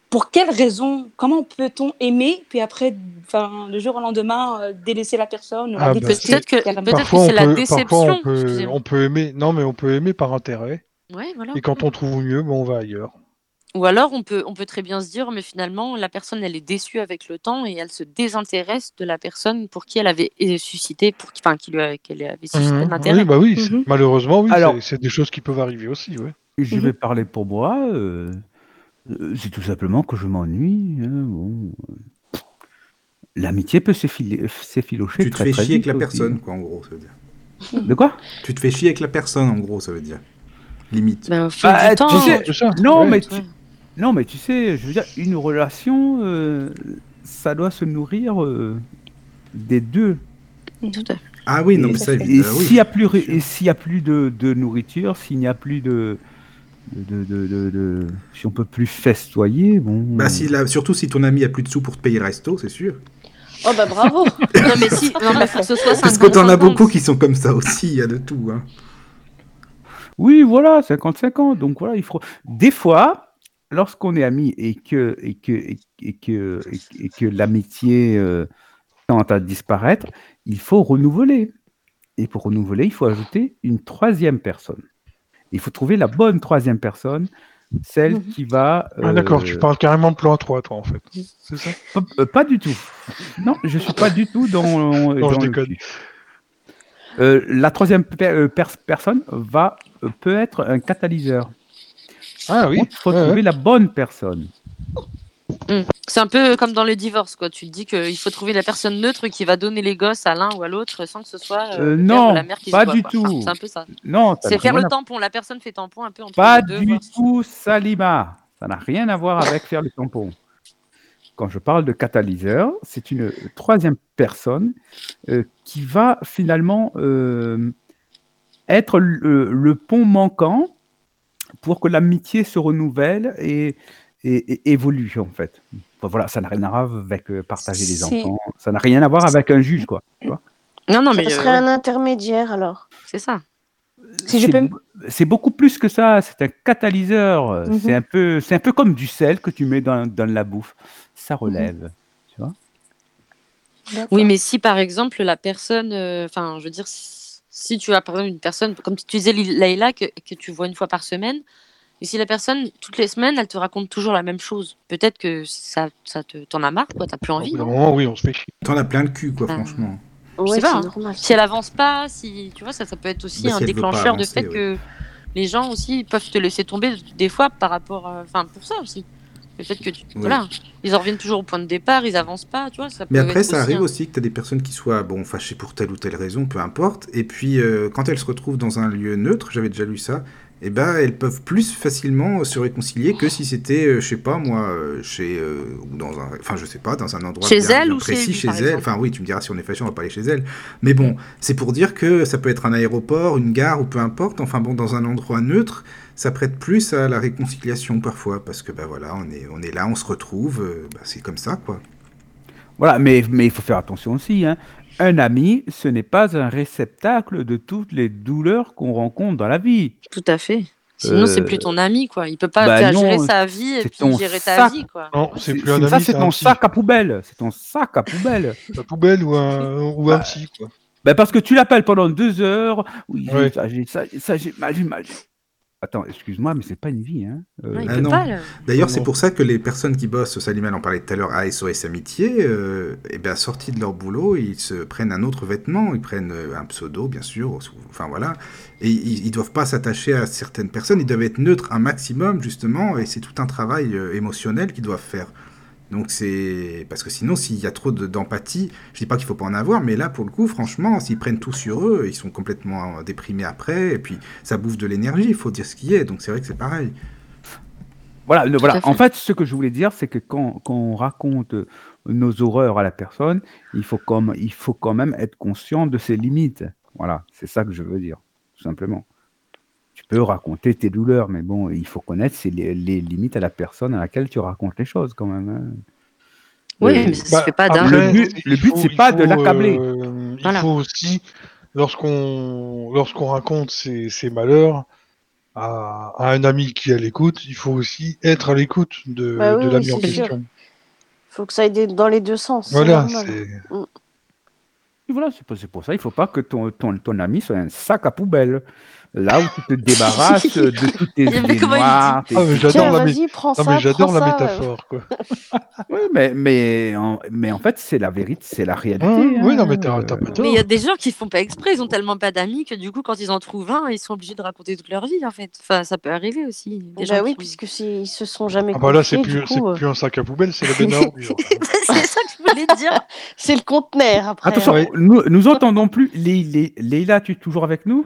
pour quelle raison Comment peut-on aimer puis après, enfin, le jour au lendemain, euh, délaisser la personne Ah, bah, Peut-être que, Parfois, c'est on la peut, déception. parfois on, peut, excusez-moi. on peut aimer. Non, mais on peut aimer par intérêt. Ouais, voilà. Et quand on trouve mieux, ben, on va ailleurs. Ou alors on peut, on peut très bien se dire, mais finalement, la personne, elle est déçue avec le temps et elle se désintéresse de la personne pour qui elle avait euh, suscité, pour qui, enfin, qui lui qu'elle avait suscité Mhm. de l'intérêt. Oui, bah oui, Mhm. malheureusement, oui, Alors- c'est- des choses qui peuvent arriver aussi. Ouais. Je Mhm. vais parler pour moi. euh, euh, c'est tout simplement que je m'ennuie. hein, bon. L'amitié peut s'effil- s'effilocher Tu te très, fais très chier avec la aussi. personne, quoi, en gros, ça veut dire. De quoi? Tu te fais chier avec la personne, en gros, ça veut dire. Limite. Ben, au fil Bah, du temps, tu sais- ça. Non, ouais. mais tu... Non, mais tu sais, je veux dire, une relation, euh, ça doit se nourrir euh, des deux. tout à fait. Ah oui, non, Et- mais ça, Et évidemment, oui. s'il n'y a plus, et s'il y a plus de, de nourriture, s'il n'y a plus de, de, de, de- de- si on peut plus festoyer, bon. Bah, si, là, surtout si ton ami a plus de sous pour te payer le resto, c'est sûr. Oh bah bravo Non, mais si, non, mais faut que ce soit Parce que 50, t'en as 50. beaucoup qui sont comme ça aussi, il y a de tout. Hein. Oui, voilà, 50-50. Donc voilà, il faut. Des fois, lorsqu'on est amis et que et que et, et que et, que l'amitié euh, tend à disparaître, il faut renouveler. Et pour renouveler, il faut ajouter une troisième personne. Il faut trouver la bonne troisième personne, celle Mhm. qui va. Ah, d'accord, euh, tu parles carrément de plan A3, toi, en fait. C'est ça? Pas, euh, pas du tout. Non, je suis pas du tout dans. Non, dans je le déconne. Euh, la troisième per- euh, pers- personne va euh, peut être un catalyseur. Ah oui. Il faut ouais, trouver ouais. la bonne personne. Mm. C'est un peu comme dans le divorce, quoi. Tu te dis qu'il faut trouver la personne neutre qui va donner les gosses à l'un ou à l'autre sans que ce soit Euh, père non, la mère qui pas se voit, du quoi. tout. Enfin, c'est un peu ça. Non, C'est faire le à- tampon. La personne fait tampon un peu entre Pas les deux. du tout, Salima. Ça n'a rien à voir avec faire le tampon. Quand je parle de catalyseur, c'est une troisième personne euh, qui va finalement euh, être le, le pont manquant pour que l'amitié se renouvelle et, et- et évolue en fait. Enfin, voilà, ça n'a rien à voir avec euh, partager les enfants. Ça n'a rien à voir avec un juge, quoi. tu vois. Non, non, mais Ça euh, serait un intermédiaire alors. c'est ça. Si je C'est- peux me- C'est beaucoup plus que ça. C'est un catalyseur. Mhm. C'est un peu, c'est un peu comme du sel que tu mets dans, dans la bouffe. Ça relève. Oui, mais si par exemple la personne, euh, enfin, je veux dire, si, si tu as par exemple une personne, comme tu disais Laïla, que, que tu vois une fois par semaine, et si la personne, toutes les semaines, elle te raconte toujours la même chose, peut-être que ça, ça te, t'en as marre, quoi, t'as plus envie. non? oui, on se fait chier. T'en as plein le cul, quoi, Ah. franchement. Je Ouais, sais pas, hein. normal. Si elle avance pas, si tu vois, ça, ça peut être aussi Bah, un si déclencheur de fait que les gens aussi peuvent te laisser tomber des fois par rapport, à- enfin, pour ça aussi. Fait que tu, Oui. voilà, ils en reviennent toujours au point de départ, ils avancent pas, tu vois. Ça Mais après, ça aussi arrive un- aussi que tu as des personnes qui soient bon, fâchées pour telle ou telle raison, peu importe. Et puis, euh, quand elles se retrouvent dans un lieu neutre, j'avais déjà lu ça, eh ben, elles peuvent plus facilement se réconcilier que si c'était, euh, je sais pas moi, euh, chez. euh, ou dans un. Enfin, je sais pas, dans un endroit Chez bien, elle bien ou chez précis, lui, chez elle. Enfin, oui, tu me diras si on est fâché, on va pas aller chez elle. Mais bon, c'est pour dire que ça peut être un aéroport, une gare ou peu importe. Enfin, bon, dans un endroit neutre, ça prête plus à la réconciliation parfois. Parce que, ben voilà, on est, on est là, on se retrouve, euh, bah, c'est comme ça, quoi. Voilà, mais, mais il faut faire attention aussi. hein. Un ami, ce n'est pas un réceptacle de toutes les douleurs qu'on rencontre dans la vie. Tout à fait. Sinon, c'est Euh, plus ton ami, quoi. Il peut pas bah faire non, gérer sa vie et puis gérer ta sac. vie, quoi. Non, c'est plus un ami, ça, c'est ton psy. sac à poubelle. C'est ton sac à poubelle. La poubelle ou un, ou un Bah, psy, quoi. Ben parce que tu l'appelles pendant deux heures. Oui, Ouais. ça, j'ai ça, j'ai ça, j'ai mal, j'ai mal. Attends, excuse-moi, mais c'est pas une vie. Hein. Euh, Non, Ah non. pas. D'ailleurs, c'est pour ça que les personnes qui bossent au Salimal, on parlait tout à l'heure à SOS Amitié, euh, eh bien, sortis de leur boulot, ils se prennent un autre vêtement, ils prennent euh, un pseudo, bien sûr, enfin voilà, et ils, ils doivent pas s'attacher à certaines personnes, ils doivent être neutres un maximum, justement, et c'est tout un travail euh, émotionnel qu'ils doivent faire. Donc c'est parce que sinon s'il y a trop de- d'empathie, je dis pas qu'il faut pas en avoir, mais là pour le coup franchement s'ils prennent tout sur eux, ils sont complètement déprimés après et puis ça bouffe de l'énergie, il faut dire ce qui est. Donc c'est vrai que c'est pareil. Voilà, le- voilà. fait. En fait, ce que je voulais dire, c'est que quand, quand on raconte nos horreurs à la personne, il faut, comme, il faut quand même être conscient de ses limites. Voilà, c'est ça que je veux dire, tout simplement. Tu peux raconter tes douleurs, mais bon, il faut connaître les, les limites à la personne à laquelle tu racontes les choses, quand même. hein. Oui, Euh, mais ça Bah, se fait pas d'un. Le but- le but, c'est pas de l'accabler. euh, il faut aussi, lorsqu'on lorsqu'on raconte ses, ses malheurs à, à un ami qui est à l'écoute, il faut aussi être à l'écoute de, Bah oui, de oui, l'ami en question. Il faut que ça aille dans les deux sens. c'est Voilà, c'est Et voilà, c'est pour, c'est pour ça, il faut pas que ton, ton, ton ami soit un sac à poubelle. Là où tu te débarrasses de toutes tes idées noires. tes- Ah, mais j'adore la mais j'adore prends la ça, euh. métaphore. Quoi. Oui, mais, mais, en, mais en fait, c'est la vérité, c'est la réalité. Hum, oui, non, mais hein. t'as t'as pas tort. Mais il y a des gens qui font pas exprès, ils ont tellement pas d'amis que du coup, quand ils en trouvent un, ils sont obligés de raconter toute leur vie, en fait. Enfin, ça peut arriver aussi. Des gens Bah oui, qui- puisque s'ils se sont jamais Ah bah là, c'est plus, coup, euh, plus un sac à poubelle, c'est la à ordures. c'est ça que je voulais dire. c'est le conteneur après. Attention, nous, nous entendons plus. Leïla, tu es toujours avec nous?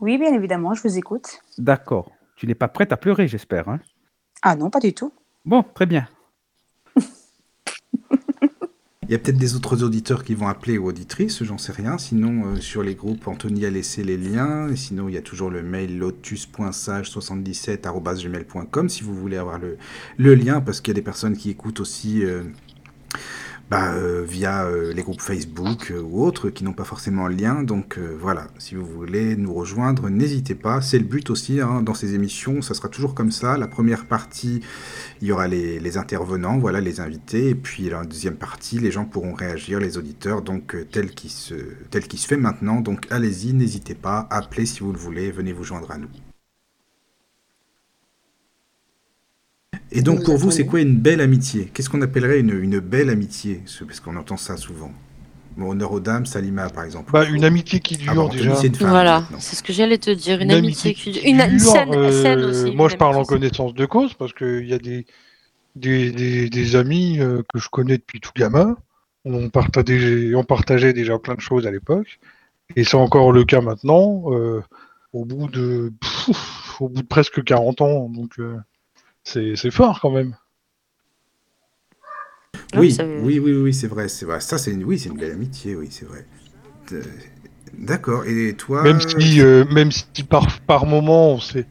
Oui, bien évidemment, je vous écoute. D'accord. Tu n'es pas prête à pleurer, j'espère. hein Ah non, pas du tout. bon, très bien. Il y a peut-être des autres auditeurs qui vont appeler ou auditrices, j'en sais rien. Sinon, euh, sur les groupes, Anthony a laissé les liens. Et sinon, il y a toujours le mail lotus.sage77.gmail.com si vous voulez avoir le, le lien, parce qu'il y a des personnes qui écoutent aussi euh, bah, euh, via euh, les groupes Facebook euh, ou autres qui n'ont pas forcément le lien. Donc euh, voilà, si vous voulez nous rejoindre, n'hésitez pas. C'est le but aussi hein, dans ces émissions, ça sera toujours comme ça. La première partie, il y aura les, les intervenants, voilà, les invités. Et puis la deuxième partie, les gens pourront réagir, les auditeurs, donc euh, tel qui se, tel qui se fait maintenant. Donc allez-y, n'hésitez pas, appelez si vous le voulez, venez vous joindre à nous. Et donc pour vous, c'est quoi une belle amitié? Qu'est-ce qu'on appellerait une, une belle amitié? Ce- Parce qu'on entend ça souvent. Bon, honneur aux dames, Salima par exemple. Bah, une amitié qui Ah dure bon, Anthony, déjà. une femme, Voilà, c'est ce que j'allais te dire. Une, Une amitié, amitié qui... une, une dure, saine, euh, aussi. Moi, une je parle en connaissance de cause parce qu'il y a des, des, des, des amis euh, que je connais depuis tout gamin. On partageait, on partageait déjà plein de choses à l'époque. Et c'est encore le cas maintenant, euh, au, bout de, pff, au bout de presque 40 ans. Donc, euh, c'est fort quand même. Non, Oui, ça- oui, oui, oui, c'est vrai, c'est vrai. Ça, c'est une, oui, c'est une belle amitié, oui, c'est vrai. D'accord. Et toi Même si, euh, même si par, par moment, on s'est,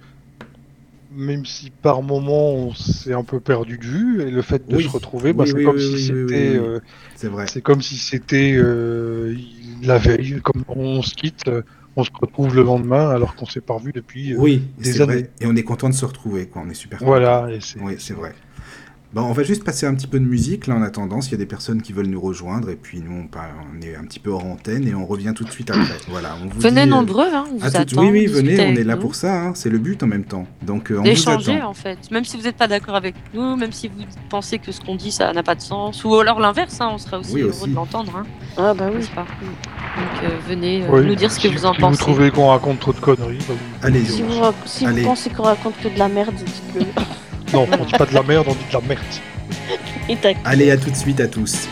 même si par moment on s'est un peu perdu de vue, et le fait de Oui. se retrouver, bah, Oui, c'est oui, comme oui, si c'était, euh, c'est vrai. c'est comme si c'était euh, la veille, comme on se quitte, euh, on se retrouve le lendemain alors qu'on s'est pas revu depuis. euh, Oui, des c'est vrai. années. Et on est content de se retrouver, quoi. On est super content. Voilà, et c'est, Oui, c'est vrai. Bon, on va juste passer un petit peu de musique là en attendant s'il y a des personnes qui veulent nous rejoindre et puis nous on, part- on est un petit peu hors antenne et on revient tout de suite après. Voilà, on vous Venez dit, euh, nombreux, hein, on vous à tout- attend. Oui, oui, venez, on est là nous. pour ça, hein, c'est le but en même temps. Donc euh, on vous d'échanger attend. en fait. Même si vous n'êtes pas d'accord avec nous, même si vous pensez que ce qu'on dit ça n'a pas de sens, ou alors l'inverse, hein, on sera aussi Oui, heureux aussi. de l'entendre, hein, Ah bah oui. pas? Donc euh, venez euh, Oui, nous dire ce que si, vous en si pensez. vous trouvez qu'on raconte trop de conneries, bah, vous- Allez, Si vous, si vous pensez qu'on raconte que de la merde, dites-le. non, on dit pas de la merde, on dit de la merde. Et allez à tout de suite à tous.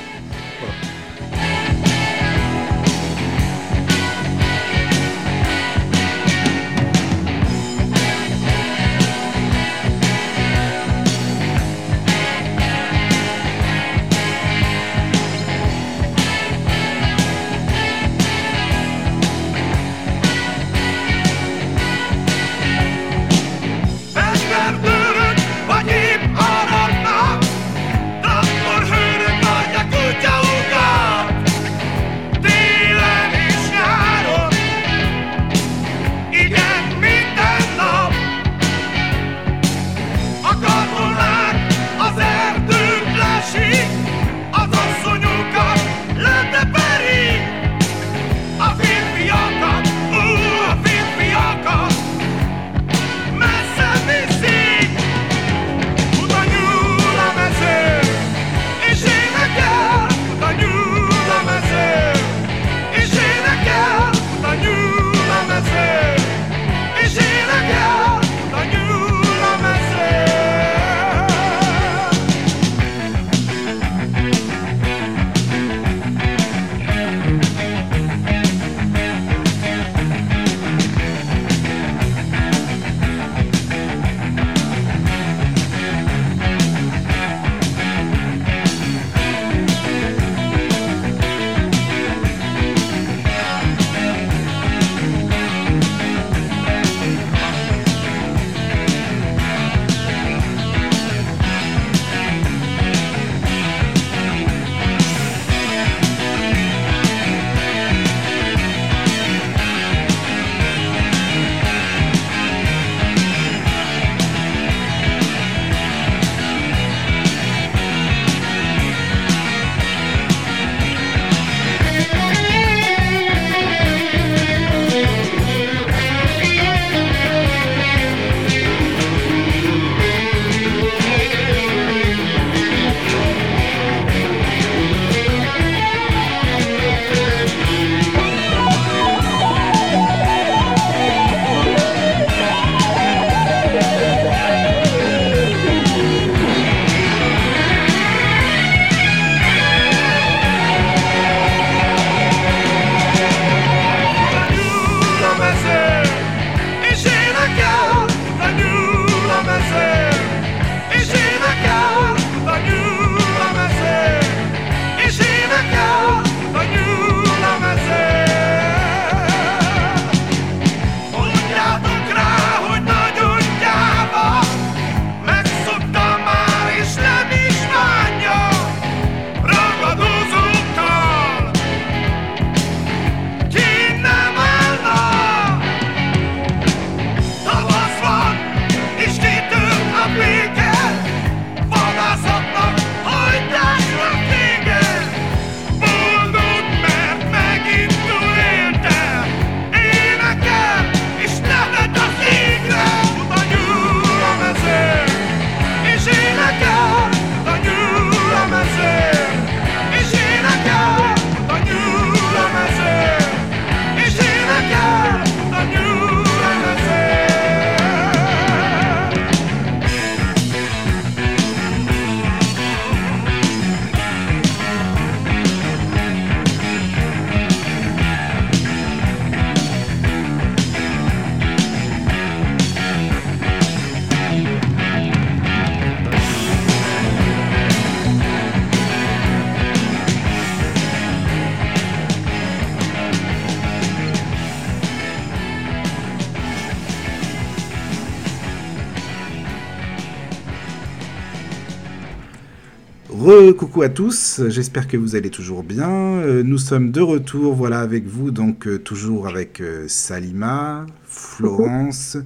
Re-coucou à tous, j'espère que vous allez toujours bien. Euh, nous sommes de retour, voilà, avec vous, donc euh, toujours avec euh, Salima, Florence,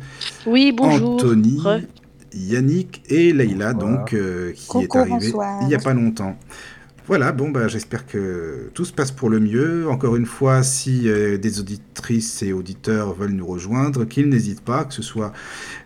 Oui, bonjour. Anthony, Re. Yannick et Leïla, Bonsoir. donc, euh, qui Coucou, est arrivé bonsoir. il n'y a pas longtemps. Voilà, bon, bah, j'espère que tout se passe pour le mieux. Encore une fois, si euh, des auditrices et auditeurs veulent nous rejoindre, qu'ils n'hésitent pas, que ce soit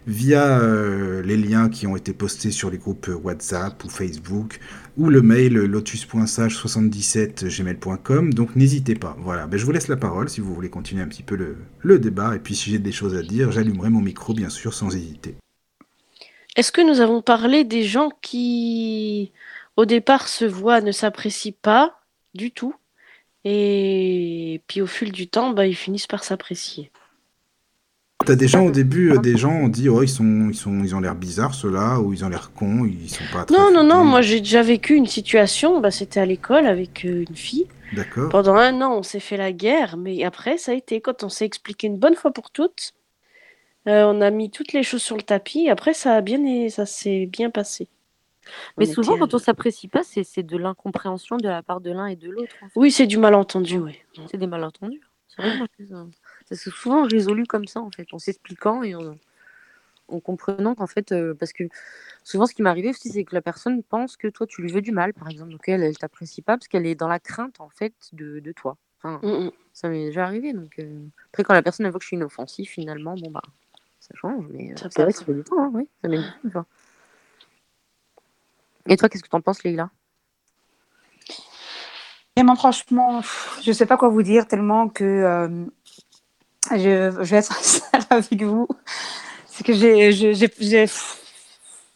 via euh, les liens qui ont été postés sur les groupes WhatsApp ou Facebook, ou le mail lotus.sage77gmail.com. Donc n'hésitez pas. Voilà, ben, je vous laisse la parole si vous voulez continuer un petit peu le, le débat. Et puis si j'ai des choses à dire, j'allumerai mon micro, bien sûr, sans hésiter. Est-ce que nous avons parlé des gens qui, au départ, se voient, ne s'apprécient pas du tout, et puis au fil du temps, bah, ils finissent par s'apprécier. T'as des gens au début, euh, des gens ont dit oh ils sont ils sont ils ont l'air bizarres ceux-là ou ils ont l'air cons, ils sont pas très Non, non, non, moi j'ai déjà vécu une situation, bah, c'était à l'école avec euh, une fille. D'accord. Pendant un an, on s'est fait la guerre, mais après, ça a été quand on s'est expliqué une bonne fois pour toutes. euh, on a mis toutes les choses sur le tapis. Après, ça a bien, et ça s'est bien passé. Mais On souvent, était- quand on s'apprécie pas, c'est c'est de l'incompréhension de la part de l'un et de l'autre. en fait. Oui, c'est du malentendu, oui. C'est des malentendus. C'est vrai, moi, c'est ça. C'est souvent résolu comme ça, en fait, en s'expliquant et en, en comprenant qu'en fait, euh, parce que souvent, ce qui m'est arrivé aussi, c'est que la personne pense que toi, tu lui veux du mal, par exemple. Donc, elle, elle t'apprécie pas parce qu'elle est dans la crainte, en fait, de, de toi. Enfin, Mm, mm. ça m'est déjà arrivé. Donc, euh, après, quand la personne elle voit que je suis inoffensive, finalement, bon, bah, ça change. Mais euh, Ça c'est vrai que ça fait du temps, hein, oui. Ça met du temps. Et toi, qu'est-ce que t'en penses, Leïla? Vraiment, franchement, pff, je sais pas quoi vous dire tellement que euh, je, vais être sincère avec vous. C'est que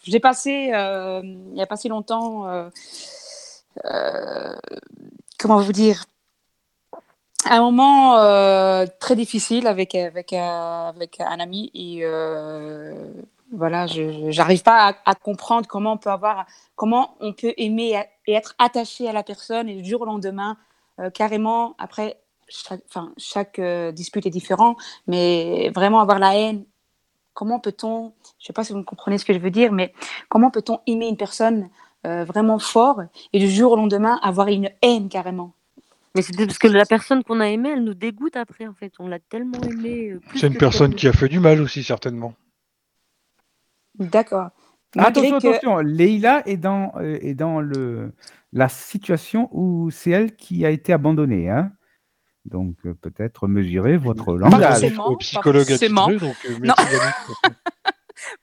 j'ai passé, euh, il n'y a pas si longtemps, euh, euh, comment vous dire, un moment très difficile avec, avec, avec un ami et voilà, je n'arrive pas à, comprendre comment on peut avoir, comment on peut aimer et être attaché à la personne et du jour au lendemain, carrément, après, chaque, enfin, chaque euh, dispute est différent, mais vraiment avoir la haine, comment peut-on, je ne sais pas si vous me comprenez ce que je veux dire, mais comment peut-on aimer une personne euh, vraiment fort et du jour au lendemain avoir une haine carrément? Mais c'est parce que la personne qu'on a aimée, elle nous dégoûte après, en fait. On l'a tellement aimée. euh, C'est une personne qui a fait du mal aussi, certainement. D'accord. Attention, que- attention, Leïla est dans, euh, est dans le, la situation où c'est elle qui a été abandonnée. Hein Donc euh, peut-être mesurer votre langage. forcément. Au psychologue forcément. donc euh, Non. merci Yannick.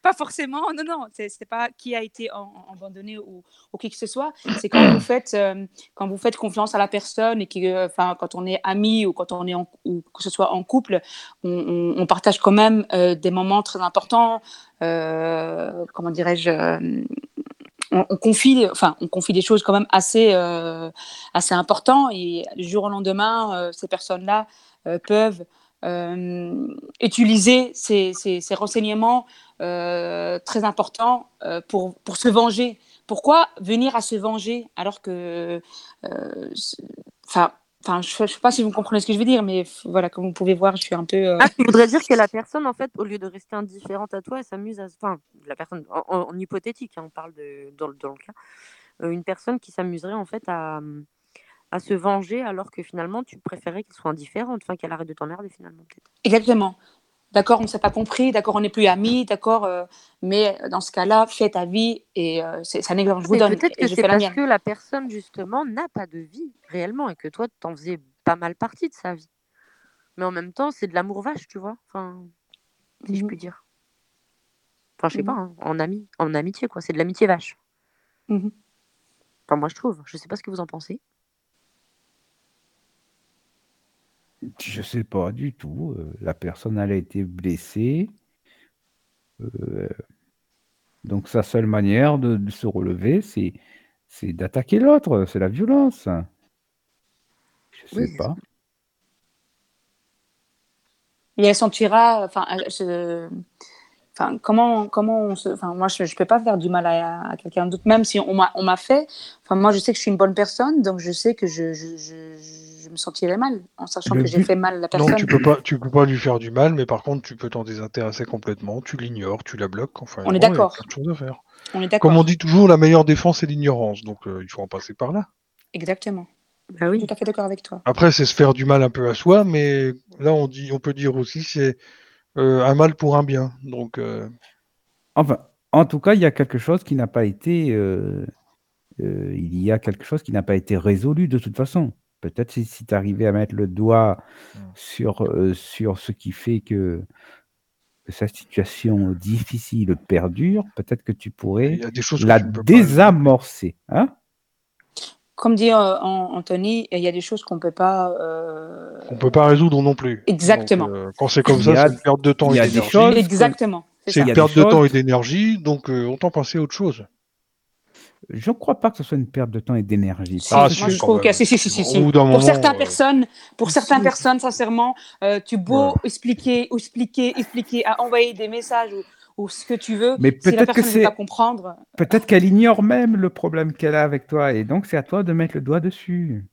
Pas forcément, non, non, c'est pas qui a été abandonné ou, ou qui que ce soit. C'est quand vous faites, euh, quand vous faites confiance à la personne et euh, enfin, quand on est ami ou quand on est en, ou que ce soit en couple, on, on- on partage quand même euh, des moments très importants. euh, comment dirais-je euh, on, on confie, enfin, on confie des choses quand même assez, euh, assez importantes et du jour au lendemain, euh, ces personnes-là euh, peuvent euh, utiliser ces, ces- ces renseignements euh, très importants euh, pour, pour se venger. Pourquoi venir à se venger alors que, enfin, enfin, je ne sais pas si vous comprenez ce que je veux dire, mais voilà, comme vous pouvez voir, je suis un peu. euh, Ah, tu voudrais dire que la personne, en fait, au lieu de rester indifférente à toi, elle s'amuse à. Enfin, la personne, en, hypothétique, hein, on parle de, dans, le- dans le cas, euh, une personne qui s'amuserait, en fait, à, à se venger alors que finalement, tu préférais qu'elle soit indifférente, enfin, qu'elle arrête de t'emmerder, finalement, peut-être. Exactement. D'accord, on ne s'est pas compris, d'accord, on n'est plus amis, d'accord, euh, mais dans ce cas-là, fais ta vie et euh, c'est un exemple que je vous donne. peut-être que c'est la parce mienne. que la personne, justement, n'a pas de vie réellement et que toi, t'en faisais pas mal partie de sa vie. Mais en même temps, c'est de l'amour vache, tu vois, enfin, si je Mhm. puis dire. Enfin, je sais Mhm. pas, hein, en, ami, en amitié, quoi, c'est de l'amitié vache. Mhm. Enfin, moi, je trouve. Je sais pas ce que vous en pensez. Je sais pas du tout. euh, la personne, elle a été blessée. Euh, donc sa seule manière de, de se relever, c'est c'est d'attaquer l'autre. C'est la violence. Je sais Oui, c'est pas. Et elle sentira, enfin, elle se- enfin, comment, comment on se, enfin, moi, je, je peux pas faire du mal à, à quelqu'un d'autre, même si on m'a, on m'a fait. Enfin, moi, je sais que je suis une bonne personne, donc je sais que je, je, je, je me sentirais mal en sachant Le que j'ai but- fait mal à la Non, personne. tu peux pas, tu peux pas lui faire du mal, mais par contre, tu peux t'en désintéresser complètement. Tu l'ignores, tu la bloques. Enfin, On est d'accord. plein de choses à faire. On est d'accord. Comme on dit toujours, la meilleure défense c'est l'ignorance, donc euh, il faut en passer par là. Exactement. Bah oui. Tout à fait d'accord avec toi. Après, c'est se faire du mal un peu à soi, mais là on dit, on peut dire aussi c'est euh, un mal pour un bien. Donc euh, Enfin, en tout cas, il y a quelque chose qui n'a pas été. euh, euh, il y a quelque chose qui n'a pas été résolu de toute façon. Peut-être si, si tu arrivais à mettre le doigt sur, euh, sur ce qui fait que, que sa situation difficile perdure, peut-être que tu pourrais il y a des choses que la ne pas- désamorcer. Hein? Comme dit euh, An- Anthony, il y a des choses qu'on peut pas. euh, On peut pas résoudre non plus. Exactement. Donc, euh, quand c'est comme Il ça, y a- c'est une perte de temps et d'énergie. Exactement. C'est une perte de temps et d'énergie, donc euh, autant passer à autre chose. Je ne crois pas que ce soit une perte de temps et d'énergie. Si, Ah, moi, je trouve que si, si, Pour moment, certaines euh, personnes, pour certaines si. personnes, sincèrement, euh, tu beau Ouais. expliquer, expliquer, expliquer, à envoyer des messages ou, ou ce que tu veux. Mais si peut-être que personne ne veut c'est pas comprendre, peut-être qu'elle ignore même le problème qu'elle a avec toi, et donc c'est à toi de mettre le doigt dessus.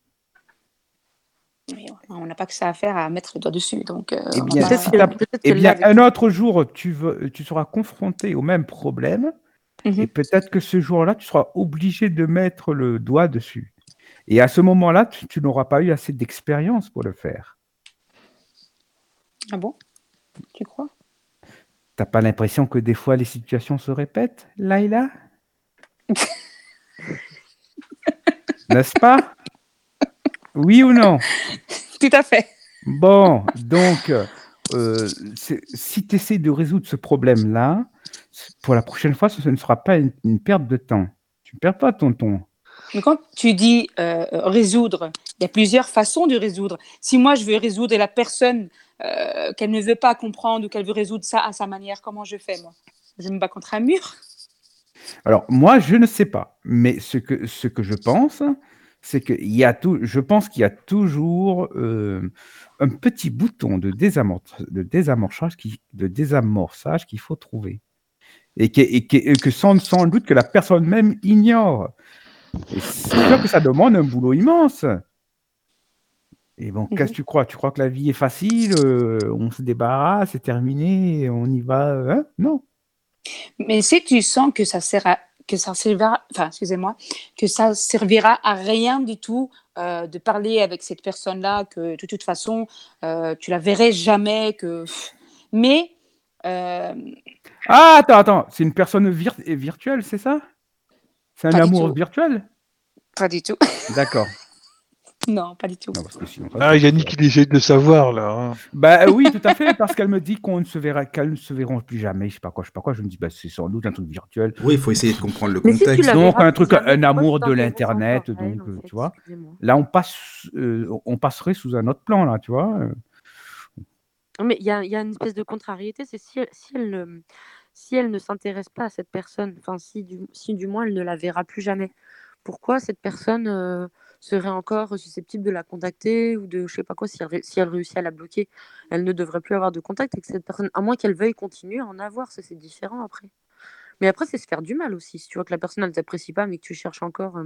mais on n'a pas que ça à faire à mettre le doigt dessus. Donc, euh, Eh bien, si peut-être Eh bien, un autre jour, tu, veux, tu seras confronté au même problème, Mhm. et peut-être que ce jour-là, tu seras obligé de mettre le doigt dessus. Et à ce moment-là, tu, tu n'auras pas eu assez d'expérience pour le faire. Ah bon? Tu crois? T'as pas l'impression que des fois les situations se répètent, Laïla? N'est-ce pas? Oui ou non? Tout à fait. Bon, donc, euh, si tu essaies de résoudre ce problème-là, pour la prochaine fois, ce, ne sera pas une, une perte de temps. Tu ne perds pas ton temps. Mais quand tu dis euh, résoudre, il y a plusieurs façons de résoudre. Si moi je veux résoudre et la personne euh, qu'elle ne veut pas comprendre ou qu'elle veut résoudre ça à sa manière, comment je fais moi? Je me bats contre un mur? Alors, moi, je ne sais pas, mais ce que, ce que je pense, c'est qu'il y a tout, je pense qu'il y a toujours euh, un petit bouton de, désamor- de désamorçage qui- de désamorçage qu'il faut trouver. Et, que- et que, et que sans, sans doute que la personne même ignore. Et c'est sûr que ça demande un boulot immense. Et bon, qu'est-ce que tu crois? Tu crois que la vie est facile euh, On se débarrasse, c'est terminé, on y va hein? Non. Mais si tu sens que ça sert à que ça servira, enfin, excusez-moi, que ça servira à rien du tout euh, de parler avec cette personne-là, que de toute façon, euh, tu la verrais jamais, que. Mais euh, Ah, attends, attends, c'est une personne vir- virtuelle, c'est ça? C'est un Pas amour virtuel? Pas du tout. D'accord. non, pas du tout. Non, parce que sinon, Ah, Yannick, il essaie de le savoir, là. hein. Bah oui, tout à fait, parce qu'elle me dit qu'on ne se verra, qu'elles ne se verront plus jamais, je sais pas quoi, je sais pas quoi. Je me dis, bah c'est sans doute un truc virtuel. Oui, il faut essayer de comprendre le Mais contexte. Donc, un truc, un amour de l'Internet, donc, en euh, fait tu vois. Là, on passe, euh, on passerait sous un autre plan, là, tu vois. Mais il y a, une espèce de contrariété, c'est si elle, elle ne, ne s'intéresse pas à cette personne, enfin si du, moins elle ne la verra plus jamais, pourquoi cette personne serait encore susceptible de la contacter ou de je sais pas quoi si elle, ré- si elle réussit à la bloquer, elle ne devrait plus avoir de contact avec cette personne, à moins qu'elle veuille continuer à en avoir, ça c'est différent après. Mais après, c'est se faire du mal aussi. Si tu vois que la personne, elle t'apprécie pas, mais que tu cherches encore,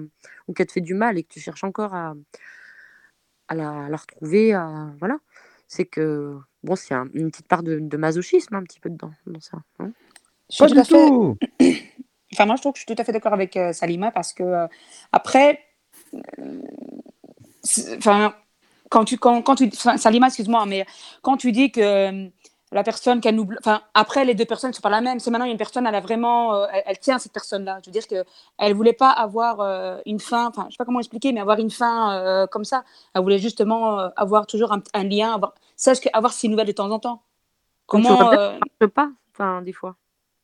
ou qu'elle te fait du mal et que tu cherches encore à, la, retrouver, voilà. C'est que, bon, c'est un- une petite part de, de masochisme un petit peu dedans, dans ça. hein. Je suis Pas tout du à fait- tout. Enfin, moi, je trouve que je suis tout à fait d'accord avec euh, Salima parce que, euh, après, euh, enfin, quand tu, quand, quand tu, Salima, excuse-moi, mais quand tu dis que euh, la personne qu'elle nous, enfin, après, les deux personnes ne sont pas la même. C'est maintenant une personne, elle a vraiment, euh, elle, elle tient à cette personne-là. Je veux dire que elle voulait pas avoir euh, une fin, enfin, je sais pas comment expliquer, mais avoir une fin euh, comme ça. Elle voulait justement avoir toujours un, un lien, avoir, sache que- avoir ses nouvelles de temps en temps. Comment, ça marche pas, enfin, des fois.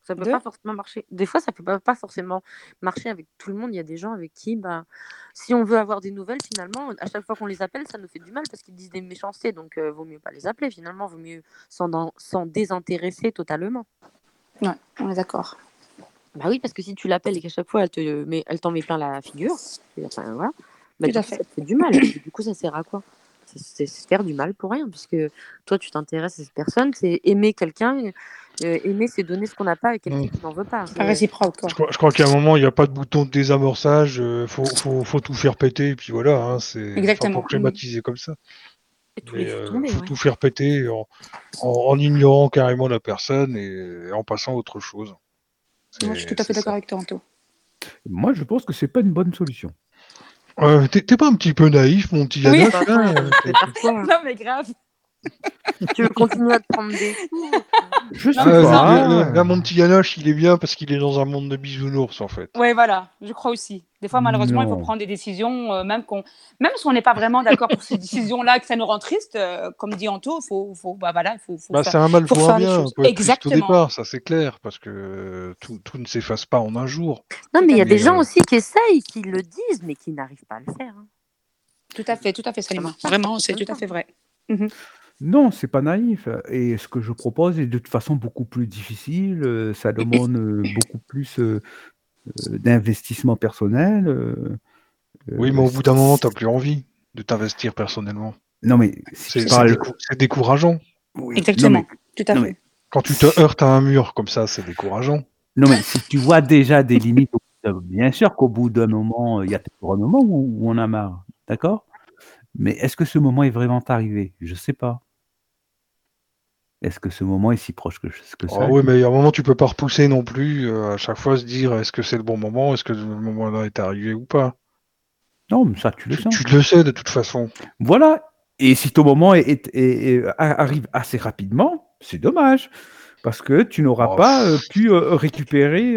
Ça peut De? pas forcément marcher. Des fois, ça peut pas, pas forcément marcher avec tout le monde. Il y a des gens avec qui, bah, si on veut avoir des nouvelles, finalement, à chaque fois qu'on les appelle, ça nous fait du mal parce qu'ils disent des méchancetés. Donc, euh, vaut mieux pas les appeler. Finalement, vaut mieux s'en désintéresser totalement. ouais, on est d'accord. Bah oui, parce que si tu l'appelles et qu'à chaque fois, elle te met, elle t'en met plein la figure, enfin, voilà, bah, Tout du à fait. ça te fait du mal. Du coup, ça sert à quoi? C'est c'est se faire du mal pour rien, puisque toi, tu t'intéresses à cette personne, c'est aimer quelqu'un, euh, aimer, c'est donner ce qu'on n'a pas à quelqu'un Mm. qui n'en veut pas. C'est- réciproque. quoi. Je crois, je crois qu'à un moment, il n'y a pas de bouton de désamorçage. euh, faut, faut, faut tout faire péter, et puis voilà. Hein, c'est enfin, Exactement. pour schématiser comme ça. Les euh, faut ouais. tout faire péter en, en, en ignorant carrément la personne et, en passant à autre chose. Moi, je suis tout à fait d'accord avec toi, Anto. Moi, je pense que c'est pas une bonne solution. Euh, T'es pas un petit peu naïf, mon petit Oui. Là parfois. Non, mais grave. Tu veux continuer à te prendre des coups Je sais pas. là, mon petit Yanoche, il est bien parce qu'il est dans un monde de bisounours, en fait. Ouais, voilà, je crois aussi. Des fois, malheureusement, il faut prendre des décisions, euh, même, qu'on, même si on n'est pas vraiment d'accord pour ces décisions-là, que ça nous rend triste, euh, comme dit Anto, il faut, faut, bah, voilà, faut, faut Bah, faire- c'est un mal pour un bien. triste au Exactement. départ, ça c'est clair, parce que tout, tout ne s'efface pas en un jour. Non, mais il y a Mais, des gens euh, aussi qui essayent, qui le disent, mais qui n'arrivent pas à le faire. hein. Tout à fait, tout à fait, Salima. Vraiment, c'est tout à fait vrai. Non, c'est pas naïf. Et ce que je propose est de toute façon beaucoup plus difficile. euh, Ça demande euh, beaucoup plus euh, euh, d'investissement personnel. euh, Oui, euh, mais au bout d'un moment, t'as plus envie de t'investir personnellement. Non, mais si C'est tu c'est parles- décou- c'est décourageant. Oui, Exactement, mais, tout à non, fait. mais- Quand tu te heurtes à un mur comme ça, c'est décourageant. non, mais si tu vois déjà des limites, au bout d'un- bien sûr qu'au bout d'un moment, euh, il y a toujours un moment où, où on a marre. D'accord? Mais est-ce que ce moment est vraiment arrivé? Je sais pas. Est-ce que ce moment est si proche que, que ça Ah oui, mais à un moment, tu peux pas repousser non plus. euh, à chaque fois, se dire est-ce que c'est le bon moment, est-ce que le moment-là est arrivé ou pas? Non, mais ça, tu le Tu, sens. tu le sais de toute façon. Voilà. Et si ton moment est, est- est- est- a- arrive assez rapidement, c'est dommage. Parce que tu n'auras Oh, pas euh, pu euh, récupérer.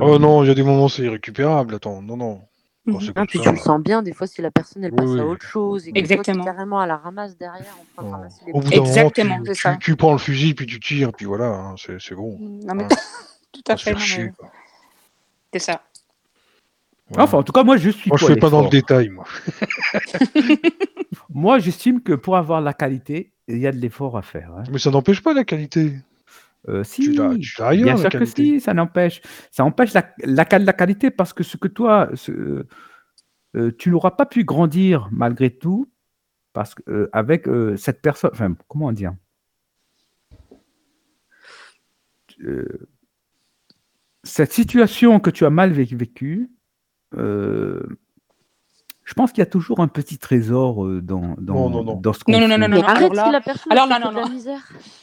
Oh non, il y a des moments c'est irrécupérable. Attends, non, non. Ah, comme puis ça, tu le sens bien, des fois, si la personne elle Oui, passe oui. à autre chose et que Exactement. toi, carrément à la ramasse derrière en train de non. ramasser les Au bout bouteilles. d'un moment, Exactement, tu, c'est tu- ça. tu prends le fusil, puis tu tires, puis voilà, hein, c'est c'est bon. Non, mais Ouais. tout à fait, mais c'est ça. Voilà. Enfin, en tout cas, moi, je suis. Moi, je pour fais pas dans le détail, moi. Moi, j'estime que pour avoir la qualité, il y a de l'effort à faire. hein. Mais ça n'empêche pas la qualité. Euh, si, Tu tu bien sûr que si, ça n'empêche. Ça empêche la, la, la qualité parce que ce que toi, ce- euh, tu n'auras pas pu grandir malgré tout parce que euh, avec cette personne. Enfin, comment dire? Cette situation que tu as mal vé- vécue. Je pense qu'il y a toujours un petit trésor euh, dans, dans, Non, non, non. dans ce Non, non, non, non, non, arrête alors là- si la personne alors non, de la non. misère.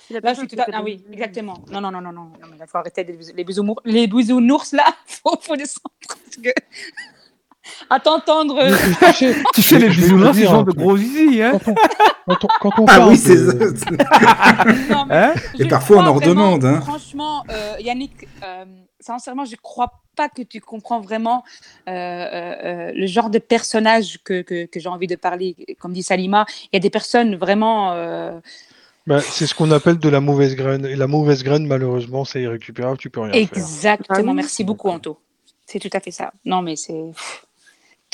La Là, je suis tout à Ah oui, exactement. Non, non, non, non, non. non mais il faut arrêter les, bis- les bisounours. Les bisounours, là, faut, faut descendre. Parce que... À t'entendre. euh, tu sais, les bisounours, dire sont un de gros zizi, hein, Quand on, quand on, quand on Ah parle oui, c'est de- non, mais hein Et parfois, on en redemande, vraiment- hein. Franchement, euh, Yannick, euh, sincèrement, je crois pas que tu comprends vraiment euh, euh, euh, le genre de personnage que, que, que j'ai envie de parler. Comme dit Salima, il y a des personnes vraiment. euh, Bah, c'est ce qu'on appelle de la mauvaise graine. Et la mauvaise graine, malheureusement, c'est irrécupérable, tu peux rien faire. exactement. Ah. Merci beaucoup, Anto. C'est tout à fait ça. Non, mais c'est.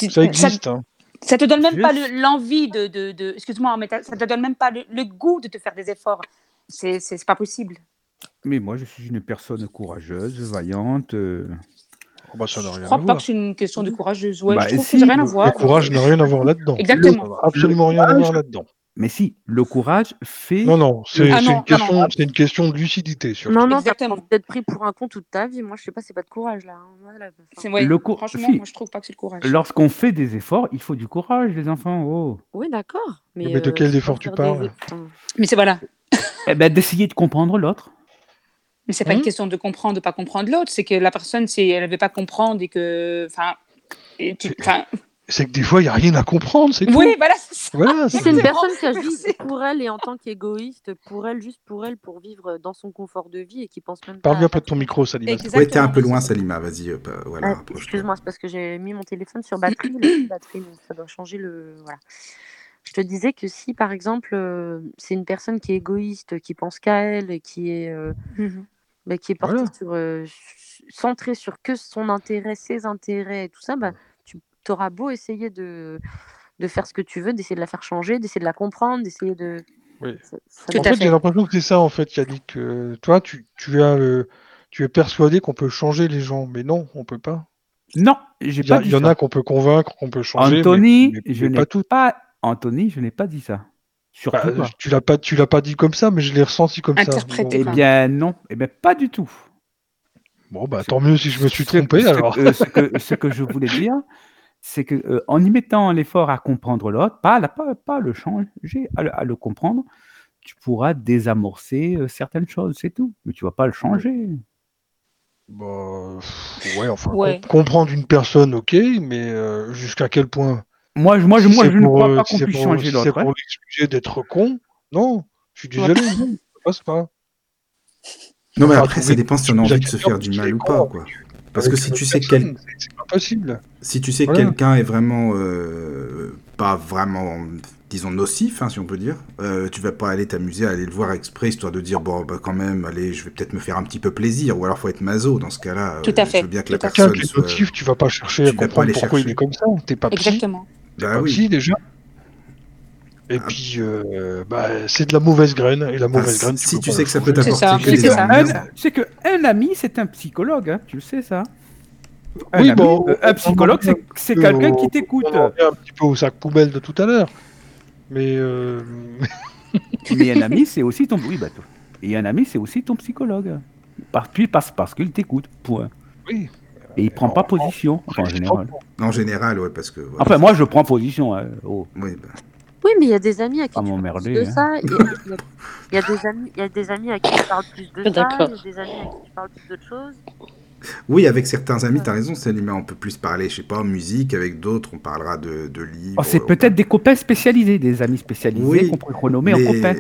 Ça existe, hein. Ça te donne même pas le- l'envie de, de, de- excuse-moi, mais ça te donne même pas le, le goût de te faire des efforts. C'est c'est c'est pas possible. Mais moi, je suis une personne courageuse, vaillante. euh, Oh, bah, ça Je à crois pas voir. que c'est une question de courageuse. Ouais, Bah, je trouve si, que ça n'a rien à le- voir. Le courage n'a rien à voir là-dedans. Exactement. Ça absolument rien à voir là-dedans. Mais si, le courage fait. Non, non, c'est Ah non, une, question- une de lucidité, surtout. Non, non, Exactement. d'être pris pour un con toute ta vie. Moi, je sais pas, c'est pas de courage là. hein. Voilà, enfin. C'est ouais, Le cou- Franchement, si. moi, je trouve pas que c'est le courage. Lorsqu'on fait des efforts, il faut du courage, les enfants. Oh. Oui, d'accord. Mais, Mais de euh, quel effort tu parles des- Mais c'est voilà. Eh ben, d'essayer de comprendre l'autre. Mais c'est pas une question de comprendre, de pas comprendre l'autre. C'est que la personne, c'est, elle ne veut pas comprendre et que, enfin, C'est- que des fois, il n'y a rien à comprendre, c'est tout. oui, voilà, c'est ça. Voilà, Si c'est une personne qui agit pour elle et en tant qu'égoïste, pour elle, juste pour elle, pour vivre dans son confort de vie et qui pense même Parle pas bien à près de ton micro, Salima. Exactement. Ouais, t'es un peu loin. Salima. Vas-y, euh, voilà. Ah. Excuse-moi, c'est parce que j'ai mis mon téléphone sur batterie, batterie, donc ça doit changer le. Voilà. Je te disais que si, par exemple, euh, c'est une personne qui est égoïste, qui pense qu'à elle, et qui est, euh, Mhm. Bah, qui est portée Voilà. sur, euh, centrée sur que son intérêt, ses intérêts et tout ça, bah, tu auras beau essayer de, de faire ce que tu veux, d'essayer de la faire changer, d'essayer de la comprendre, d'essayer de. Oui. Ça- ça Tout En fait, j'ai l'impression que c'est ça, en fait, Yannick. que toi, tu, tu, as, le- tu es persuadé qu'on peut changer les gens, mais non, on peut pas. Non, j'ai Il y, a- pas dit il y en ça. a qu'on peut convaincre, qu'on peut changer, mais- Anthony, mais, je mais n'ai pas tout. pas. Anthony, je n'ai pas dit ça. Surtout Bah, tu l'as pas, tu l'as pas dit comme ça, mais je l'ai ressenti comme ça. Interprété. Eh Bon, bien, non. Eh bien, pas du tout. Bon, bah tant mieux si je me suis trompé ce, alors. euh, ce que, ce que je voulais dire, c'est que euh, en y mettant l'effort à comprendre l'autre, pas, à- pas, pas le changer, à le, à le comprendre, tu pourras désamorcer euh, certaines choses, c'est tout. Mais tu vas pas le changer. Bah, ouais, enfin, Ouais. comprendre une personne, ok, mais euh, jusqu'à quel point Moi, je, moi, je, Si moi, c'est je ne crois euh, pas qu'on c'est puisse changer c'est l'autre. hein. pour l'excuser d'être con, non, je suis désolé, non, ça passe pas. Non, mais après, ça dépend si on a envie de se faire du mal ou pas, quoi. Parce que si tu sais quel- c'est- C'est. Si tu sais que Voilà. quelqu'un est vraiment euh, pas vraiment, disons, nocif, hein, si on peut dire, euh, tu vas pas aller t'amuser à aller le voir exprès, histoire de dire, bon, bah, quand même, allez, je vais peut-être me faire un petit peu plaisir, ou alors faut être maso dans ce cas-là. Tout à euh, fait, Je veux bien que la tout personne soit... motif, tu vas pas chercher tu à comprendre aller pourquoi il chercher. est comme ça. T'es pas Exactement. Pas oui. déjà. Et Ah. puis, euh, bah, c'est de la mauvaise graine, et la Enfin, mauvaise graine, si tu sais que ça peut t'apporter que oui, des c'est Un- Tu sais que un ami, c'est un psychologue, hein, tu le sais ça. Un, Oui, ami, bon, euh, on- un psychologue, c'est- quelqu'un qui t'écoute. On revient un petit peu au sac poubelle de tout à l'heure. Mais euh, Mais un ami, c'est aussi ton. Oui, bah, toi. Et un ami, c'est aussi ton psychologue. Par, puis parce, parce qu'il t'écoute. Point. oui, Et il prend pas position, enfin, en général. En général, ouais, parce que... voilà. Enfin, moi, je prends position. hein. Oh. Oui, bah, Oui, mais il y a des amis à qui Pas tu parles plus de hein. ça. Il y, y a- il y a des amis, il y a des amis à qui tu parles plus de ça. Il y a des amis à qui tu parles plus d'autres choses. Oui, avec certains amis, t'as raison, Salim, on peut plus parler, je sais pas, musique, avec d'autres, on parlera de, de livres. Oh, c'est on- peut-être des copains spécialisés, des amis spécialisés Oui, qu'on pourrait renommer en copains.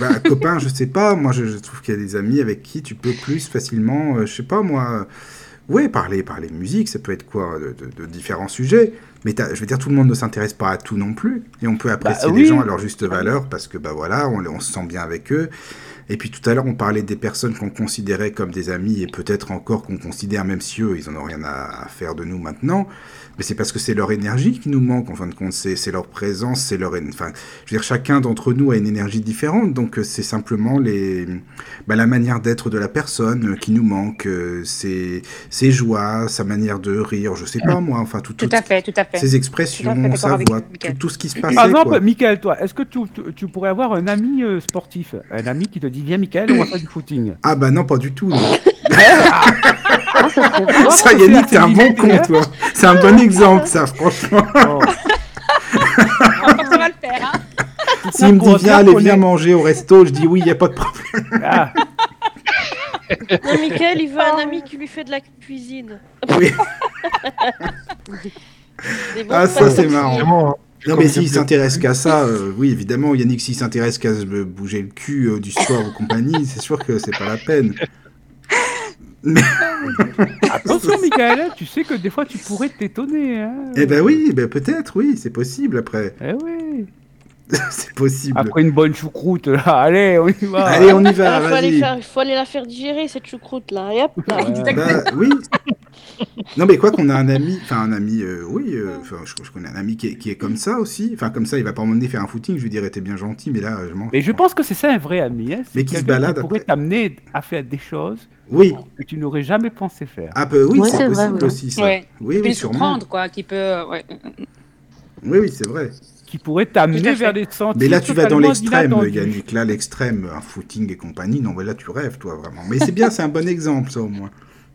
bah, copain, je sais pas. Moi, je, je trouve qu'il y a des amis avec qui tu peux plus facilement, euh, je sais pas moi. Ouais, parler, parler musique, ça peut être quoi, de, de- de différents sujets. Mais je veux dire, tout le monde ne s'intéresse pas à tout non plus, et on peut apprécier Bah, les oui. gens à leur juste valeur parce que bah voilà, on, on se sent bien avec eux. Et puis tout à l'heure, on parlait des personnes qu'on considérait comme des amis et peut-être encore qu'on considère, même si eux, ils en ont rien à, à faire de nous maintenant. Mais c'est parce que c'est leur énergie qui nous manque, en fin de compte. C'est c'est leur présence, c'est leur. Enfin, je veux dire, chacun d'entre nous a une énergie différente. Donc, euh, c'est simplement les, bah, la manière d'être de la personne euh, qui nous manque. euh, ses, ses joies, sa manière de rire, je sais pas moi. Enfin, tout, Tout tout- à fait, tout à fait. ses Tout à expressions, fait sa voix, tout, tout ce qui se passait. Par exemple. Michael, toi, est-ce que tu, tu- tu pourrais avoir un ami euh, sportif? Un ami qui te dit Viens, Michael, on va faire du footing. Ah bah non, pas du tout. non. Ah, ça Yannick, t'es un bon con, toi. C'est un bon exemple, ça, franchement. Oh. Ça va le faire, hein S'il me dit, viens, allez, viens manger au resto, je dis oui, y a pas de problème. Ah, Non, Mickaël, il veut un ami qui lui fait de la cuisine. Oui. Ah, ça, c'est marrant. vraiment. hein. Non, mais s'il s'intéresse qu'à ça, euh, oui, évidemment, Yannick, s'il s'intéresse qu'à se bouger le cul euh, du sport ou compagnie, c'est sûr que c'est pas la peine. Attention, Michael, hein, tu sais que des fois tu pourrais t'étonner. Hein. Eh ben oui, ben peut-être, oui, c'est possible après. Eh oui. c'est possible. Après une bonne choucroute, là, allez, on y va. Allez, on y Ah, va, faut, aller vas-y. faire, faut aller la faire digérer, cette choucroute là. Et hop, là. Euh, Bah oui. Non mais quoi qu'on a un ami, enfin un ami, euh, oui, euh, enfin je, je connais un ami qui est, qui est comme ça aussi. Enfin comme ça, il va pas m'emmener faire un footing. Je lui dirais t'es bien gentil, mais là je m'en. Mais je pense que c'est ça un vrai ami. Hein. C'est Mais qui se balade pourrait après. t'amener à faire des choses Oui. que tu n'aurais jamais pensé faire. Ah bah oui, Ouais, c'est vrai, possible ouais. aussi ça. Ouais. Oui, oui, sûrement. surprendre, quoi, qui peut. euh, Ouais. Oui, oui, c'est vrai. Qui pourrait t'amener fait. vers des sentiers. Mais là, tu vas dans l'extrême. Yannick. Là, l'extrême, un footing et compagnie. Non, mais là, tu rêves, toi, vraiment. Mais c'est bien, c'est un bon exemple, ça, au moins.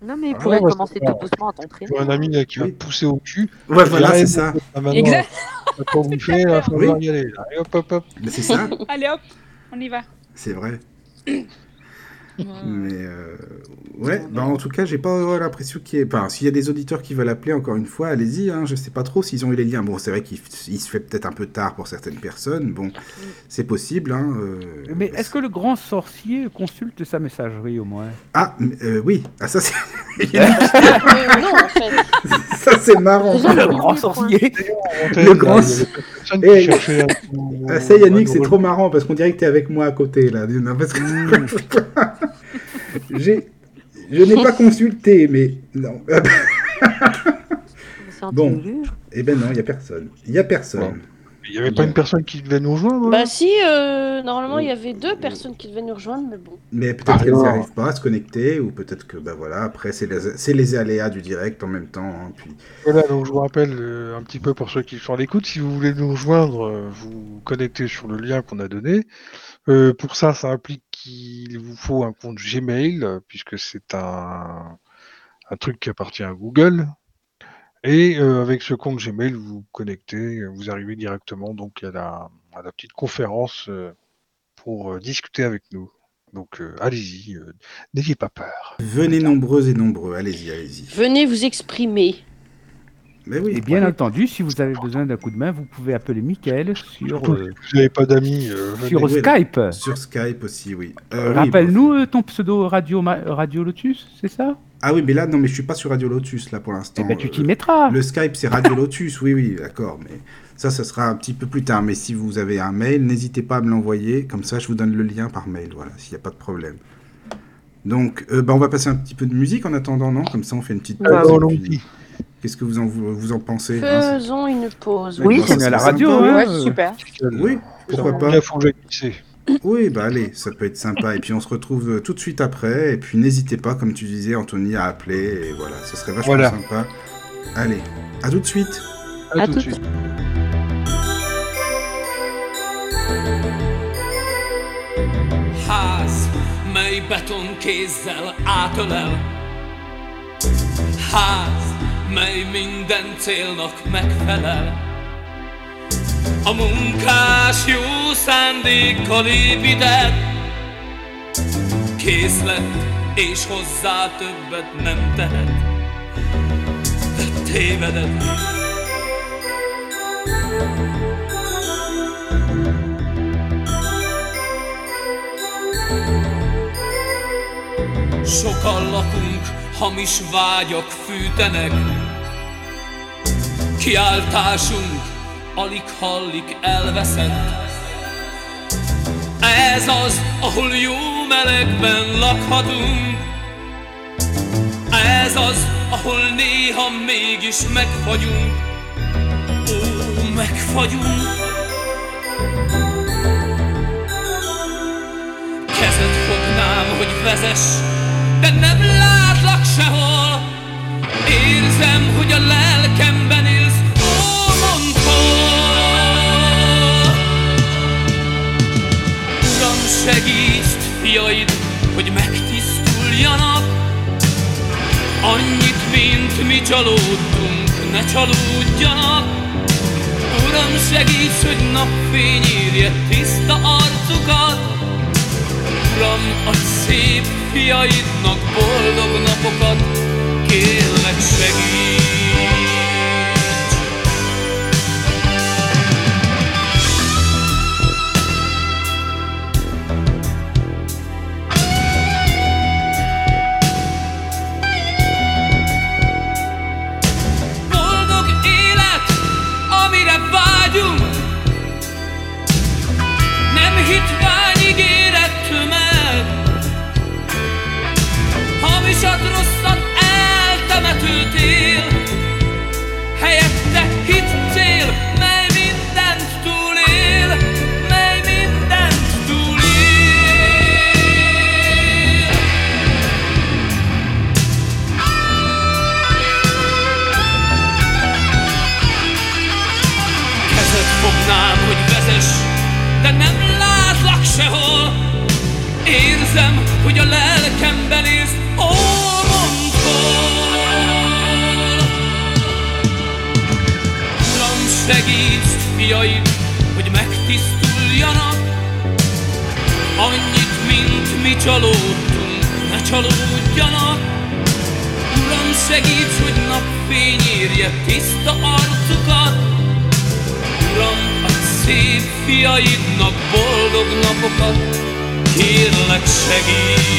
Non, mais il Ah, pourrait ouais, commencer tout doucement à t'entraîner. J'ai un ami là, qui va te pousser au cul. Ouais, voilà, Là, c'est ça. Exact. T'as pas bouffé, il va falloir y aller. Et hop, hop, hop. Mais c'est ça, Allez hop, on y va. c'est vrai. Mais euh, ouais, bah en tout cas, j'ai pas euh, l'impression qu'il y ait. Enfin, s'il y a des auditeurs qui veulent appeler, encore une fois, allez-y. Hein, je sais pas trop s'ils ont eu les liens. Bon, c'est vrai qu'il se fait peut-être un peu tard pour certaines personnes. Bon, c'est possible. Hein, euh, Mais est-ce que le grand sorcier consulte sa messagerie au moins? Ah, euh, oui. Ah, ça, c'est Euh, non, en fait. ça, c'est marrant. Le grand sorcier Le grand- Eh, cherchait un- Ah, ça, Yannick, c'est trop marrant parce qu'on dirait que t'es avec moi à côté là. Non, parce que- J'ai, je n'ai pas consulté, mais non. Bon. eh ben non, il y a personne. Il y a personne. Il n'y avait pas une personne qui devait nous rejoindre Bah là si, euh, normalement il y avait deux personnes qui devaient nous rejoindre, mais bon. Mais peut-être Ah, qu'elles n'arrivent pas à se connecter, ou peut-être que, bah voilà, après, c'est les, c'est les aléas du direct en même temps. hein, puis... Voilà, donc je vous rappelle euh, un petit peu pour ceux qui sont à l'écoute, si vous voulez nous rejoindre, euh, vous connectez sur le lien qu'on a donné. Euh, pour ça, ça implique qu'il vous faut un compte Gmail, euh, puisque c'est un, un truc qui appartient à Google. Et euh, avec ce compte Gmail, vous vous connectez, vous arrivez directement donc à la, à la petite conférence euh, pour discuter avec nous. Donc euh, allez-y, euh, n'ayez pas peur. Venez nombreux et nombreux, allez-y, allez-y. Venez vous exprimer. Mais oui, Et bien entendu, si vous avez besoin d'un coup de main, vous pouvez appeler Michael sur, Surtout euh, si vous n'avez pas d'amis. euh, sur oui, Skype. Sur Skype aussi, oui. Euh, Rappelle-nous euh, ton pseudo Radio, Radio Lotus, c'est ça? Ah oui, mais là, non, mais je suis pas sur Radio Lotus, là, pour l'instant. Eh ben tu t'y Euh, mettras. Le Skype, c'est Radio Lotus, oui, oui, d'accord, mais ça, ça sera un petit peu plus tard. Mais si vous avez un mail, n'hésitez pas à me l'envoyer, comme ça, je vous donne le lien par mail, voilà, s'il n'y a pas de problème. Donc, euh, bah, on va passer un petit peu de musique en attendant, non? Comme ça, on fait une petite pause. Alors, et puis, allons-y. Qu'est-ce que vous en, vous, vous en pensez hein, Faisons une pause. Oui, Bon, ça on est à la radio. sympa, hein, Ouais, euh, super. c'est- Oui, pourquoi pas. Oui, bah allez, ça peut être sympa. Et puis on se retrouve euh, tout de suite après. Et puis n'hésitez pas, comme tu disais, Anthony, à appeler. Et voilà, ce serait vachement Voilà. sympa. Allez, à tout de suite. À, À tout de suite. Ház, mely beton kézzel átölel. Ház, mely minden célnak megfelel. A munkás jó szándékkal épített, kész lett, és hozzá többet nem tehet. De tévedett. Sokan lakunk, hamis vágyak fűtenek. Kiáltásunk alig hallik elveszett. Ez az, ahol jó melegben lakhatunk. Ez az, ahol néha mégis megfagyunk. Ó, megfagyunk. Kezed fognám, hogy vezess, de nem látlak sehol. Érzem, hogy a lelkemben élsz, fiaid, hogy megtisztuljanak. Annyit, mint mi csalódtunk, ne csalódjanak. Uram, segíts, hogy napfény írja tiszta arcukat. Uram, adj szép fiaidnak boldog napokat, kérlek segíts! Csalódtunk, ne csalódjanak. Uram, segíts, hogy napfény érje tiszta arcukat. Uram, adj szép fiaidnak boldog napokat, kérlek segíts!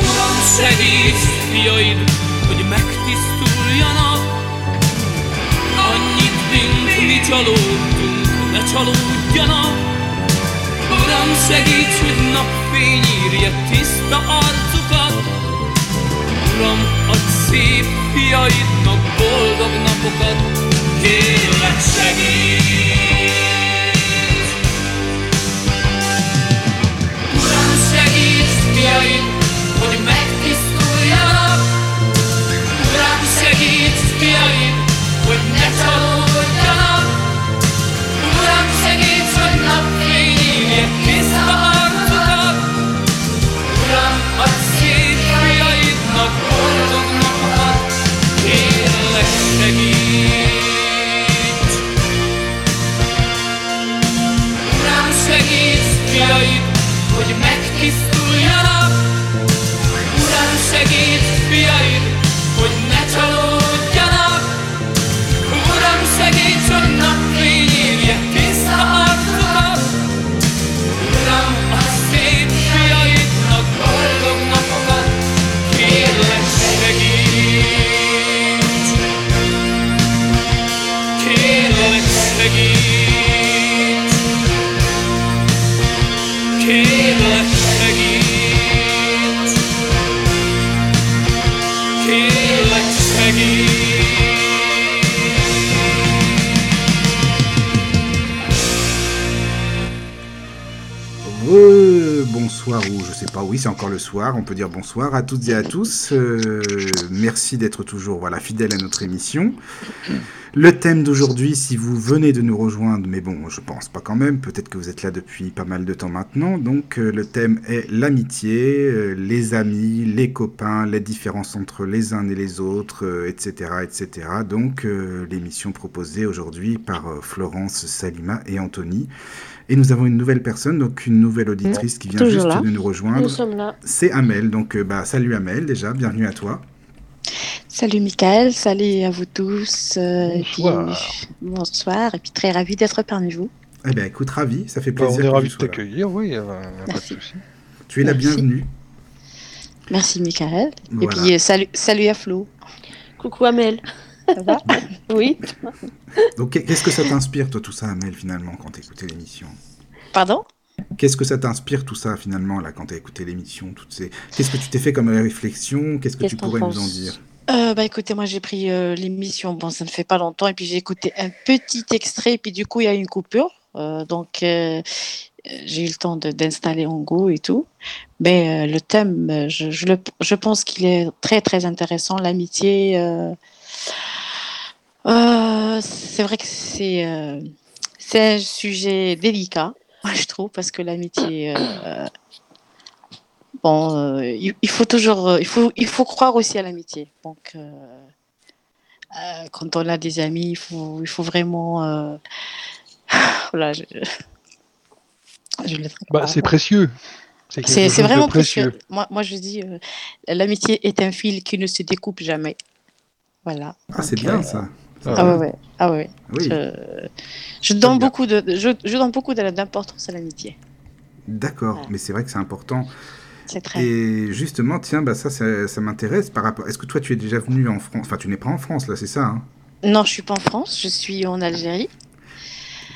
Uram, segíts fiaid, hogy megtisztuljanak, annyit, mint mi csalódtunk, ne csalódjanak. Uram, segíts, hogy napfény írja tiszta arcukat, Uram, adj szép fiaidnak boldog napokat, kérlek segíts! Fiaid, hogy megtisztuljanak! Uram, segíts fiaid, hogy ne csalódjanak! Listen up. Oui, c'est encore le soir. On peut dire bonsoir à toutes et à tous. Euh, merci d'être toujours voilà, fidèles à notre émission. Le thème d'aujourd'hui, si vous venez de nous rejoindre, mais bon, je pense pas quand même, peut-être que vous êtes là depuis pas mal de temps maintenant. Donc, euh, le thème est l'amitié, euh, les amis, les copains, les différences entre les uns et les autres, etc., etc. Donc, l'émission proposée aujourd'hui par Florence, Salima et Anthony. Et nous avons une nouvelle personne, donc une nouvelle auditrice qui vient Toujours juste là. de nous Nous rejoindre. sommes là. C'est Amel, donc euh, bah, salut Amel déjà, bienvenue à toi. Salut Michael, salut à vous tous. euh, et puis- Bonsoir. bonsoir, et puis très ravi d'être parmi vous. Eh bien écoute, ravi, ça fait Bah, plaisir. on est tu de t'accueillir, oui, euh, pas Merci. de souci. Tu es la bienvenue. Merci Michael. Et puis euh, salut, salut à Flo. Coucou Amel. Ça va Oui. Donc qu'est-ce que ça t'inspire toi tout ça Amel finalement quand t'as écouté l'émission? Pardon? Qu'est-ce que ça t'inspire tout ça finalement là quand t'as écouté l'émission toutes ces... Qu'est-ce que tu t'es fait comme réflexion? Qu'est-ce que tu pourrais nous en dire? Euh, Bah écoutez, moi j'ai pris euh, l'émission, bon ça ne fait pas longtemps, et puis j'ai écouté un petit extrait, et puis du coup il y a eu une coupure. Euh, donc euh, j'ai eu le temps de- d'installer Ongo et tout. Mais euh, le thème, je, je, le- je pense qu'il est très très intéressant. L'amitié, euh, c'est vrai que c'est euh, c'est un sujet délicat, moi je trouve, parce que l'amitié, euh, bon, euh, il, il faut toujours, il faut, il faut croire aussi à l'amitié. Donc, euh, euh, quand on a des amis, il faut, il faut vraiment, euh, voilà, je, je le Bah, c'est précieux. C'est vraiment précieux. Moi, moi, je dis, euh, l'amitié est un fil qui ne se découpe jamais. Voilà. Ah c'est bien euh, ça. Ah ouais, ouais. Ah ouais. Oui, Je, je donne beaucoup de, je, je donne beaucoup d'importance à l'amitié. d'accord, mais c'est vrai que c'est important. Très. Et justement, tiens, bah ça, ça, ça m'intéresse par rapport. Est-ce que toi, tu es déjà venu en France Enfin, tu n'es pas en France là, c'est ça hein? Non, je suis pas en France. Je suis en Algérie.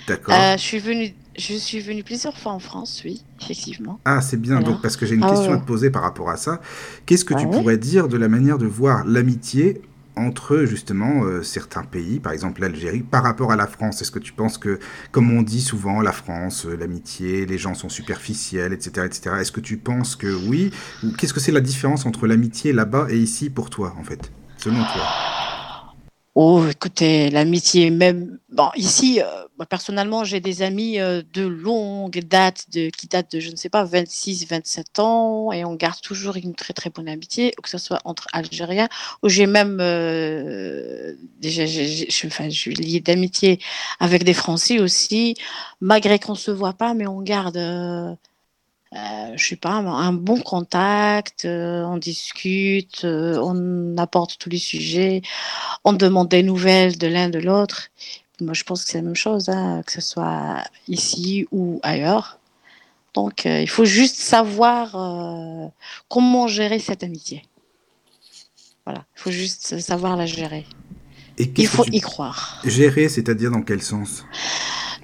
D'accord. Euh, je suis venue, je suis venue plusieurs fois en France, oui, effectivement. Ah, c'est bien. Voilà. Donc, parce que j'ai une Ah question ouais. à te poser par rapport à ça. Qu'est-ce que Ah tu ouais pourrais dire de la manière de voir l'amitié entre justement euh, certains pays, par exemple l'Algérie, par rapport à la France? Est-ce que tu penses que, comme on dit souvent, la France, euh, l'amitié, les gens sont superficiels, etc., etc. Est-ce que tu penses que oui? Ou qu'est-ce que c'est la différence entre l'amitié là-bas et ici pour toi, en fait, selon toi? Oh, écoutez, l'amitié, même. Bon, ici, euh, moi, personnellement, j'ai des amis euh, de longue date, de, qui datent de, je ne sais pas, 26, 27 ans, et on garde toujours une très, très bonne amitié, que ce soit entre Algériens, ou j'ai même. euh, je suis liée d'amitié avec des Français aussi, malgré qu'on ne se voit pas, mais on garde. Euh, je sais pas, un bon contact, euh, on discute, euh, on apporte tous les sujets, on demande des nouvelles de l'un de l'autre. Moi, je pense que c'est la même chose, hein, que ce soit ici ou ailleurs. Donc, euh, il faut juste savoir comment gérer cette amitié. Voilà, il faut juste savoir la gérer. Et Il faut y croire. Gérer, c'est-à-dire dans quel sens?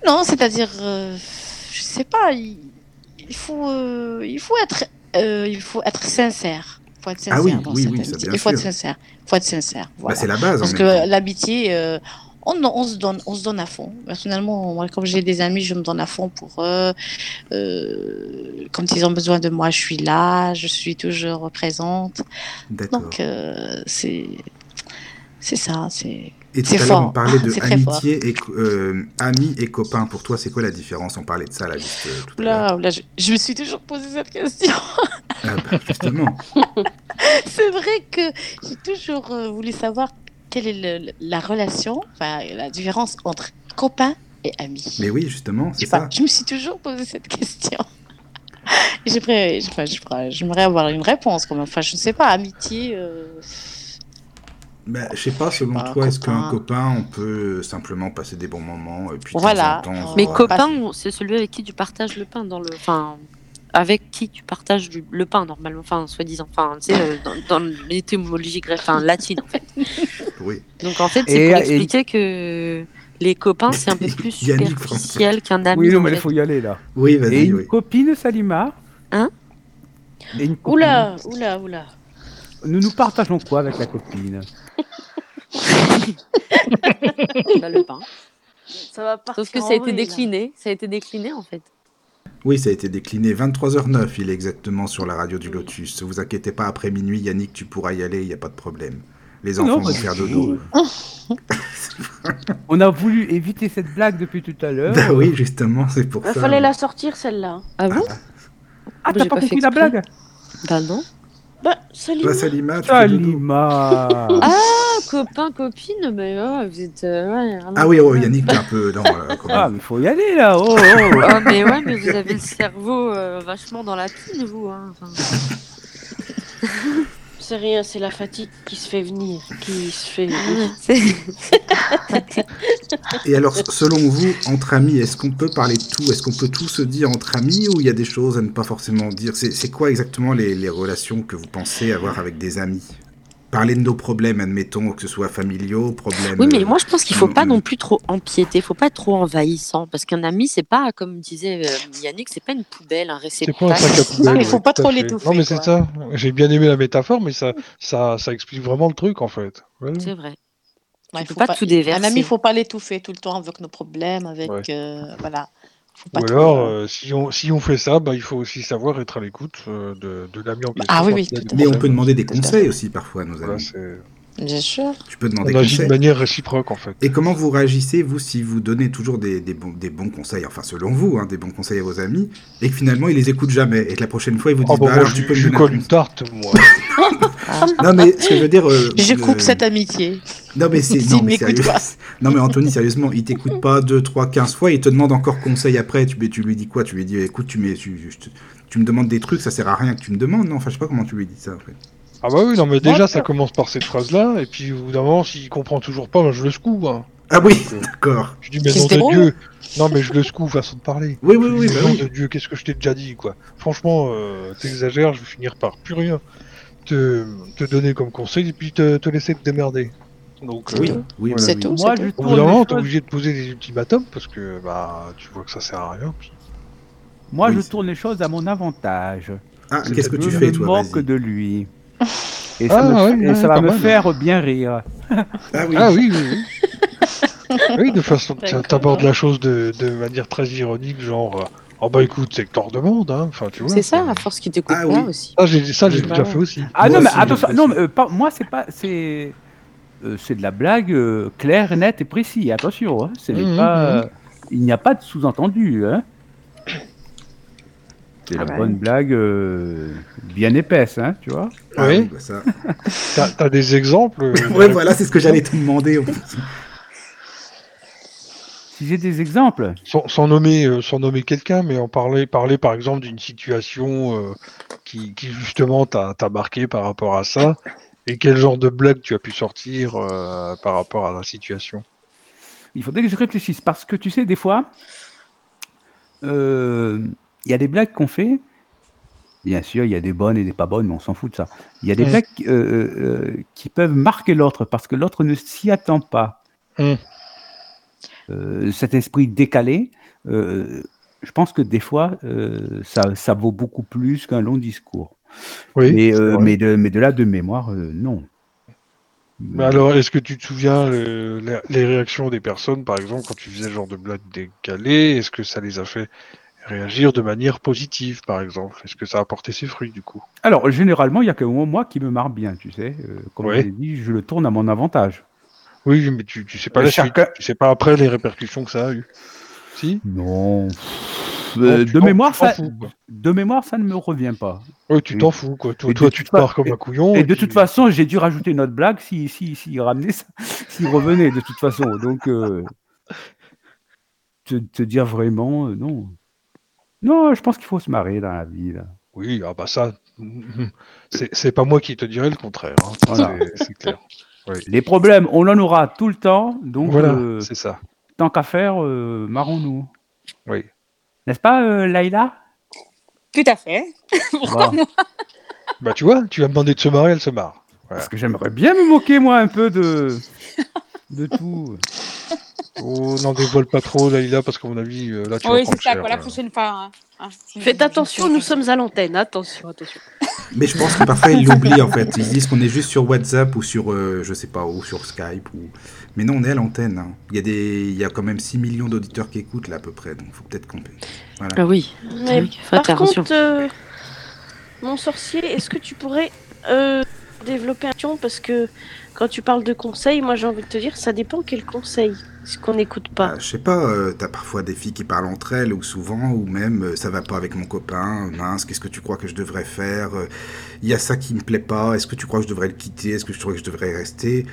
Non, c'est-à-dire, je sais pas, il, il faut, euh, il faut être, euh, il faut être sincère. Il faut être sincère Ah oui, dans oui, cette oui, amitié. Il faut être sincère. Faut être sincère. Bah. C'est la base, Parce que l'amitié, euh, on, on se donne, on se donne à fond. Personnellement, moi, comme j'ai des amis, je me donne à fond pour eux. Quand ils ont besoin de moi, je suis là, je suis toujours présente. Donc, c'est, c'est ça. C'est Et tout à l'heure, on parlait de très fort. amitié et euh, amis et copains. Pour toi, c'est quoi la différence? On parlait de ça là juste euh, tout à l'heure. Là, là, je, je me suis toujours posé cette question. Ah, bah, justement. c'est vrai que j'ai toujours euh, voulu savoir quelle est le- la relation, la différence entre copain et ami. Mais oui, justement, c'est pas, ça. je me suis toujours posé cette question. J'aimerais, avoir une réponse. Comme, enfin, je ne sais pas, amitié. Euh, Bah, je sais pas, selon pas, toi, est-ce qu'un copain. on peut simplement passer des bons moments et puis Voilà, temps en temps, euh, Mais voir copain, c'est celui avec qui tu partages le pain dans le. Enfin, avec qui tu partages du- le pain normalement, enfin, soi-disant. Enfin, tu sais, euh, dans, dans l'étymologie grecque, enfin, latine en fait. Oui. Donc en fait, c'est Et- pour et- expliquer que les copains, c'est un peu plus superficiel qu'un ami. Oui, non, mais il faut y aller là. Oui, Et vas-y, une oui. copine, Salima Hein Et une copine. Oula, oula, oula. Nous nous partageons quoi avec la copine? Bah, le pain. Ça va partir Sauf que ça a été décliné, ça a été décliné en fait. Oui, ça a été décliné 23h09, il est exactement sur la radio du Lotus. Ne vous inquiétez pas, après minuit, Yannick, tu pourras y aller, il n'y a pas de problème. Les enfants vont faire dodo. On a voulu éviter cette blague depuis tout à l'heure. Bah oui, justement, c'est pour Il ça. fallait la sortir celle-là. Ah bon? Ah, t'as pas pas compris la blague? Bah non. Bah, salut. Bah, Salima, tu. Salima Ah, copain, copine, mais oh, vous êtes. euh, ouais, Ah oui, oh, Yannick, t'es un peu... Non, euh, quand même. Ah, mais faut y aller là oh, oh. Oh, mais ouais, mais vous avez le cerveau euh, vachement dans la pile, vous. Hein. Enfin, C'est rien, c'est la fatigue qui se fait venir, qui se fait. venir. c'est- Et alors, selon vous, entre amis, est-ce qu'on peut parler de tout? Est-ce qu'on peut tout se dire entre amis ou il y a des choses à ne pas forcément dire? C'est c'est quoi exactement les, les relations que vous pensez avoir avec des amis? Parler de nos problèmes, admettons, que ce soit familiaux, problèmes... Oui, mais euh, moi je pense qu'il faut mm, pas mm. non plus trop empiéter, faut pas être trop envahissant, parce qu'un ami c'est pas, comme disait euh, Yannick, c'est pas une poubelle, un C'est pas un réceptacle. sac à poubelle. Il ouais, faut pas trop l'étouffer, Non, mais c'est ça. J'ai bien aimé la métaphore, mais ça, ça, ça explique vraiment le truc, en fait. Ouais. C'est vrai. Ouais, Tu peux faut pas tout déverser. Un ami, il faut pas l'étouffer tout le temps avec nos problèmes, avec Ouais. euh, voilà. Ou alors, euh, euh, si, on, si on fait ça, bah, il faut aussi savoir être à l'écoute euh, de, de l'ami en question. Ah oui, oui, Mais on peut demander des conseils aussi parfois à nos amis. Bien sûr. Tu peux demander on agit de conseil. manière réciproque, en fait. Et comment vous réagissez, vous, si vous donnez toujours des, des bons, des bons conseils, enfin selon vous, hein, des bons conseils à vos amis, et que finalement ils les écoutent jamais, et que la prochaine fois ils vous disent Oh, bah, bah, moi, alors je, tu peux je me colle un une tarte, moi. Non mais ce que je veux dire... euh, Je coupe euh, cette amitié. Non mais c'est S'il non, mais m'écoute sérieux- pas. non mais Anthony sérieusement il t'écoute pas 2, 3, 15 fois il te demande encore conseil après tu, mais tu lui dis quoi? Tu lui dis écoute tu, mets, tu, tu me demandes des trucs ça sert à rien que tu me demandes non? Enfin je sais pas comment tu lui dis ça en fait Ah bah oui, non, mais déjà, Moi, ça commence par cette phrase-là, et puis au bout d'un moment, s'il comprend toujours pas, bah, je le secoue. Hein. ah oui Donc, euh, d'accord Je dis, mais nom de. Dieu. Non, mais je le secoue, façon de parler. oui oui Je oui bah nom oui de Dieu, qu'est-ce que je t'ai déjà dit, quoi. Franchement, euh, t'exagères, je vais finir par plus rien te, te donner comme conseil, et puis te, te laisser te démerder. Donc, euh, oui oui voilà. C'est oui. tout. Moi, c'est je tout. Au bout d'un moment, t'es obligé de poser des ultimatums, parce que bah, tu vois que ça sert à rien. puis- Moi, Oui. je tourne les choses à mon avantage. ah qu'est-ce que tu je fais toi moque vas-y de lui. Et Ah, ça, me, ouais, fait- et ouais, ça va me mal. faire bien rire. ah oui Ah oui, oui, oui. oui, de façon, t'abordes la chose de, de manière très ironique, genre, euh, oh bah écoute, c'est que t'en redemandes, hein. Enfin, tu vois. C'est ça, à force qu'il t'écoute Ah pas oui. aussi. Ça, j'ai, ça, j'ai déjà fait aussi. Ah Moi non, mais attention, non, mais, euh, pas- moi, c'est pas. C'est. euh, c'est de la blague euh, claire, nette et précis. Attention, hein, c'est Mhm, pas, mhm. euh, il n'y a pas de sous-entendu. Hein. C'est Ah la bah bonne blague euh, bien épaisse, hein, tu vois. Ah Oui. bah ça T'as, t'as des exemples euh, ouais voilà c'est ce que j'allais te demander Si j'ai des exemples, sans, sans nommer, euh, sans nommer quelqu'un, mais en parler, parler par exemple d'une situation euh, qui, qui justement t'a, t'a marqué par rapport à ça, et quel genre de blague tu as pu sortir euh, par rapport à la situation? il faudrait que je réfléchisse parce que tu sais, des fois, euh, il y a des blagues qu'on fait. Bien sûr, il y a des bonnes et des pas bonnes, mais on s'en fout de ça. Il y a des Mm. blagues euh, euh, qui peuvent marquer l'autre parce que l'autre ne s'y attend pas. Mm. Euh, cet esprit décalé, euh, je pense que des fois, euh, ça, ça vaut beaucoup plus qu'un long discours. Oui. mais, euh, mais, de, mais de là, de mémoire, euh, non. Alors, est-ce que tu te souviens le- la- les réactions des personnes, par exemple, quand tu faisais ce genre de blague décalée Est-ce que ça les a fait réagir de manière positive, par exemple Est-ce que ça a apporté ses fruits, du coup? Alors, généralement, il n'y a que moi qui me marre bien, tu sais. Euh, comme Ouais. je l'ai dit, je le tourne à mon avantage. Oui, mais tu, tu sais pas Mais la chacun- suite. Tu sais pas après les répercussions que ça a eu. Si? Non. Euh, de, mémoire, ça, fous, de mémoire, ça ne me revient pas. Oui, tu t'en fous, quoi. Toi, toi tu te pars comme un couillon. Et de toute façon, j'ai dû rajouter une autre blague s'il si, si, ramenait ça, s'il revenait, de toute façon. Donc, euh, te, te dire vraiment, euh, non. Non, je pense qu'il faut se marrer dans la vie. Là. Oui, ah bah ça, c'est c'est pas moi qui te dirai le contraire. hein. Voilà. C'est- C'est clair. Les problèmes, on en aura tout le temps. Donc, voilà, euh, c'est ça. tant qu'à faire, euh, marrons-nous. Oui. N'est-ce pas, euh, Laïla? Tout à fait. Pourquoi moi? Bah tu vois, tu vas me demander de se marrer, elle se marre. Voilà. Parce que j'aimerais bien me moquer, moi, un peu de, de tout. Oh, n'en dévoile pas trop, Laïla, parce qu'à mon avis, euh, là, tu vas Oui, c'est ça, cher, quoi. La euh. prochaine fois. hein. Je- Faites attention, nous sommes à l'antenne. Attention, attention. Mais je pense que parfois ils l'oublient en fait. Ils disent qu'on est juste sur WhatsApp ou sur, euh, je sais pas, ou sur Skype. Ou... Mais non, on est à l'antenne. hein. Il y a des, il y a quand même 6 millions d'auditeurs qui écoutent là à peu près, donc faut peut-être compter. Voilà. Ah oui. Mais Oui, faut faire par attention. contre, euh, mon sorcier, est-ce que tu pourrais euh, développer un Parce que quand tu parles de conseils, moi j'ai envie de te dire, ça dépend quel conseil, ce qu'on n'écoute pas? Bah, je sais pas, euh, t'as parfois des filles qui parlent entre elles ou souvent, ou même euh, ça va pas avec mon copain, mince, qu'est-ce que tu crois que je devrais faire Euh, Il y a ça qui me plaît pas, est-ce que tu crois que je devrais le quitter Est-ce que je crois que je devrais rester?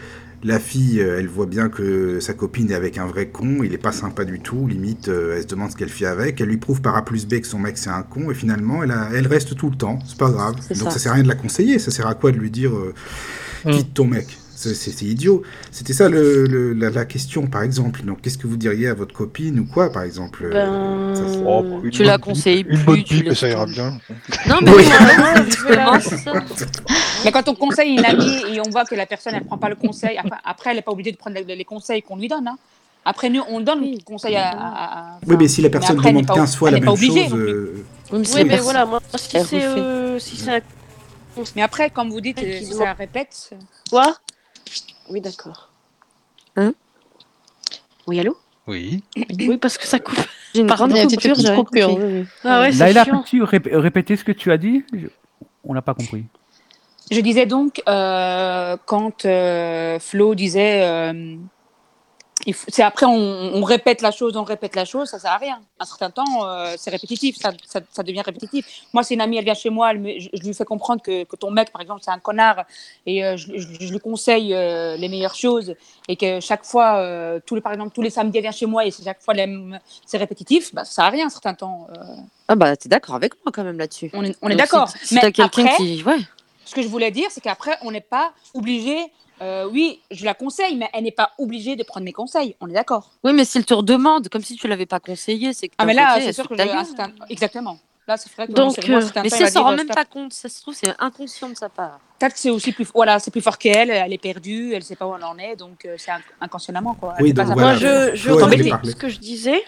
La fille, euh, elle voit bien que sa copine est avec un vrai con, il est pas sympa du tout, limite, euh, elle se demande ce qu'elle fait avec, elle lui prouve par A plus B que son mec c'est un con, et finalement elle, a- elle reste tout le temps, c'est pas grave. C'est Donc ça. ça sert à rien de la conseiller, ça sert à quoi de lui dire euh, Mm. quitte ton mec? C'est idiot. C'était ça le, le- la, la question, par exemple. Donc, qu'est-ce que vous diriez à votre copine ou quoi, par exemple Ben, ça, c'est- Oh, Tu la conseilles bip- Une plus, bonne tu pipe laisses ça ira bien. Non, mais Oui. non, justement, c'est ça. Mais quand on conseille une amie et on voit que la personne elle prend pas le conseil, après, après, elle n'est pas obligée de prendre les, conseils qu'on lui donne. hein. Après nous on donne le conseil à. à- à- Oui, mais si la personne après, demande n'est pas- 15 fois elle la n'est même pas obligée chose. plus. euh, Oui, mais Oui, voilà, moi, si c'est euh, si un Mais après, comme vous dites, euh, ça répète. quoi? Oui, d'accord. Hein? Oui, allô? Oui. Oui, parce que ça coupe. J'ai une grande Il y a une petite coupure, coupure, oui. Ah ouais, chiant. peux-tu rép- répéter ce que tu as dit? Je- On n'a pas compris. Je disais donc, euh, quand euh, Flo disait, euh, c'est après on, on répète la chose, on répète la chose, ça sert à rien. À un certain temps, euh, c'est répétitif, ça, ça, ça devient répétitif. Moi, c'est une amie, elle vient chez moi, elle me- je, je lui fais comprendre que, que ton mec, par exemple, c'est un connard, et euh, je, je- je lui conseille euh, les meilleures choses, et que chaque fois, tous les, par exemple, tous les samedis, elle vient chez moi, et c'est chaque fois c'est répétitif, bah, ça sert à rien à un certain temps. Ah bah, t'es d'accord avec moi quand même là-dessus. on est, on est d'accord. Si, si Mais t'as quelqu'un qui. Ouais. ce que je voulais dire, c'est qu'après, on n'est pas obligé. Euh, oui, je la conseille, mais elle n'est pas obligée de prendre mes conseils. On est d'accord. Oui, mais s'il te redemande, comme si tu l'avais pas conseillé, c'est que. Ah, mais là, c'est elle sûr que de je, un exactement. Là, c'est vrai que Donc, euh, Mais si elle va s'en rend euh, même stop. pas compte, ça se trouve, c'est inconscient de sa part. Peut-être que c'est aussi plus, voilà, c'est plus fort qu'elle. Elle est perdue, elle sait pas où elle en est, donc euh, c'est inc- inconsciemment quoi. Elle Oui, pas donc voilà. part. Moi, je, je elle. Ce que je disais,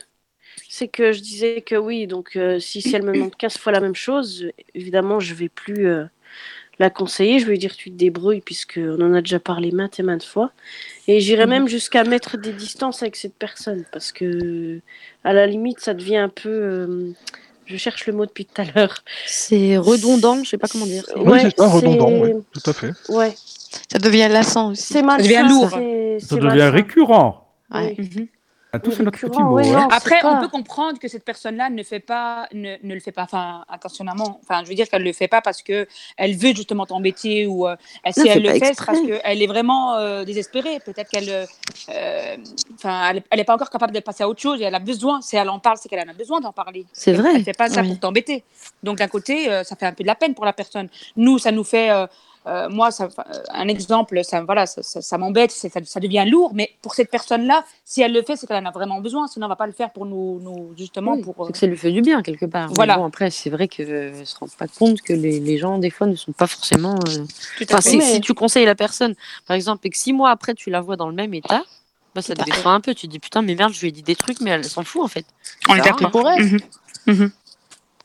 c'est que je disais que oui, donc euh, si, si elle me demande 15 fois la même chose, euh, évidemment, je vais plus euh, la conseiller. Je vais lui dire tu te débrouilles, puisqu'on en a déjà parlé maintes et maintes fois. Et j'irais Mhm. même jusqu'à mettre des distances avec cette personne, parce que à la limite, ça devient un peu. euh, je cherche le mot depuis tout à l'heure. C'est redondant, je sais pas comment dire. c'est- Oui, Ouais, c'est ça, redondant, oui, tout à fait. Ouais, Ça devient lassant aussi. c'est malsain. devient lourd. Ça devient récurrent. Ouais. Oui. À tous, c'est notre petit Récurrent, mot. ouais, hein. non, Après, on pas- peut comprendre que cette personne-là ne fait pas, ne, ne le fait pas, enfin, intentionnellement. Enfin, je veux dire qu'elle le fait pas parce que elle veut justement t'embêter ou euh, si Non, elle le fait, c'est parce qu'elle est vraiment euh, désespérée. Peut-être qu'elle, euh, euh, enfin, elle, elle est pas encore capable de passer à autre chose et elle a besoin. Si elle en parle, c'est qu'elle en a besoin d'en parler. C'est vrai. Elle fait pas ça Oui. pour t'embêter. Donc d'un côté, euh, ça fait un peu de la peine pour la personne. Nous, ça nous fait. Euh, moi, ça, euh, un exemple, ça, voilà, ça, ça- ça m'embête, ça, ça devient lourd, mais pour cette personne-là, si elle le fait, c'est qu'elle en a vraiment besoin, sinon elle va pas le faire pour nous, nous justement, Oui, pour... euh, c'est que ça lui fait du bien quelque part. Mais Voilà. bon, après, c'est vrai qu'elle ne se rend pas compte que les, les gens, des fois, ne sont pas forcément. euh, Enfin, fait. si, Mais- si tu conseilles la personne, par exemple, et que six mois après, tu la vois dans le même état, bah, ça te déçoit un peu. Tu te dis, putain, mais merde, je lui ai dit des trucs, mais elle s'en fout, en fait. On est d'accord. pour elle. Mhm. Mhm.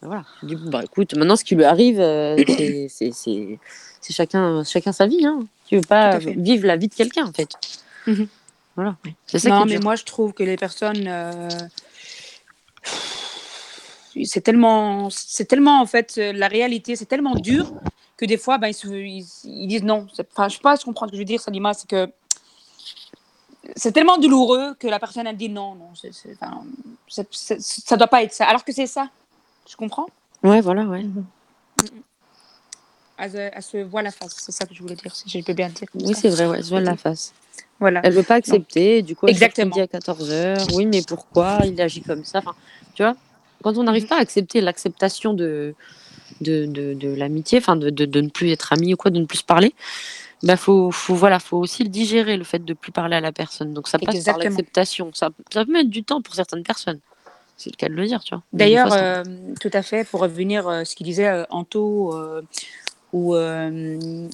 Voilà. Tu dis, bah, écoute, maintenant, ce qui lui arrive, euh, c'est- c'est- chacun, chacun sa vie. Hein. Tu veux pas vivre la vie de quelqu'un, en fait. Mhm. Voilà. C'est ça Non, est mais moi, je trouve que les personnes... euh, C'est tellement, c'est tellement, en fait, la réalité, c'est tellement dur que des fois, ben, ils, se- ils- ils disent non. Enfin, je sais pas si comprends ce que je veux dire, Salima, c'est que c'est tellement douloureux que la personne, elle dit non, non, enfin, c'est- ça doit pas être ça. Alors que c'est ça. Tu comprends? Ouais, voilà, ouais. se- elle se voit la face, c'est ça que je voulais dire, si je peux bien dire. Oui, c'est vrai, ouais, se voit la face. Voilà. Elle veut pas accepter, du coup, elle Exactement. dit à 14h, oui, mais pourquoi il agit comme ça? Enfin, Tu vois, quand on n'arrive pas à accepter l'acceptation de, de, de, de l'amitié, enfin, de, de, de ne plus être ami ou quoi, de ne plus se parler, bah, faut, faut, voilà, faut aussi le digérer, le fait de plus parler à la personne. Donc, ça passe Exactement. par l'acceptation. Ça, ça peut mettre du temps pour certaines personnes. C'est le cas de le dire, tu vois. D'ailleurs, euh, tout à fait, pour revenir à ce qu'il disait euh, Anto euh, ou euh,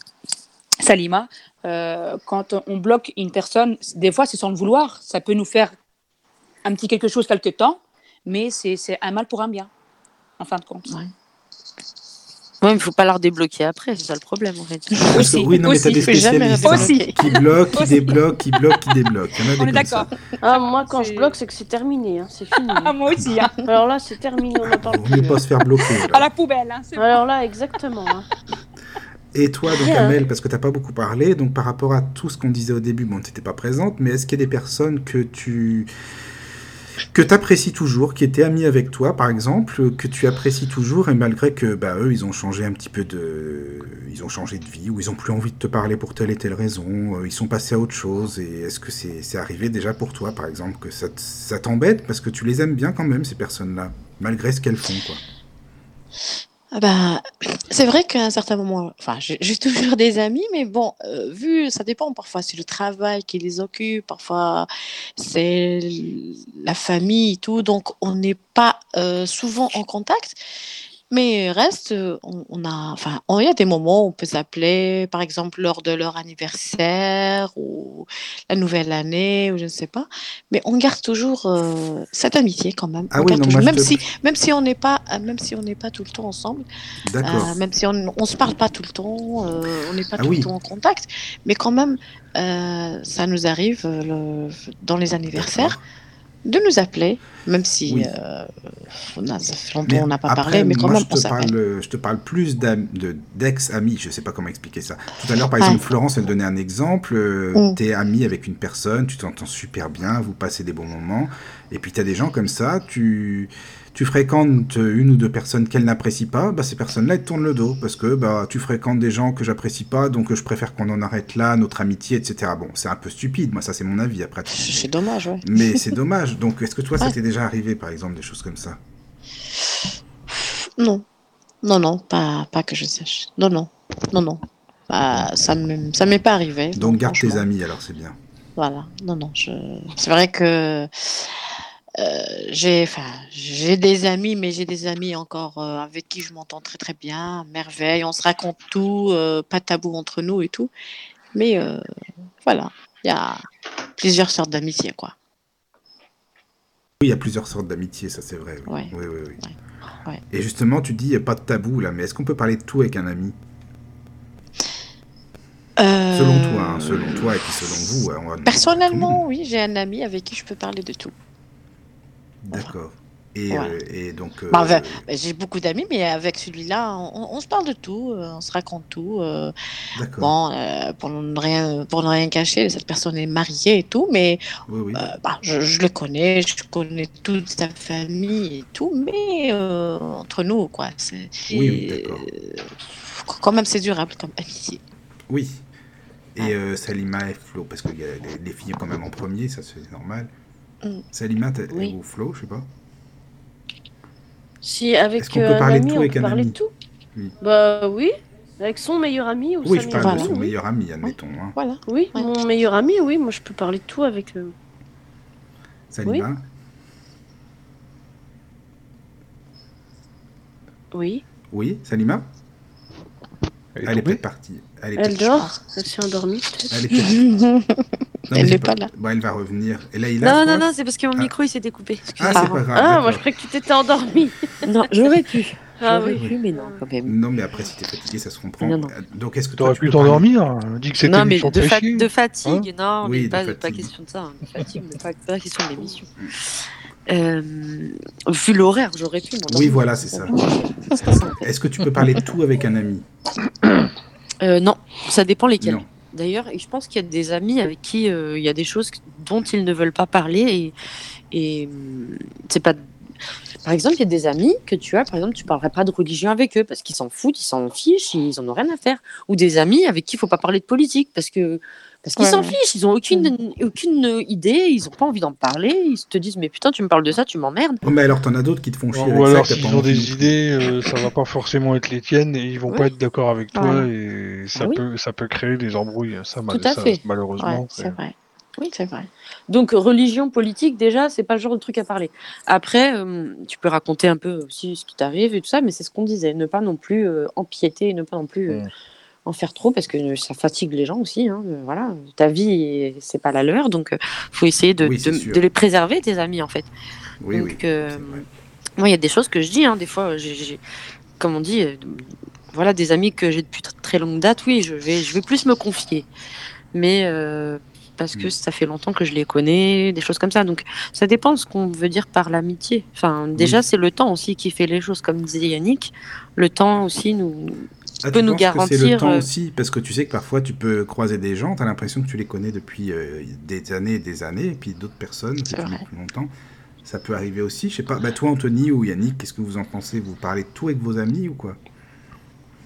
Salima, euh, quand on bloque une personne, des fois c'est sans le vouloir, ça peut nous faire un petit quelque chose quelque temps, mais c'est c'est un mal pour un bien, en fin de compte. Ouais. Ouais, mais faut pas la redébloquer après, c'est ça le problème en fait. Aussi, oui, non, mais t'as aussi, des spécialistes Aussi. qui bloquent, qui débloquent, qui bloquent, qui débloquent. Il On est d'accord. Ah, moi, quand je bloque, c'est que c'est terminé. Hein. C'est fini. Ah, moi aussi, hein. Alors là, c'est terminé. On n'en parle Vaut mieux plus. pas se faire bloquer. là. à la poubelle. Hein, c'est bon. Alors là, exactement. Et toi, donc. Amel, parce que t'as pas beaucoup parlé, donc par rapport à tout ce qu'on disait au début, bon, t'étais pas présente, mais est-ce qu'il y a des personnes que tu que t'apprécies toujours, qui étaient amies avec toi, par exemple, que tu apprécies toujours, et malgré que bah, eux, ils ont changé un petit peu de, ils ont changé de vie, ou ils ont plus envie de te parler pour telle et telle raison, euh, ils sont passés à autre chose, et est-ce que c'est c'est arrivé déjà pour toi, par exemple, que ça t'embête parce que tu les aimes bien quand même ces personnes-là, malgré ce qu'elles font, quoi? Ah bah, c'est vrai qu'à un certain moment, j'ai toujours des amis, mais bon, euh, vu, ça dépend parfois, c'est le travail qui les occupe, parfois c'est la famille et tout, donc on n'est pas euh, souvent en contact, mais reste, on, on a, enfin, il y a des moments où on peut s'appeler, par exemple lors de leur anniversaire ou la nouvelle année ou je ne sais pas, mais on garde toujours euh, cette amitié quand même. Ah on oui, garde non, toujours, moi, je même te- si, même si on n'est pas, même si on n'est pas tout le temps ensemble. Euh, même si on ne se parle pas tout le temps, euh, on n'est pas Ah tout oui. le temps en contact, mais quand même, ça nous arrive le- dans les anniversaires de nous appeler, même si Oui. euh, on a, ça fait longtemps Mais qu'on n'a pas après, parlé, mais quand moi, même, je on te parle, je te parle plus d'ex-amis, je sais pas comment expliquer ça. Tout à l'heure, par exemple, Florence, elle donnait un exemple. euh, Mm. T'es ami avec une personne, tu t'entends super bien, vous passez des bons moments. Et puis, t'as des gens comme ça, tu, tu fréquentes une ou deux personnes qu'elle n'apprécie pas, bah, ces personnes-là, elles te tournent le dos. Parce que bah, tu fréquentes des gens que j'apprécie pas, donc je préfère qu'on en arrête là, notre amitié, etc. Bon, c'est un peu stupide, moi, ça, c'est mon avis après. C'est dommage, ouais. Mais c'est dommage. Donc, est-ce que toi, ça t'est déjà arrivé, par exemple, des choses comme ça? Non, non, non, pas, pas que je sache. Non, non, non, non. Bah, ça ça m'est pas arrivé. Donc, garde tes amis, alors, c'est bien. Voilà, non, non, je... c'est vrai que j'ai, enfin, j'ai des amis, mais j'ai des amis encore euh, avec qui je m'entends très très bien, merveille, on se raconte tout, euh, pas de tabou entre nous et tout. Mais euh, voilà, il y a plusieurs sortes d'amitié, quoi. Oui, il y a plusieurs sortes d'amitié, ça c'est vrai. Oui, Ouais. oui, oui. Ouais. Et justement, tu dis, il n'y a pas de tabou là, mais est-ce qu'on peut parler de tout avec un ami? Selon toi, hein, selon toi et puis selon vous. hein, on va- Euh, Personnellement, oui, j'ai un ami avec qui je peux parler de tout. D'accord. Et, euh, et donc. euh, Bah, j'ai beaucoup d'amis, mais avec celui-là, on, on se parle de tout, euh, on se raconte tout. euh. Bon, pour, ne rien, pour ne rien cacher, cette personne est mariée et tout, mais Oui, oui. bah, je, je le connais, je connais toute sa famille et tout, mais entre nous, quoi. C'est, Oui, quand même, c'est durable comme amitié. Oui. Et Salima et Flo, parce qu'il y a les, les filles quand même en premier, ça c'est normal. Mm. Salima t'as- Oui. ou Flo, je sais pas. Si avec Est-ce qu'on euh, peut un parler de tout on avec peut un parler ami de tout. Oui. Bah oui, avec son meilleur ami ou Oui, sa je meilleure parle de amie, son oui. meilleur ami, admettons. hein. Voilà. Oui, Ouais. mon meilleur ami, oui, moi je peux parler de tout avec eux. Salima Oui, Oui, Salima Elle est Elle est peut-être partie. Elle est elle peut-être- dort, elle s'est endormie. Elle est Non, Elle n'est pas là. Bon, elle va revenir. Et là, il Non, a non, non, c'est parce que mon Ah. micro il s'était coupé. Ah, c'est pas grave. Ah, moi je croyais que tu t'étais endormie. Non, j'aurais pu. Ah oui. pu, mais non, quand même. Non, mais après, si t'es fatigué, ça se comprend. Non, non. Euh, Donc, est-ce que toi, T'aurais tu pu t'endormir. hein. Dis que c'était Non, une mais de, fa- fatigue, non, Oui, mais de pas, question de ça. hein. De fatigue, mais pas, pas question de l'émission. Euh, vu l'horaire, j'aurais pu. Oui, voilà, c'est ça. Est-ce que tu peux parler de tout avec un ami Euh, non, ça dépend lesquels. D'ailleurs, je pense qu'il y a des amis avec qui euh, il y a des choses dont ils ne veulent pas parler et, et hum, c'est pas. Par exemple, il y a des amis que tu as, par exemple, tu parlerais pas de religion avec eux parce qu'ils s'en foutent, ils s'en fichent, ils en ont rien à faire. Ou des amis avec qui il faut pas parler de politique parce que parce qu'ils s'en ouais. fichent, ils ont aucune aucune idée, ils ont pas envie d'en parler, ils te disent mais putain tu me parles de ça, tu m'emmerdes. Mais alors, t'en as d'autres qui te font chier avec Ou ça, alors s'ils ont des idées, euh, ça va pas forcément être les tiennes et ils vont Ouais. pas être d'accord avec toi et ça Oui. peut ça peut créer des embrouilles. Ça, Tout à ça, fait. malheureusement. Ouais, c'est- c'est vrai. Oui, c'est vrai. Donc religion, politique, déjà, c'est pas le genre de truc à parler. Après, euh, tu peux raconter un peu aussi ce qui t'arrive et tout ça, mais c'est ce qu'on disait, ne pas non plus euh, empiéter, ne pas non plus euh, Mm. En faire trop, parce que ça fatigue les gens aussi. hein, euh, voilà, ta vie, c'est pas la leur, donc euh, faut essayer de, Oui, de- les préserver, tes amis, en fait. Oui, Donc, oui. euh, moi, il y a des choses que je dis, hein, des fois, j'ai, comme on dit, euh, voilà, des amis que j'ai depuis tr- très longue date, oui, je vais, je vais plus me confier. Mais euh, parce que Mm. ça fait longtemps que je les connais, des choses comme ça. Donc ça dépend de ce qu'on veut dire par l'amitié. Enfin, déjà, Oui. c'est le temps aussi qui fait les choses, comme disait Yannick. Le temps aussi nous. Ah, peut tu nous que c'est le garantir, temps euh, aussi? Parce que tu sais que parfois tu peux croiser des gens, tu as l'impression que tu les connais depuis euh, des années et des années, et puis d'autres personnes depuis longtemps. Ça peut arriver aussi. Je sais pas. Bah toi, Anthony ou Yannick, qu'est-ce que vous en pensez? Vous parlez de tout avec vos amis ou quoi?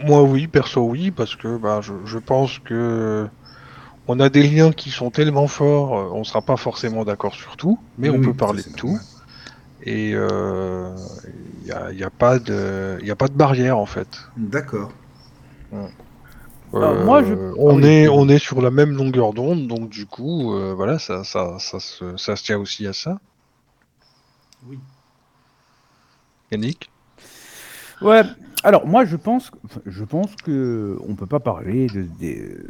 Moi, oui, perso, oui, parce que bah, je, je pense que on a des liens qui sont tellement forts, euh, on sera pas forcément d'accord sur tout, mais Oui, on peut parler de tout. normal. Et il n'y a, y a pas de, y a pas de barrière en fait. D'accord. Alors, moi, je- Euh, on, Ah est, on est sur la même longueur d'onde, donc du coup, euh, voilà, ça, ça, ça, se, ça se tient aussi à ça. Oui. Yannick? Ouais, alors moi je pense, je pense que on peut pas parler de, de,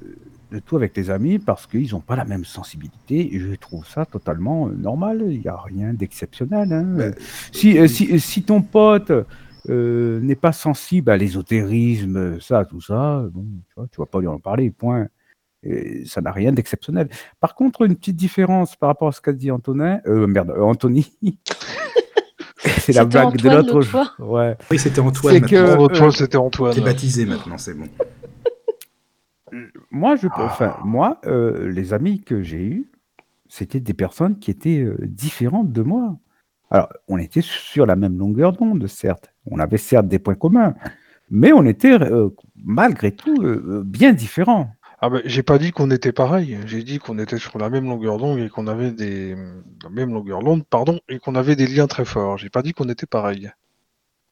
de tout avec les amis parce qu'ils n'ont pas la même sensibilité et je trouve ça totalement euh, normal, il n'y a rien d'exceptionnel. hein. Si, euh, si, si ton pote euh, n'est pas sensible à l'ésotérisme, ça, tout ça, bon, tu vois, tu vas pas lui en parler, point. Et ça n'a rien d'exceptionnel. Par contre, une petite différence par rapport à ce qu'a dit Antonin, euh, merde, euh, Anthony. C'est la blague de Antoine l'autre l'autre jour. Ouais. Oui, c'était Antoine. Que- euh, c'était Antoine. T'es baptisé maintenant, c'est bon. Moi, je, Ah. enfin, moi, euh, les amis que j'ai eus, c'était des personnes qui étaient euh, différentes de moi. Alors, on était sur la même longueur d'onde, certes. On avait certes des points communs, mais on était euh, malgré tout euh, bien différents. Ah ben, j'ai pas dit qu'on était pareil, j'ai dit qu'on était sur la même longueur d'onde et qu'on avait des la même longueur d'onde, pardon, et qu'on avait des liens très forts. J'ai pas dit qu'on était pareil.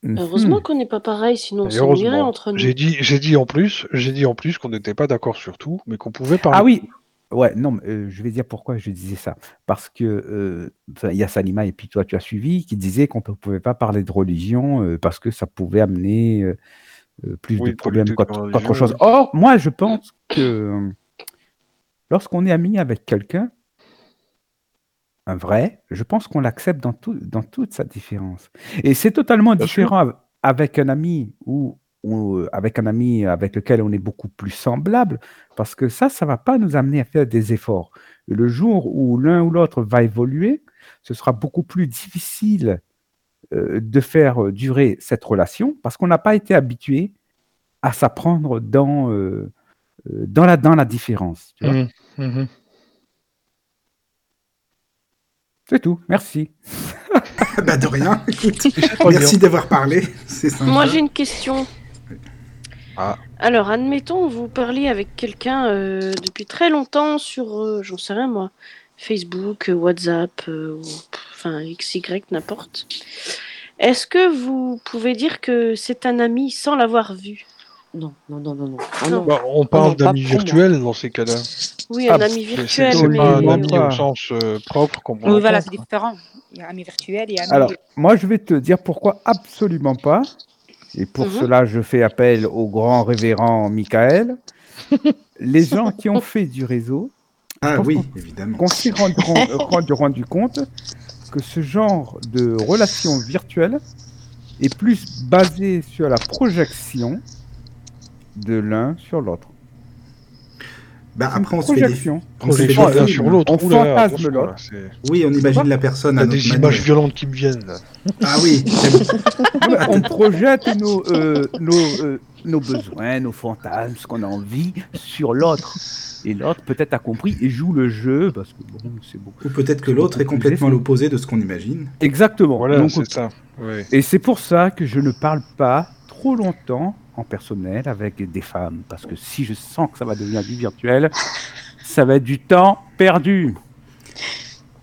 Heureusement Mhm. qu'on n'est pas pareil, sinon on s'ennuierait heureusement. entre nous. J'ai dit, j'ai dit en plus, j'ai dit en plus qu'on n'était pas d'accord sur tout, mais qu'on pouvait parler. Ah oui, ouais, non, mais, je vais dire pourquoi je disais ça. Parce que enfin, il y a Salima et puis toi, tu as suivi, qui disait qu'on ne pouvait pas parler de religion parce que ça pouvait amener plus Oui, de problèmes politique qu'autre chose. oui. Or, moi, je pense que lorsqu'on est ami avec quelqu'un, un vrai, je pense qu'on l'accepte dans, tout, dans toute sa différence. Et c'est totalement Bien sûr. différent av- avec un ami ou, ou euh, avec un ami avec lequel on est beaucoup plus semblable, parce que ça, ça va pas nous amener à faire des efforts. Et le jour où l'un ou l'autre va évoluer, ce sera beaucoup plus difficile euh, de faire durer cette relation, parce qu'on n'a pas été habitué à s'apprendre dans, euh, dans, la, dans la différence. tu vois. Mhm, mhm. C'est tout, merci. bah de rien. Écoute, merci d'avoir parlé. Moi j'ai une question. Ah. Alors, admettons, vous parliez avec quelqu'un euh, depuis très longtemps sur, euh, j'en sais rien moi, Facebook, euh, WhatsApp, euh, ou, enfin XY, n'importe. Est-ce que vous pouvez dire que c'est un ami sans l'avoir vu? Non, non, non, non, non. Ah Non. Bah, on non, parle d'amis virtuels dans ces cas-là. Oui, Ah, un ami virtuel, c'est mais pas un ami au sens euh, propre comme on Oui, voilà, c'est différent. Il y a amis virtuels et amis. Alors, moi, je vais te dire pourquoi absolument pas. Et pour Mhm. cela, je fais appel au grand révérend Michael. Les gens qui ont fait du réseau, Ah oui, qu'on- évidemment. qu'on s'est rendu, rendu, rendu compte que ce genre de relation virtuelle est plus basé sur la projection de l'un sur l'autre. Bah, après, on se fait des... projection. on se fait des l'un sur l'autre. On fantasme l'autre. Oui, on imagine la personne Il y à a notre des manière. images violentes qui me viennent. Ah oui. On projette nos, euh, nos, euh, nos besoins, nos fantasmes, ce qu'on a envie sur l'autre. Et l'autre peut-être a compris et joue le jeu parce que bon, c'est beaucoup. Ou peut-être que l'autre est complètement l'opposé de ce qu'on imagine. Exactement. Voilà, Donc, c'est ça. Ouais. et c'est pour ça que je ne parle pas trop longtemps en personnel avec des femmes parce que si je sens que ça va devenir du virtuel, ça va être du temps perdu.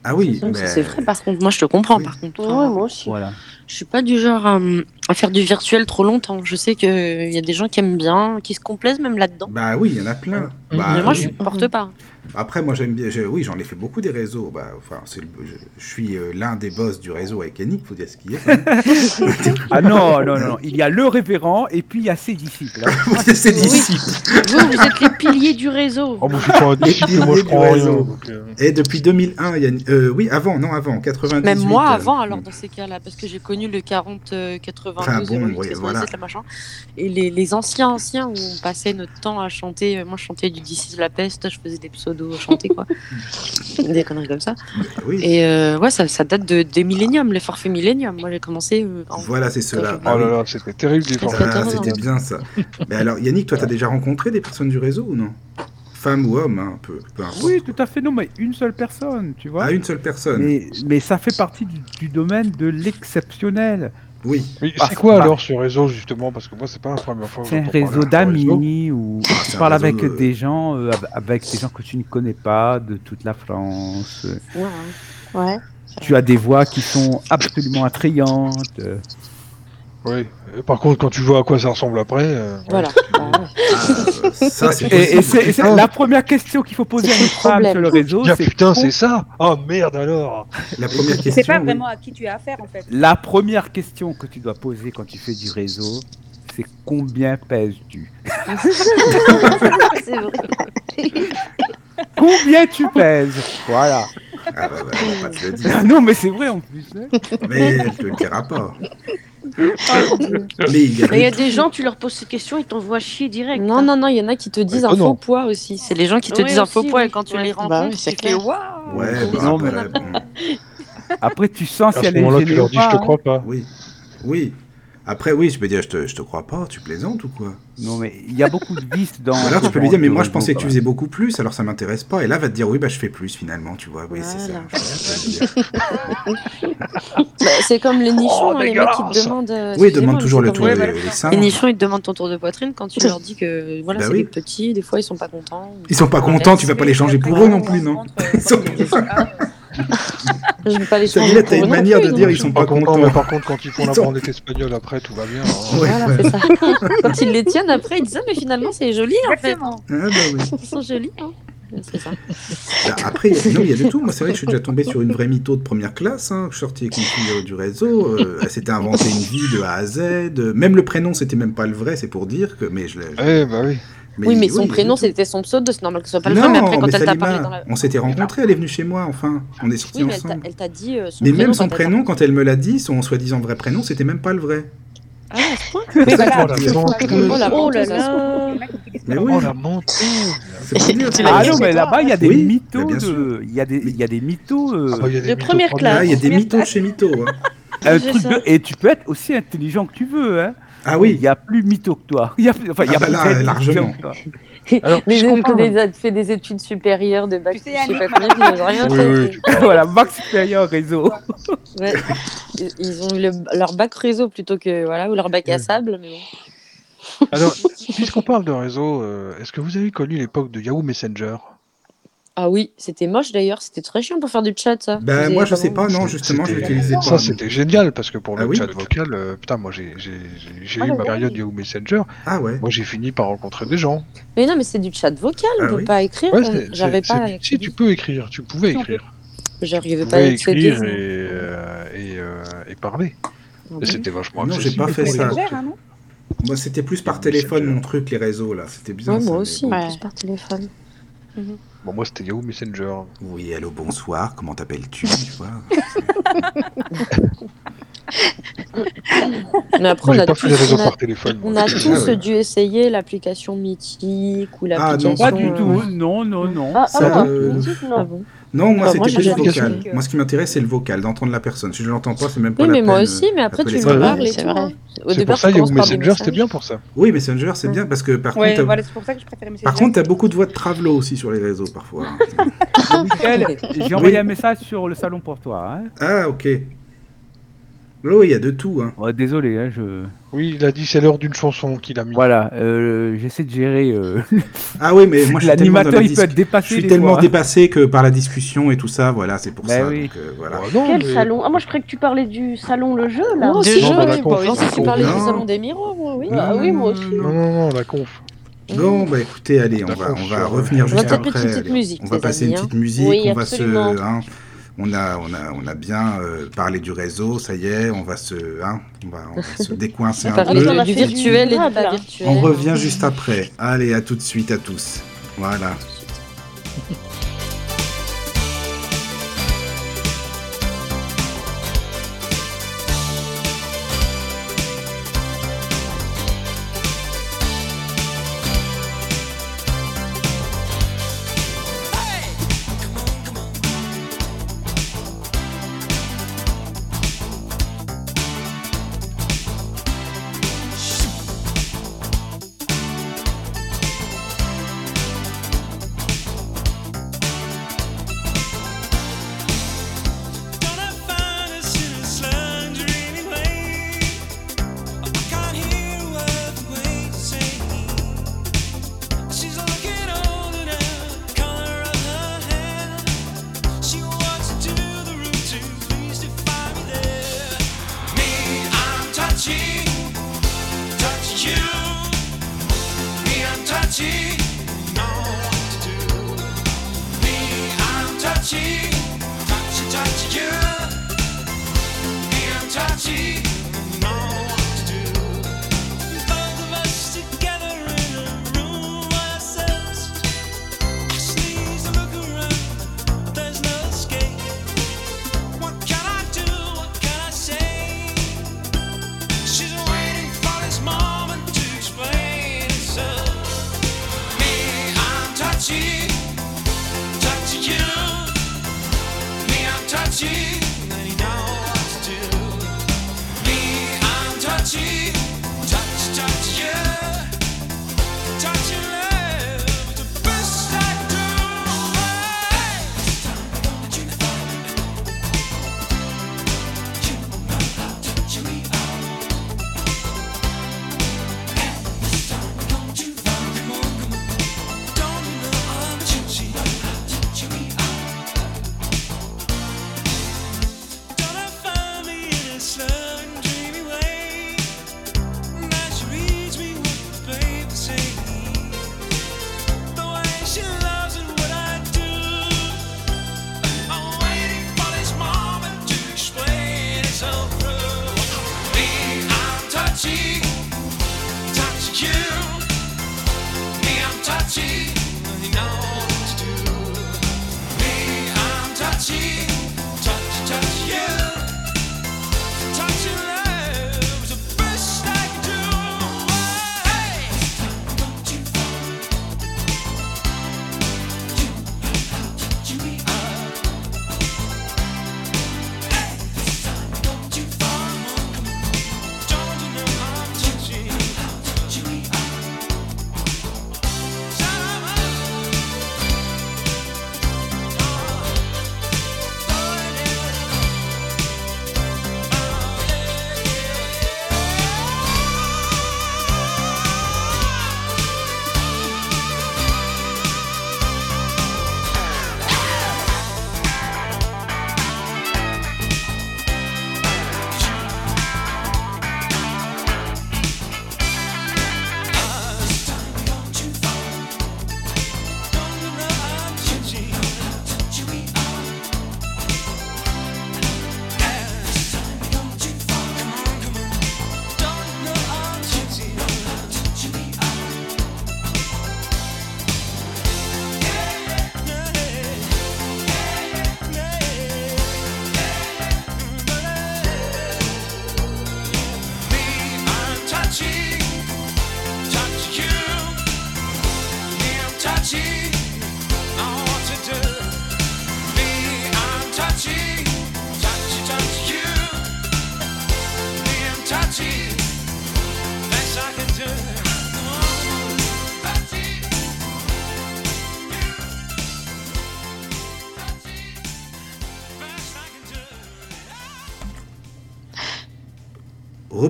Ah oui, mais... C'est vrai, par contre, moi je te comprends. Oui. Par contre, Ouais, moi aussi. Voilà. je suis pas du genre à, à faire du virtuel trop longtemps. Je sais qu'il y a des gens qui aiment bien, qui se complaisent même là-dedans. Bah oui, il y en a plein. Bah, mais moi, oui. je supporte pas. Après, moi, j'aime bien. je- Oui, j'en ai fait beaucoup des réseaux. Bah, enfin, c'est le- je, je suis euh, l'un des boss du réseau avec Yannick, faut dire ce qu'il y a. Ah non, non, non, non. Il y a le révérend et puis il y a ses disciples. hein. Faut dire ses disciples. Vous, vous êtes les piliers du réseau. Oh, moi, je suis pas un disciple, piliers moi, je rien. réseau. donc, euh, Et depuis 2001, Yannick. euh, oui, avant, non, avant, 98. Même moi euh, avant, alors dans ces cas-là, parce que j'ai connu le 40, euh, 80 Enfin, 92, bon, 08, oui, 97, voilà. machin. Et les, les anciens anciens où on passait notre temps à chanter, moi je chantais du DC de la peste, je faisais des pseudos chantés quoi, des conneries comme ça. Oui. Et euh, ouais, ça, ça date de, des milléniums, les forfaits milléniums. Moi j'ai commencé euh, en Voilà, c'est cela. Oh là là, c'était terrible des Ça, forfaits. Ah, C'était terrible. bien ça. Mais alors, Yannick, toi, t'as déjà rencontré des personnes du réseau ou non? Femmes ou hommes, hein, peu, peu importe. Oui, tout à fait. Non, mais une seule personne, tu vois. Ah, une seule personne. mais, mais ça fait partie du, du domaine de l'exceptionnel. Oui. Mais Ah, c'est quoi bah. alors ce réseau justement? Parce que moi c'est pas la première fois C'est un réseau d'amis où Ah, tu parles avec de- des gens, euh, av- avec des gens que tu ne connais pas de toute la France. Ouais, ouais. Ouais. Tu as des voix qui sont absolument attrayantes. Oui. Par contre, quand tu vois à quoi ça ressemble après. euh, Voilà. ouais. Ah, euh, ça, c'est Et, c'est c'est la première question qu'il faut poser à une femme sur le réseau. Ah, c'est putain, c'est ça Oh merde alors La première question. C'est pas oui. vraiment à qui tu as affaire en fait. La première question que tu dois poser quand tu fais du réseau, c'est combien pèses-tu C'est vrai. Combien tu pèses? Voilà. Ah, bah, bah, on va pas te le dire. non, mais c'est vrai en plus. hein. Mais elle te le dira pas. Mais il y a, Mais il y a des- gens, tu leur poses ces questions, ils t'envoient chier direct. Non, hein. non, non, il y en a qui te disent Ouais, un oh faux poids aussi. C'est les gens qui te Ouais, disent un faux poids oui. et quand tu Ouais. les Bah rencontres, c'est tu fais clair. waouh Ouais, bah, Non, après, tu sens À si ce elle est moment-là, tu leur dis je te hein. crois pas. oui. Oui. Après, oui, je peux dire, je te, je te crois pas, tu plaisantes ou quoi Non, mais il y a beaucoup de vices dans. Alors tu peux lui dire, mais moi je pensais que tu faisais beaucoup plus, alors ça m'intéresse pas. Et là, va te dire, oui, bah je fais plus finalement, tu vois. Oui, c'est ça. Voilà. je vois ce que tu veux dire. Bah, c'est comme les nichons, Oh, hein, les mecs qui te demandent. euh, Oui, excusez-moi, demande mais toujours c'est le tour des, voilà. seins. Les nichons, ils te demandent ton tour de poitrine quand tu leur dis que voilà, Bah c'est oui. des petits, des fois ils sont pas contents. Ils sont pas contents, tu vas pas les changer pour eux non plus, non Ils sont Je vais pas les changer. t'as une manière plus, de dire ils sont pas contents, mais par contre, quand ils font Ils la sont- branlette espagnole après, tout va bien. hein. Ouais, Voilà, ouais. c'est ça. Quand ils les tiennent après, ils disent ah, mais finalement c'est joli en fait. Ah, bah oui. Ils sont jolis. Hein. C'est ça. Bah, après, il y a- non, il y a de tout. Moi, c'est vrai que je suis déjà tombé sur une vraie mytho de première classe. Hein. Je suis sorti avec une fille euh, du réseau. euh, elle s'était inventé une vie de A à Z. Même le prénom, c'était même pas le vrai, c'est pour dire que. Mais je l'ai. Eh bah oui. Oui, mais son prénom c'était son pseudo, c'est normal que ce soit pas le non, vrai. Mais après quand mais elle t'a parlé dans la. on s'était rencontrés, elle est venue chez moi, enfin. On est sortis Oui, mais elle t'a- ensemble. elle t'a dit euh, son Mais prénom. même son prénom, quand elle me l'a dit, son soi-disant vrai prénom, c'était même pas le vrai. Ah, Oui, voilà. Oh. Oh là là Mais oui, Oh la Ah non, mais là-bas, il y a des Oui, mais mythos de. Il y a des, il y a des mythos. euh, Ah De première classe. Ah, il y a des mythos de chez mythos. hein. de- Et tu peux être aussi intelligent que tu veux. Hein. Ah Il oui, y a plus mytho que toi. Il y a, plus- enfin, il y a Ah bah plus là, intelligent largement. Alors, Mais parle- fait des, fait des études supérieures de bac, Tu sais, je sais pas combien, ils ont rien Oui, fait. oui, tu parles. voilà, max supérieur réseau. Ouais. Ils- ont eu le- leur bac réseau plutôt que voilà, ou leur bac à sable. Mais bon. Alors, puisqu'on parle de réseau, euh, est-ce que vous avez connu l'époque de Yahoo Messenger? Ah oui, c'était moche d'ailleurs, c'était très chiant pour faire du chat ça. ben moi je sais pas, non, justement, je l'utilisais pas. Ça, c'était génial parce que pour Ah le oui chat vocal, euh, putain, moi j'ai j'ai- j'ai- j'ai Ah eu ma période Yahoo Messenger. Ah ouais. Moi, j'ai fini par rencontrer des gens. Mais non, mais c'est du chat vocal, on Ah peut oui. pas écrire. Ouais, on- J'arrivais c'est- pas Si, tu peux écrire, tu pouvais on écrire. J'arrivais pas à écrire et, euh, et, euh, et parler. Ah C'était vachement Non, j'ai pas fait ça. hein, Moi c'était plus par téléphone mon truc, les réseaux là. C'était ça. moi aussi, plus par téléphone. Bon, moi, c'était Yahoo Messenger. Oui, allô, bonsoir, comment t'appelles-tu tu vois Mais après, Moi, on a pas tous, fait les réseaux on a- par téléphone. on moi. a Ah tous ouais. dû essayer l'application Mythique ou Ah, l'application. non, Pas du tout. Non, non, non. Ah, Ça, ah, euh, non, mythique, non. Ah bon Non, moi Bah, c'était plus jamais vocal. Moi ce qui m'intéresse c'est le vocal, d'entendre la personne. Si je l'entends pas, c'est même pas Oui, la mais moi aussi, mais après tu. Ouais, parles et c'est tout. vrai. hein. Au C'est départ, pour ça, tu Yahoo Messenger, c'était bien pour ça. Oui, Messenger c'est bien parce que par Ouais, contre, t'as- voilà, c'est pour ça que je préfère Messenger. par contre, t'as beaucoup de voix de travelo aussi sur les réseaux parfois. Michael, j'ai envoyé un message sur le salon pour toi. Hein. ah, ok. Oui, il y a de tout. Hein. Ouais, désolé, hein, je... Oui, il a dit c'est l'heure d'une chanson qu'il a mis. voilà, euh, j'essaie de gérer. euh, Ah oui, mais moi je suis tellement, la il peut être je dépassé. suis des tellement fois, hein. dépassé que par la discussion et tout ça, voilà, c'est pour Bah ça. oui. donc, euh, voilà. Oh, non, Quel mais- salon? Ah, moi je croyais que tu parlais du salon Le Jeu là. Aussi, jeux, Non, bah, oui, la tu parlais du Non. salon des miroirs, moi, oui. Ah oui, moi aussi. Non, non, non, la conf. Bon, bah écoutez, allez, on va, on va revenir On va juste après. une petite allez. musique, on va passer une petite musique. On va se, hein, on a, on a, on a bien euh, parlé du réseau, ça y est, on va se, hein, on va, on va se décoincer un Parler peu. du virtuel et du durable, pas là. virtuel. On revient juste après. Allez, à tout de suite à tous. Voilà.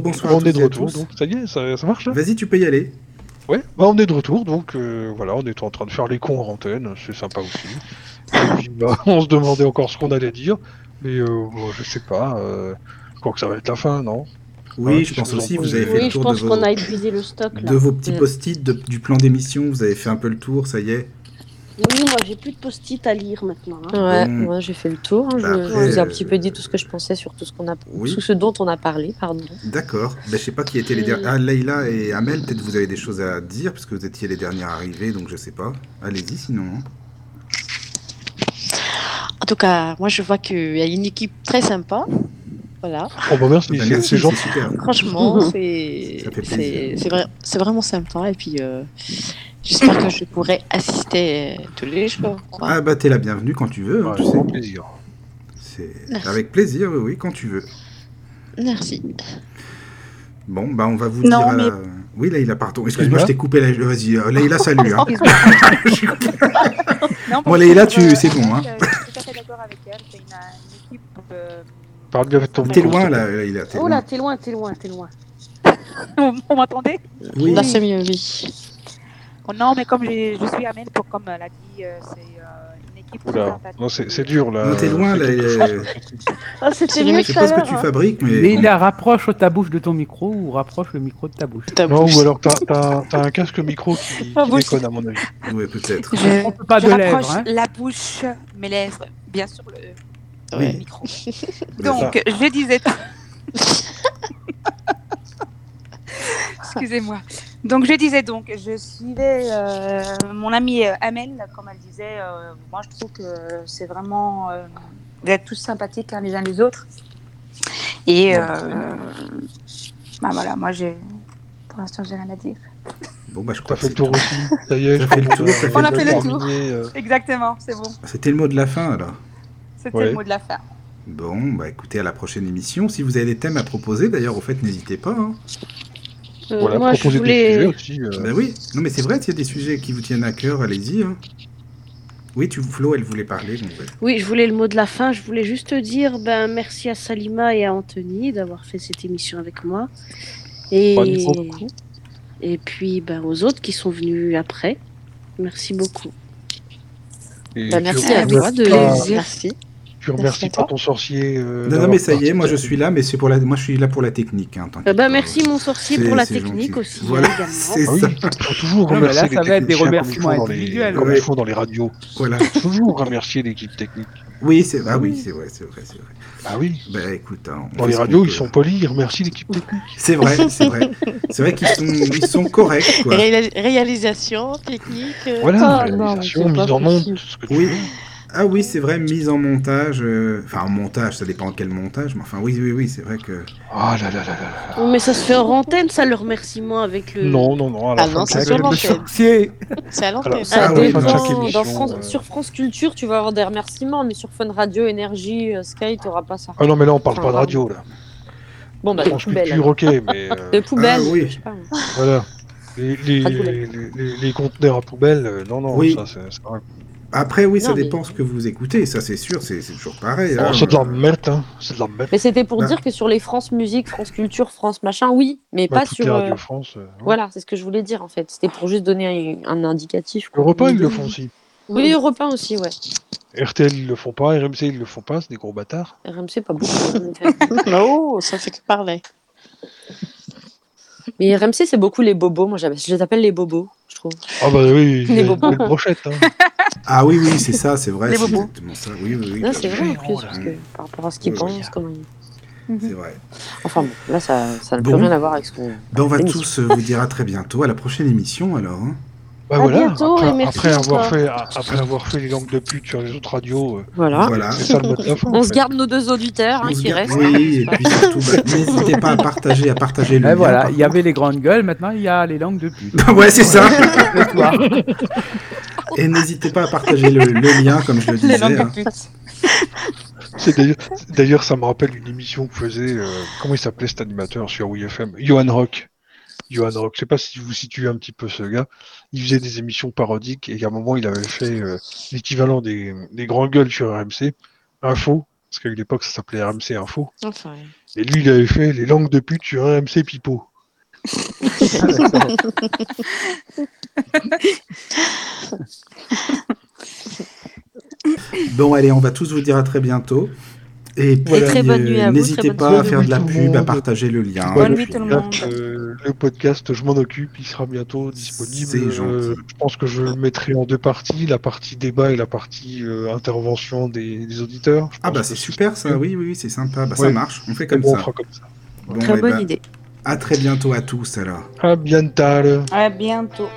On tous est de retour, donc ça y est, ça, ça marche là Vas-y, tu peux y aller. Ouais, bah on est de retour, donc euh, voilà, on est en train de faire les cons en antenne, c'est sympa aussi. Et puis, bah, on se demandait encore ce qu'on allait dire, mais euh, bon, je sais pas, euh, je crois que ça va être la fin, non? Oui, Hein, je pense aussi, vous avez fait Oui, le je tour pense de vos, a épuisé le stock là. de vos petits Mm. post-it du plan d'émission. Vous avez fait un peu le tour, ça y est. Oui, moi j'ai plus de post-it à lire maintenant. hein. Ouais, Bon. moi j'ai fait le tour. hein, Je, Bah, je après, vous ai un euh, petit peu dit tout ce que je pensais sur tout ce qu'on a, Oui. tout ce dont on a parlé, pardon. D'accord. Ben, je sais pas qui étaient les Mm. derniers. Ah, Leïla et Amel, peut-être vous avez des choses à dire, parce que vous étiez les dernières arrivées, donc je sais pas. Allez-y sinon. hein. En tout cas, moi je vois qu'il y a une équipe très sympa. Voilà. Oh bah merci, c'est- gentil. super. Franchement, c'est vrai, c'est vraiment sympa. Et puis, euh, j'espère que je pourrai assister euh, tous les jours. quoi. Ah bah t'es la bienvenue quand tu veux, hein, Ouais, tu sais. grand plaisir. C'est avec plaisir, oui, oui, quand tu veux. Merci. Bon, bah on va vous Non, dire. à mais- la- Oui, Leïla, pardon. Excuse-moi, je t'ai coupé. la- Vas-y, euh, Leïla, salut. Hein. Coupé. Non, Bon, que, tu- euh, c'est bon, hein. Je suis tout à fait d'accord avec elle. C'est une, une équipe. euh, Parle ton T'es loin là. Leïla. Oh loin. là, t'es loin, t'es loin, t'es loin. Vous m'entendez Oui. Là, c'est mieux, oui. Oh, Non, mais comme je, je suis amène, pour, comme elle a dit, euh, c'est euh, une équipe Oula, non, c'est c'est dur là. Non, t'es loin, c'est là, Ah, c'était C'est mieux Je sais pas ce que tu hein. fabriques, mais. Mais bon. il rapproche ta bouche de ton micro ou rapproche le micro de ta bouche. Ta Non, bouche. ou alors t'as t'as- t'as un casque micro qui, déconne à mon avis. Ouais, peut-être. Je, On peut pas de lèvres, hein. la bouche, mes lèvres, bien sûr le, Le micro. Donc, je disais. Excusez-moi. Donc, je disais donc, je suivais euh, mon amie euh, Amel, comme elle disait. euh, moi, je trouve que c'est vraiment. euh, vous êtes tous sympathiques hein, les uns les autres. Et. Euh, bah voilà, moi, j'ai. Pour l'instant, j'ai rien à dire. Bon, bah je crois fait le tour aussi. Ça y est, T'as je fait le tour, On a fait le tour. Exactement, c'est bon. c'était le mot de la fin alors. C'était Ouais. le mot de la fin. Bon, bah écoutez, à la prochaine émission. Si vous avez des thèmes à proposer, d'ailleurs, au fait, n'hésitez pas. Hein. Euh, Voilà, moi, je des sujets voulais. aussi. euh, Bah oui, non mais c'est vrai, s'il y a des sujets qui vous tiennent à cœur, allez-y. hein. Oui, tu, Flo, elle voulait parler. Donc, ouais. Oui, je voulais le mot de la fin. Je voulais juste te dire ben, merci à Salima et à Anthony d'avoir fait cette émission avec moi. Et, et puis ben, aux autres qui sont venus après. Merci beaucoup. tu merci à toi de pas- Merci. Tu remercies pas ton sorcier. euh, Non, non, mais ça y est, moi je suis là, mais c'est pour la, moi je suis là pour la technique. Hein, Euh, ben, pas. merci mon sorcier pour la technique gentil. aussi Voilà, c'est Ah oui, toujours Non, mais là, remercier ça les va être des remerciements font dans les- individuels. Comme ils font dans les radios. Voilà. Toujours remercier l'équipe technique. Oui, c'est ah oui, c'est vrai, c'est vrai, c'est vrai. Ah oui. Bah écoute, hein, Dans les radios, ils sont polis, ils remercient l'équipe technique. C'est vrai, c'est vrai. C'est vrai qu'ils sont, ils sont corrects, quoi. Réalisation, technique. euh, Voilà, Ah, réalisation, mise en onde, possible. ce que tu Oui. veux. Ah oui, c'est vrai, mise en montage. euh, Enfin, en montage, ça dépend quel montage, mais enfin, oui, oui, oui, c'est vrai que. Ah là là là là là. Oh, Mais ça se fait en antenne, ça, le remerciement avec le. Non, non, non. À la Ah fin non, de c'est sur l'antenne. C'est à l'antenne. Ah oui, de euh. Sur France Culture, tu vas avoir des remerciements, mais sur Fun Radio, Énergie, euh, Sky, tu n'auras pas ça. Ah non, mais là, on parle Enfin, pas de radio, là. Bon, bah, de France poubelle. Culture, ok, mais euh, De poubelle, Ah, oui. je sais pas. voilà. Les, les, Radio les, les- les conteneurs à poubelle, euh, non, non, Oui. ça, c'est c'est vrai. Après, oui, ça Non, mais- dépend ce que vous écoutez, ça c'est sûr, c'est toujours pareil. Oh, hein. c'est de la merde, hein. C'est de la merde. Mais c'était pour Bah. dire que sur les France Musique, France Culture, France machin, oui, mais Bah, pas sur. les euh, France. euh, ouais. Voilà, c'est ce que je voulais dire en fait. C'était pour juste donner un, un indicatif. Repas, ils le font aussi. Oui, Europe 1 aussi, ouais. RTL, ils le font pas. RMC, ils le font pas. C'est des gros bâtards. RMC, pas beaucoup. effet. Oh, ça fait que parler. mais RMC, c'est beaucoup les bobos. Moi, je les appelle les bobos, je trouve. Ah bah oui, Les a une bobos. belle brochette. Hein. Ah oui, oui, c'est ça, c'est vrai, Les c'est bobos. exactement ça. Oui, oui, oui. Non, c'est vrai en plus, parce que par rapport à ce qu'ils Oui, pensent, comment ils- C'est vrai. Enfin bon, là, ça ça n'a Bon. plus rien à voir avec ce qu'on. Ben, on va tous vous dire à très bientôt, à la prochaine émission alors. hein. Bah À voilà, bientôt après, et merci après avoir fait, après avoir fait les langues de pute sur les autres radios, euh, Voilà. Voilà. c'est ça le mot de la fin. en On se fait. garde nos deux auditeurs hein, qui restent. hein, Oui, c'est et puis surtout, bah, n'hésitez pas à partager, à partager le Et lien. voilà, il y avait les grandes gueules, maintenant il y a les langues de pute. ouais, c'est ça. Et n'hésitez pas à partager le, le lien, comme je le disais. Les langues hein. de pute. C'est d'ailleurs- D'ailleurs, ça me rappelle une émission que faisait, euh, comment il s'appelait cet animateur sur WFM Johan Rock. Johan Rock, je sais pas si vous situez un petit peu ce gars. Il faisait des émissions parodiques et à un moment, il avait fait euh, l'équivalent des, des grands gueules sur RMC, Info, parce qu'à une époque, ça s'appelait RMC Info. Enfin, Et lui, il avait fait les langues de pute sur RMC Pipo. Bon, allez, on va tous vous dire à très bientôt. Et puis, très bonne nuit à vous, n'hésitez pas à faire de la pub, à partager le lien. Bonne le nuit tout le podcast, monde. euh, le podcast, je m'en occupe, il sera bientôt disponible. Euh, je pense que je le mettrai en deux parties, la partie débat et la partie euh, intervention des, des auditeurs. Ah bah c'est super ça, oui, oui, oui, c'est sympa. Bah, Ça marche, on fait comme Bon, on ça. fera comme ça. Bon, Très eh bonne ben, idée. À très bientôt à tous alors. À bientôt. À bientôt.